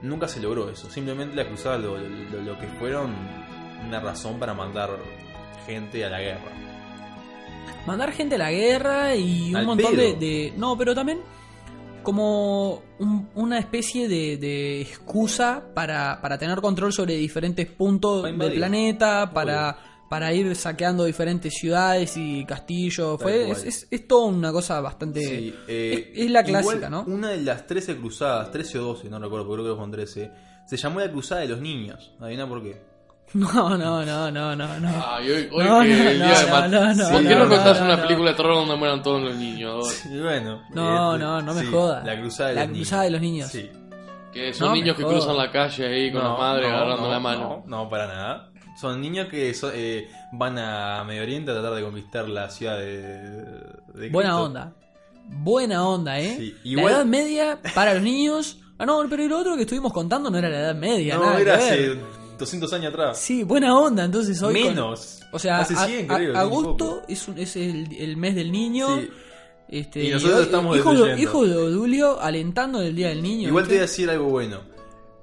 nunca se logró eso. Simplemente las cruzadas lo, lo- lo que fueron una razón para mandar gente a la guerra. Mandar gente a la guerra y un Al montón de, No, pero también como un- una especie de, de excusa para, para tener control sobre diferentes puntos del planeta, para, para ir saqueando diferentes ciudades y castillos. Fue, es, es, es toda una cosa bastante... Sí, eh, es, es la igual clásica, ¿no? Una de las 13 cruzadas, 13 o 12, no recuerdo, pero creo que fueron 13, se llamó la cruzada de los niños. ¿Adivina por qué? No, no, no, no, no, no. Ay, hoy, hoy No, que no, el no, día de no, no, no, ¿Por qué no, no contás no, una no. película de terror donde mueran todos los niños? Y bueno. No, eh, no, no me sí, jodas. La cruzada de La los cruzada de los niños. Sí. Que son No, niños que cruzan la calle ahí con No, las madres no, agarrando no, la mano. No, no, para nada. Son niños que so- eh, van a Medio Oriente a tratar de conquistar la ciudad de. de Buena onda. Buena onda, ¿eh? Sí, La edad media para los niños. Ah, no, pero el otro que estuvimos contando no era la edad media. No, nada era que ver. hace 200 años atrás. Sí, buena onda. Entonces hoy. con- Menos. o sea, hace a- 100, a- creo. agosto es, un- es el, el mes del niño. Sí. Este, Y nosotros hoy- estamos hijo, de, hijo de Odulio alentando el día del niño. Igual te voy a decir algo bueno.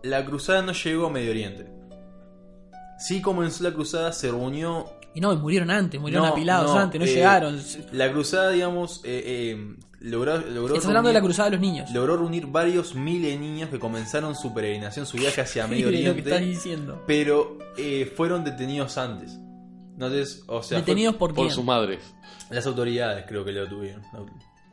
La cruzada no llegó a Medio Oriente. Sí comenzó la cruzada, se reunió. Y no, y murieron antes, murieron No, apilados no, antes, no eh, llegaron. La cruzada, digamos, eh, eh, logró, logró, Estás hablando de la reunir- cruzada de los niños. logró reunir varios miles de niños que comenzaron su peregrinación, su viaje hacia Medio Increíble lo que estás Oriente, diciendo. pero eh, fueron detenidos antes. Entonces, o sea, fue- Detenidos por Por sus madres. las autoridades creo que lo tuvieron.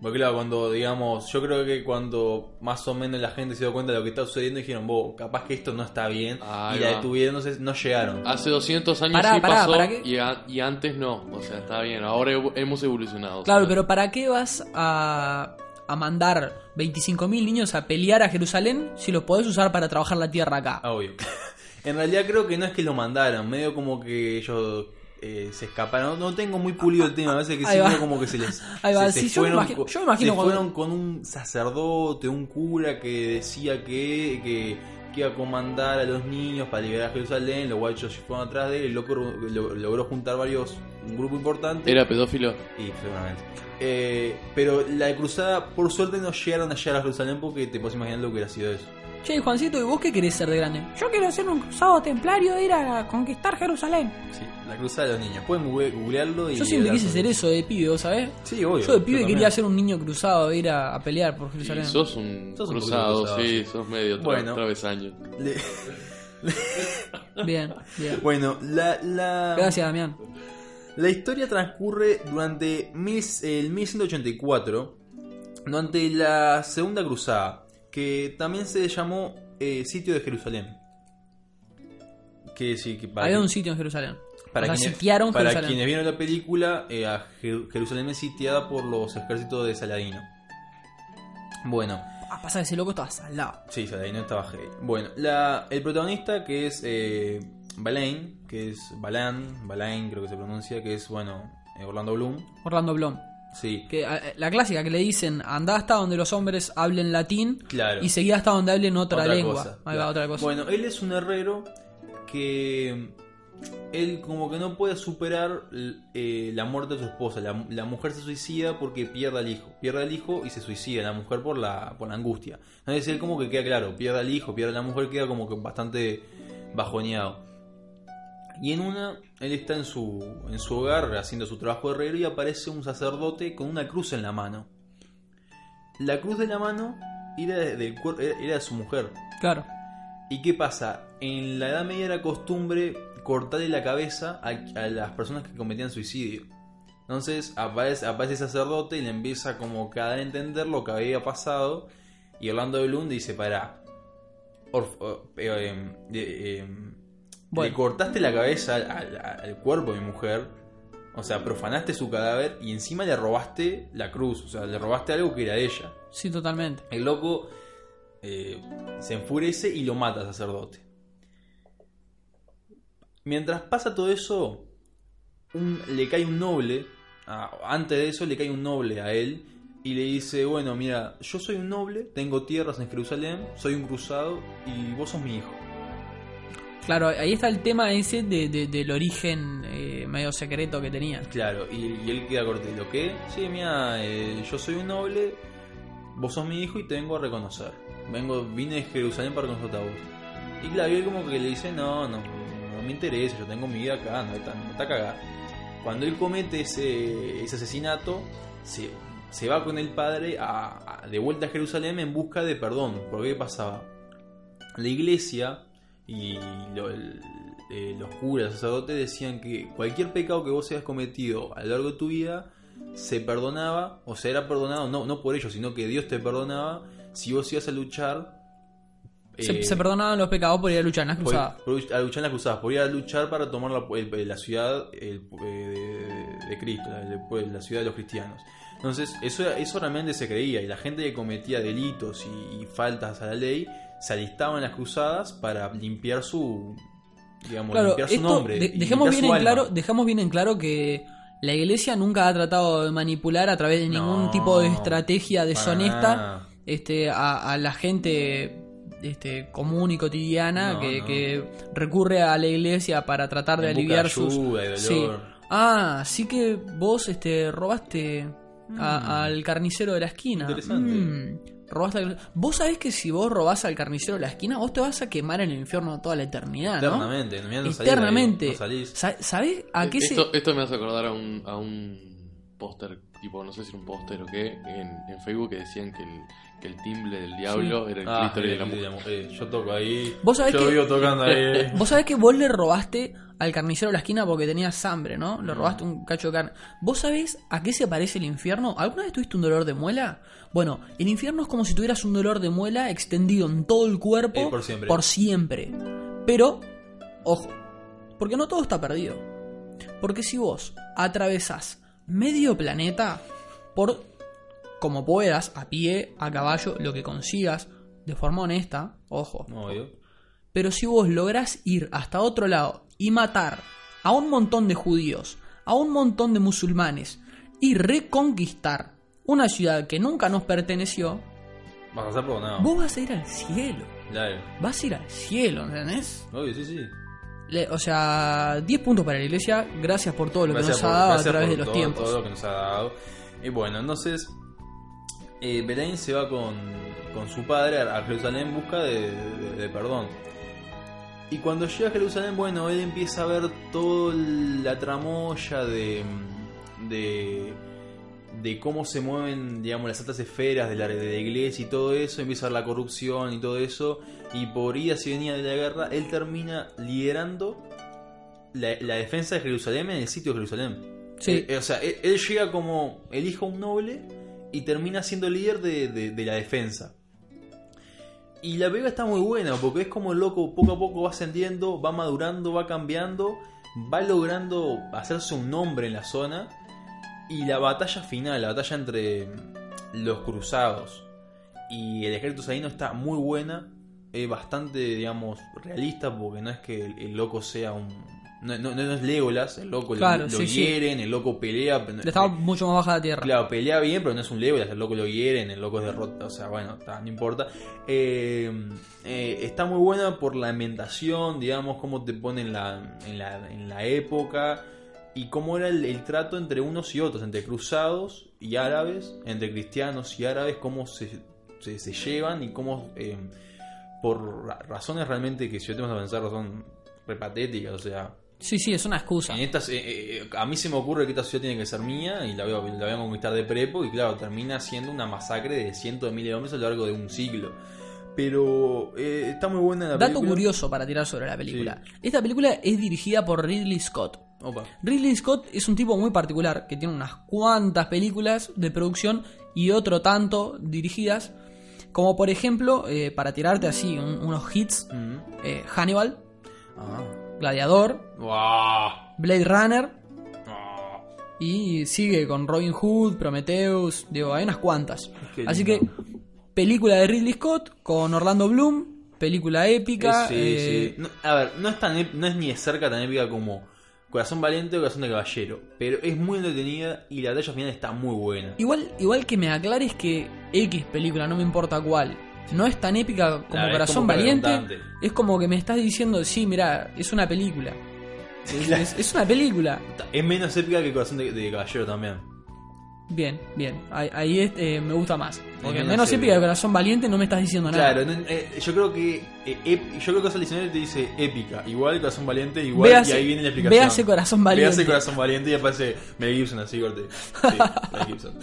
Porque claro, cuando, digamos, yo creo que cuando más o menos la gente se dio cuenta de lo que está sucediendo, dijeron, vos, capaz que esto no está bien, Ahí y la detuvieron, no llegaron. Hace 200 años Pará, sí pará, pasó ¿para qué? y, a- y antes no. O sea, está bien. Ahora evo- hemos evolucionado. Claro, ¿sabes? pero ¿para qué vas a, a mandar 25.000 niños a pelear a Jerusalén si los podés usar para trabajar la tierra acá? Ah, obvio. en realidad creo que no es que lo mandaran, medio como que ellos eh, se escaparon. No, no tengo muy pulido el tema, a veces que sí, medio como que se les. Ahí va, se- se sí, yo me fueron imagino- yo me imagino se cuando- fueron con un sacerdote, un cura que decía que, que, que iba a comandar a los niños para liberar a Jerusalén. Los guachos fueron atrás de él, el loco lo- logró juntar varios, un grupo importante. Era pedófilo. Y seguramente. Eh, pero la cruzada, por suerte, no llegaron a llegar a Jerusalén porque te puedes imaginar lo que hubiera sido eso. Che, Juancito, ¿y vos qué querés ser de grande? Yo quiero ser un cruzado templario e ir a conquistar Jerusalén. Sí, la cruzada de los niños. Pueden google- googlearlo y. Yo siempre quise ser eso de pibe, ¿vos sabés? Sí, obvio. Yo de pibe quería ser un niño cruzado e ir a, a pelear por Y Jerusalén. sos un Sos un poquito cruzado, cruzado, sí, sí. sos medio tra Bueno. travesaño. Le- Bien, bien. Bueno, la, la, Gracias, Damián. la historia transcurre durante mil- el 1184, durante la Segunda Cruzada, que también se llamó eh, Sitio de Jerusalén. Que sí, que para, Había que- un sitio en Jerusalén. para o sea, quienes, sitiaron para Jerusalén. quienes vieron la película, eh, a Jer- Jerusalén es sitiada por los ejércitos de Saladino. Bueno, Ah, pasa que ese loco estaba salado. Sí, Saladino estaba heavy. Bueno, la, el protagonista que es eh, Balain, que es Balan, Balain creo que se pronuncia, que es, bueno, eh, Orlando Bloom. Orlando Blom. Sí, Que, eh, la clásica que le dicen, anda hasta donde los hombres hablen latín claro. y seguí hasta donde hablen otra, Otra lengua. cosa, Ahí va, claro. otra cosa. Bueno, él es un herrero que él como que no puede superar eh, la muerte de su esposa. La, la mujer se suicida porque pierde al hijo. Pierde al hijo y se suicida la mujer por la, por la angustia. Entonces él como que queda claro, pierde al hijo, pierde a la mujer, queda como que bastante bajoneado. Y en una, él está en su, en su hogar haciendo su trabajo de herrero y aparece un sacerdote con una cruz en la mano. La cruz de la mano era de, del era de su mujer. Claro. ¿Y qué pasa? En la Edad Media era costumbre cortarle la cabeza a, a las personas que cometían suicidio. Entonces aparece, aparece el sacerdote y le empieza como que a dar a entender lo que había pasado. Y Orlando de Bloom dice, para le Bueno. cortaste la cabeza al, al- al cuerpo de mi mujer. O sea, profanaste su cadáver y encima le robaste la cruz. O sea, le robaste algo que era de ella. Sí, totalmente. El loco eh, se enfurece y lo mata al sacerdote. Mientras pasa todo eso, un- le cae un noble. ah, antes de eso, le cae un noble a él. Y le dice: Bueno, mira, yo soy un noble, tengo tierras en Jerusalén, soy un cruzado y vos sos mi hijo. Claro, ahí está el tema ese de, de- del origen eh, medio secreto que tenía. Claro, y, él queda corto. ¿Y lo qué? Sí, mira, eh, yo soy un noble, vos sos mi hijo y te vengo a reconocer. Vengo, vine de Jerusalén para reconocerte a vos. Y claro, él como que le dice, no, no, no me interesa, yo tengo mi vida acá, no está, no está cagada. Cuando él comete ese, ese asesinato, se, se va con el padre a, de vuelta a Jerusalén en busca de perdón. Porque ¿qué pasaba? La iglesia y lo- el- eh, los curas, los sacerdotes decían que cualquier pecado que vos hayas cometido a lo largo de tu vida se perdonaba, o sea, era perdonado no, no por ellos, sino que Dios te perdonaba si vos ibas a luchar. Se, eh, se perdonaban los pecados por ir a luchar en las cruzadas. por a luchar en las cruzadas, por ir a luchar para tomar la, el- la ciudad el- eh, de, de Cristo, la, ciudad de los cristianos. Entonces, eso, eso realmente se creía, y la gente que cometía delitos y, y faltas a la ley se alistaba en las cruzadas para limpiar su. Digamos, Claro, limpiar su esto, nombre. de- y dejemos, limpiar bien su en claro, dejamos bien en claro que la iglesia nunca ha tratado de manipular a través de ningún No, tipo de estrategia deshonesta este, a, a la gente este, común y cotidiana No, que, no. que recurre a la iglesia para tratar de En busca aliviar de sus... ayuda y dolor. Sí. Ah, así que vos este, robaste a- Mm. al carnicero de la esquina. Interesante. Mm, robaste al- Vos sabés que si vos robás al carnicero de la esquina, vos te vas a quemar en el infierno toda la eternidad, ¿no? Eternamente, no salís Eternamente. no salís. Sa- ¿Sabés a qué se.? esto, esto me hace acordar a un, a un póster, tipo, no sé si era un póster o qué, en, en Facebook que decían que el, que el timbre del diablo era el Ah, clítoris de la el- mujer. de la mujer. Yo toco ahí. Vos sabés yo que- vivo tocando ahí. Vos sabés que vos le robaste al carnicero de la esquina porque tenías hambre, ¿no? Le robaste un cacho de carne. ¿Vos sabés a qué se parece el infierno? ¿Alguna vez tuviste un dolor de muela? Bueno, el infierno es como si tuvieras un dolor de muela extendido en todo el cuerpo Eh, por siempre. por siempre. Pero, ojo, porque no todo está perdido. Porque si vos atravesás medio planeta por como puedas, a pie, a caballo, lo que consigas, de forma honesta, ojo, yo. pero si vos lográs ir hasta otro lado y matar a un montón de judíos, a un montón de musulmanes y reconquistar una ciudad que nunca nos perteneció, Vas a ser perdonado. vos vas a ir al cielo. Claro. Vas a ir al cielo, ¿entendés? Obvio, sí, sí. Le- o sea, 10 puntos para la iglesia. Gracias por todo lo Gracias que por- nos ha dado a gracias través por de los todo, tiempos. Todo lo que nos ha dado. Y bueno, entonces. Eh, Belain se va con, con su padre a a Jerusalén en busca de, de- de perdón. Y cuando llega a Jerusalén, bueno, él empieza a ver toda la tramoya de. de. De cómo se mueven, digamos, las altas esferas de la, de la iglesia y todo eso, empieza a ver la corrupción y todo eso, y por idas y venidas de la guerra, él termina liderando la, la defensa de Jerusalén en el sitio de Jerusalén. Sí. Eh, o sea, él, él llega como el hijo un noble y termina siendo líder de, de- de la defensa. Y la película está muy buena porque es como el loco poco a poco va ascendiendo, va madurando, va cambiando, va logrando hacerse un nombre en la zona. Y la batalla final, la batalla entre los cruzados y el ejército saíno está muy buena. Es bastante, digamos, realista porque no es que el, el loco sea un... No, no- no es Legolas, el loco lo- Claro, lo, sí, sí. hieren, el loco pelea. pero- Estaba mucho más baja la tierra. Claro, pelea bien, pero no es un Legolas, el loco lo hieren, el loco es derrota, o sea, bueno, está, no importa. Eh, eh, está muy buena por la ambientación, digamos, cómo te ponen en la, en la, en la época y cómo era el, el trato entre unos y otros, entre cruzados y árabes, entre cristianos y árabes, cómo se, se, se llevan y cómo, eh, por ra- razones realmente que si yo tengo que pensar, son repatéticas, o sea, Sí, sí, es una excusa. en estas, eh, eh, a mí se me ocurre que esta ciudad tiene que ser mía y la voy, a, la voy a conquistar de prepo y claro, termina siendo una masacre de cientos de miles de hombres a lo largo de un siglo. Pero eh, está muy buena la Dato película. curioso para tirar sobre la película. Esta película es dirigida por Ridley Scott. Opa. Ridley Scott es un tipo muy particular que tiene unas cuantas películas de producción y otro tanto dirigidas. Como por ejemplo, eh, para tirarte así un- unos hits, eh, Hannibal, Ah. Gladiador. Blade Runner y sigue con Robin Hood, Prometheus, digo, hay unas cuantas. Qué Así lindo. que, película de Ridley Scott con Orlando Bloom, película épica. Sí, eh, sí. No, a ver, no es, tan, no es ni de cerca tan épica como Corazón Valiente o Corazón de Caballero, pero es muy entretenida y la batalla final está muy buena. Igual, igual que me aclares que X película, no me importa cuál, no es tan épica como Corazón como Valiente, es como que me estás diciendo, sí, mira, es una película. Es, Claro. es- es una película. Es menos épica que Corazón de, de Caballero también. Bien, bien. Ahí, ahí eh, me gusta más. Porque menos épica. que Corazón Valiente no me estás diciendo nada. Claro, no- eh, yo creo que eh, ep- yo creo que ese diccionario te dice épica, igual Corazón Valiente, igual Véase- y ahí viene la explicación. véase Corazón Valiente. Véase Corazón Valiente y aparece Mel Gibson así corte. Sí, Mel Gibson.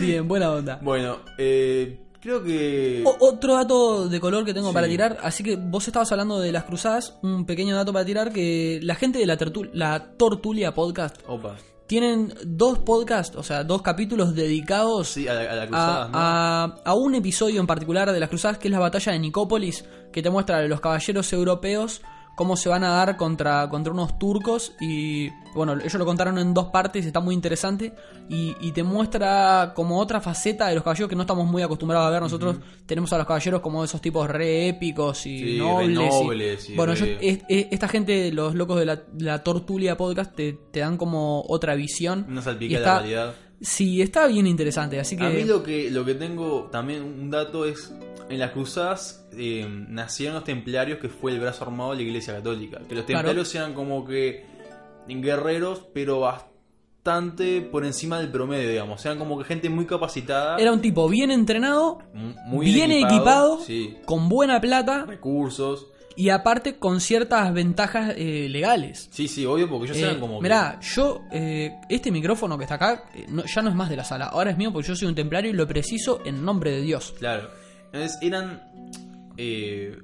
Bien, buena onda. Bueno, eh, creo que O- otro dato de color que tengo Sí. para tirar, así que vos estabas hablando de las cruzadas, un pequeño dato para tirar que la gente de la, tertu- la Tortulia Podcast opa. Tienen dos podcasts, o sea, dos capítulos dedicados Sí, a la, a la cruzada, a, ¿no? a- a un episodio en particular de las cruzadas, que es la batalla de Nicópolis, que te muestra a los caballeros europeos cómo se van a dar contra, contra unos turcos y bueno, ellos lo contaron en dos partes, está muy interesante y, y te muestra como otra faceta de los caballeros que no estamos muy acostumbrados a ver nosotros, tenemos a los caballeros como esos tipos re épicos y Sí, nobles, y- nobles y bueno, es- es- esta gente, los locos de la, de la Tortulia Podcast te, te dan como otra visión Una y salpicada de realidad. Sí, está bien interesante, así que... A mí lo que, lo que tengo también un dato es, en las cruzadas eh, nacieron los templarios que fue el brazo armado de la iglesia católica. Que los Claro. templarios eran como que guerreros, pero bastante por encima del promedio, digamos. Eran como que gente muy capacitada, Era un tipo bien entrenado, muy bien equipado, sí, con buena plata recursos. Y aparte con ciertas ventajas eh, legales. Sí, sí, obvio, porque ellos Eh, eran como que- mirá, yo, eh, este micrófono que está acá, eh, no- ya no es más de la sala, ahora es mío porque yo soy un templario y lo preciso en nombre de Dios. Claro. Entonces eran, eh,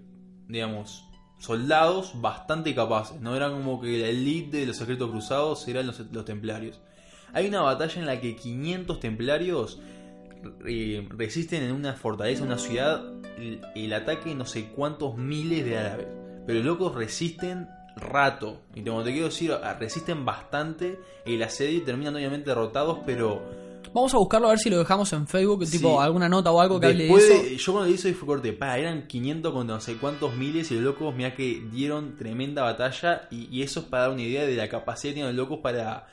digamos, soldados bastante capaces. No eran como que la elite de los ejércitos cruzados eran los, los templarios. Hay una batalla en la que 500 templarios eh, resisten en una fortaleza, una ciudad, el, el ataque de no sé cuántos miles de árabes. Pero los locos resisten rato. Y como te quiero decir, ah, resisten bastante el asedio y terminan obviamente derrotados, pero... Vamos a buscarlo a ver si lo dejamos en Facebook, Sí. tipo alguna nota o algo que hable de eso. yo cuando le hice fue corte, pa, eran 500 contra no sé cuántos miles y los locos, mira que dieron tremenda batalla y, y eso es para dar una idea de la capacidad que tienen los locos para,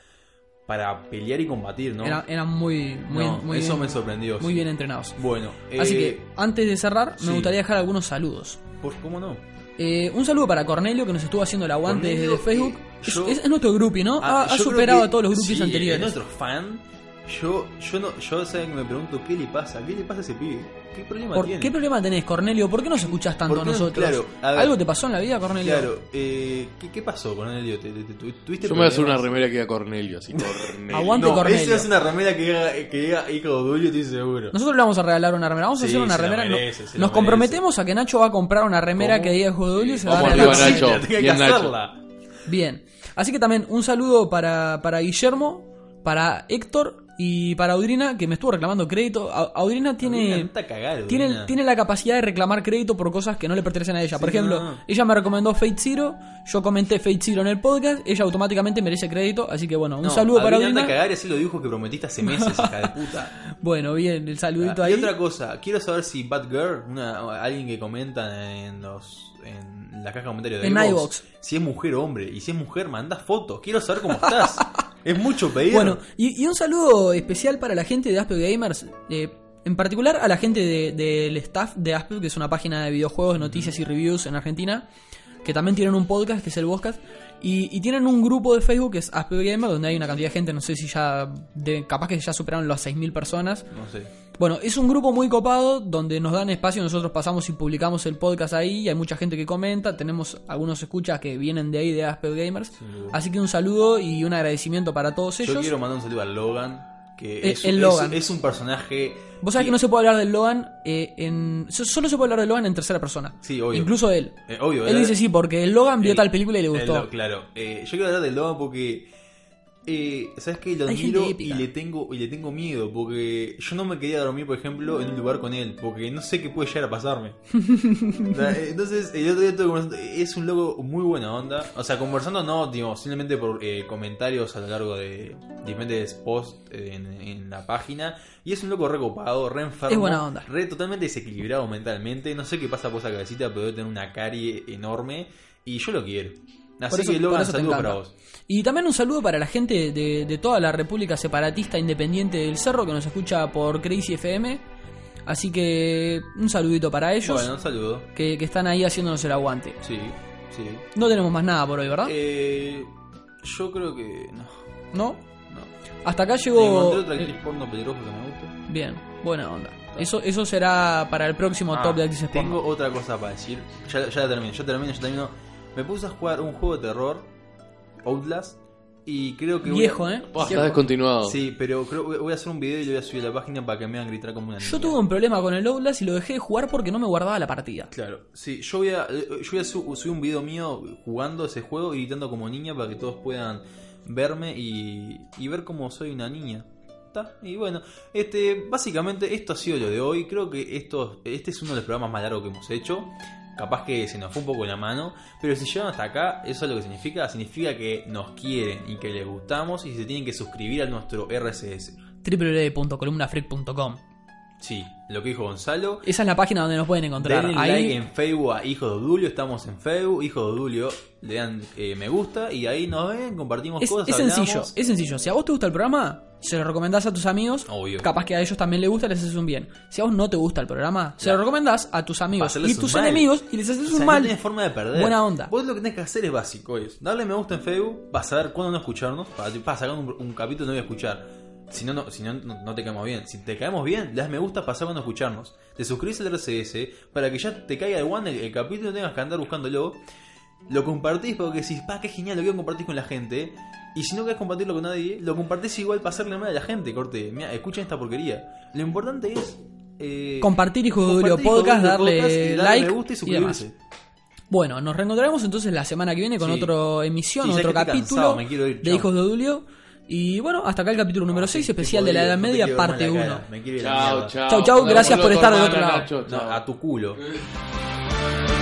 para pelear y combatir, ¿no? Era- eran muy, muy, No, muy eso bien, me sorprendió. muy sí. bien entrenados. Bueno, Así eh, que antes de cerrar, me sí. gustaría dejar algunos saludos. Por, ¿cómo no? Eh, un saludo para Cornelio que nos estuvo haciendo el aguante Cornelio, desde Facebook. eh, Es, yo- es- es nuestro groupie, ¿no? Ah, ha ha superado que a todos los groupies sí, anteriores. Es nuestro fan. Yo, yo no, yo saben que me pregunto qué le pasa, qué le pasa a ese pibe, qué problema ¿Por tiene. ¿Qué problema tenés, Cornelio? ¿Por qué nos escuchás tanto ¿Por a no? nosotros? Claro, a ver. ¿Algo te pasó en la vida, Cornelio? Claro, eh, ¿qué, ¿qué pasó con Elio? ¿Te, te- te- tu- ¿Tuviste Yo me voy a hacer una problemas? remera que diga Cornelio, así. Cornelio. Aguante No, Cornelio. esa es una remera que diga, que diga hijo de Dulio, estoy seguro. Nosotros le vamos a regalar una remera. Vamos a Sí, hacer una remera. merece, No- se lo Nos comprometemos a que Nacho va a comprar una remera ¿Cómo? que diga Juego de Julio y se la va a Vamos regalar. Nacho. Sí, que Bien, Nacho. Bien. Así que también un saludo para, para Guillermo, para Héctor y para Audrina, que me estuvo reclamando crédito. Audrina tiene. Audrina, está cagada, Tiene, Audrina. tiene la capacidad de reclamar crédito por cosas que no le pertenecen a ella. por Sí, ejemplo, no. ella me recomendó Fate Zero, yo comenté Fate Zero en el podcast, ella automáticamente merece crédito, así que bueno, un No, saludo para Audrina anda Audrina. a cagar y así lo dijo que prometiste hace meses, hija de puta. Bueno, bien, el saludito Ah, y ahí. otra cosa, quiero saber si Batgirl, una, alguien que comenta en los en la caja de comentarios de En iVoox. si es mujer o hombre, y si es mujer, mandás fotos, quiero saber cómo estás. es mucho pedir. Bueno, y, y un saludo especial para la gente de Aspeo Gamers, eh, en particular a la gente de- del staff de Aspeo, que es una página de videojuegos, noticias y reviews en Argentina, que también tienen un podcast, que es el Podcast, y, y tienen un grupo de Facebook que es Aspeo Gamers, donde hay una cantidad de gente, no sé si ya, de- capaz que ya superaron las 6.000 personas. no sé. Bueno, es un grupo muy copado donde nos dan espacio, nosotros pasamos y publicamos el podcast ahí, y hay mucha gente que comenta, tenemos algunos escuchas que vienen de ahí, de Aspeo Gamers, así que un saludo y un agradecimiento para todos ellos. Yo quiero mandar un saludo a Logan, que Eh, es, el es- Logan. es un personaje... Vos sabés que no se puede hablar del Logan eh, en. so- Solo se puede hablar del Logan en tercera persona. Sí, obvio. Incluso él. Eh, obvio, él eh, dice sí, porque el Logan vio el- tal película y le el gustó. Lo- claro, eh, yo quiero hablar del Logan porque... Eh, ¿Sabes qué? Lo Hay admiro gente y épica. le, tengo, y le tengo miedo porque yo no me quería dormir, por ejemplo, en un lugar con él porque no sé qué puede llegar a pasarme. O sea, eh, Entonces, el otro día estuve conversando, es un loco muy buena onda. O sea, conversando no, digo, simplemente por eh, comentarios a lo largo de diferentes posts en, en la página. Y es un loco recopado, re enfermo. Es buena onda. Re totalmente desequilibrado mentalmente. No sé qué pasa por esa cabecita, pero debe tener una carie enorme. Y yo lo quiero. Así Por eso- que Logan, eso te saludo para vos. Y también un saludo para la gente de, de toda la República Separatista Independiente del Cerro que nos escucha por Crazy FM. Así que un saludito para ellos Bueno, un saludo. que, que están ahí haciéndonos el aguante. Sí, sí. No tenemos más nada por hoy, ¿verdad? Eh, yo creo que no. ¿No? no. Hasta acá Encontré llegó. otra eh, actriz porno peligrosa que me gusta. bien, buena onda. Eso, eso será para el próximo Ah, top de porno. Tengo otra cosa para decir. Ya, ya termino, ya termino, ya termino. Me puse a jugar un juego de terror, Outlast, y creo que... voy a- Viejo, ¿eh? Buah, está descontinuado. Sí, pero creo que voy a hacer un video y lo voy a subir a la página para que me hagan gritar como una niña. Yo tuve un problema con el Outlast y lo dejé de jugar porque no me guardaba la partida. Claro, sí, yo voy a, eh, yo voy a su- subir un video mío jugando ese juego y gritando como niña para que todos puedan verme y, y ver cómo soy una niña. ¿Está? Y bueno, este, básicamente esto ha sido lo de hoy. Creo que esto, este es uno de los programas más largos que hemos hecho. Capaz que se nos fue un poco la mano, pero si llegan hasta acá, eso es lo que significa. Significa que nos quieren y que les gustamos y se tienen que suscribir a nuestro RSS. www.columnafreak.com Sí, lo que dijo Gonzalo. Esa es la página donde nos pueden encontrar. Denle Ahí like en Facebook a Hijo de Odulio, estamos en Facebook, Hijo de Odulio, le dan eh, me gusta y ahí nos ven, compartimos es, cosas. es hablamos. sencillo, es sencillo. Si a vos te gusta el programa, se lo recomendás a tus amigos. Obvio. Capaz que a ellos también les gusta, les haces un bien. Si a vos no te gusta el programa, se lo recomendás a tus amigos y tus mal. enemigos y les haces O sea, un no mal. tenés forma de perder. Buena onda. Vos lo que tenés que hacer es básico, es darle me gusta en Facebook, vas a ver cuándo no escucharnos, para, para sacar un, un capítulo no voy a escuchar. Si no, no, si no, no, te caemos bien. Si te caemos bien, das me gusta para saber cuándo escucharnos. Te suscribís al RCS para que ya te caiga el one el, el capítulo tengas que andar buscándolo. Lo compartís porque decís, pa, qué genial, lo quiero compartir con la gente. Y si no querés compartirlo con nadie, lo compartís igual para hacerle mal a la gente, corte. Mira, escuchen esta porquería. Lo importante es. eh, Compartir Hijo de de Podcast, darle Podcast y like me gusta y y demás. suscribirse. Bueno, nos reencontraremos entonces la semana que viene con Sí. otra emisión, Sí, otro capítulo cansado, de. Hijos de Odulio. Y bueno, hasta acá el capítulo número 6, Estoy especial de la Edad Media, parte la 1. cara, Me quiero ir a la Chao, chao. Chau, chau, gracias por estar del otro lado. Chao. a tu culo.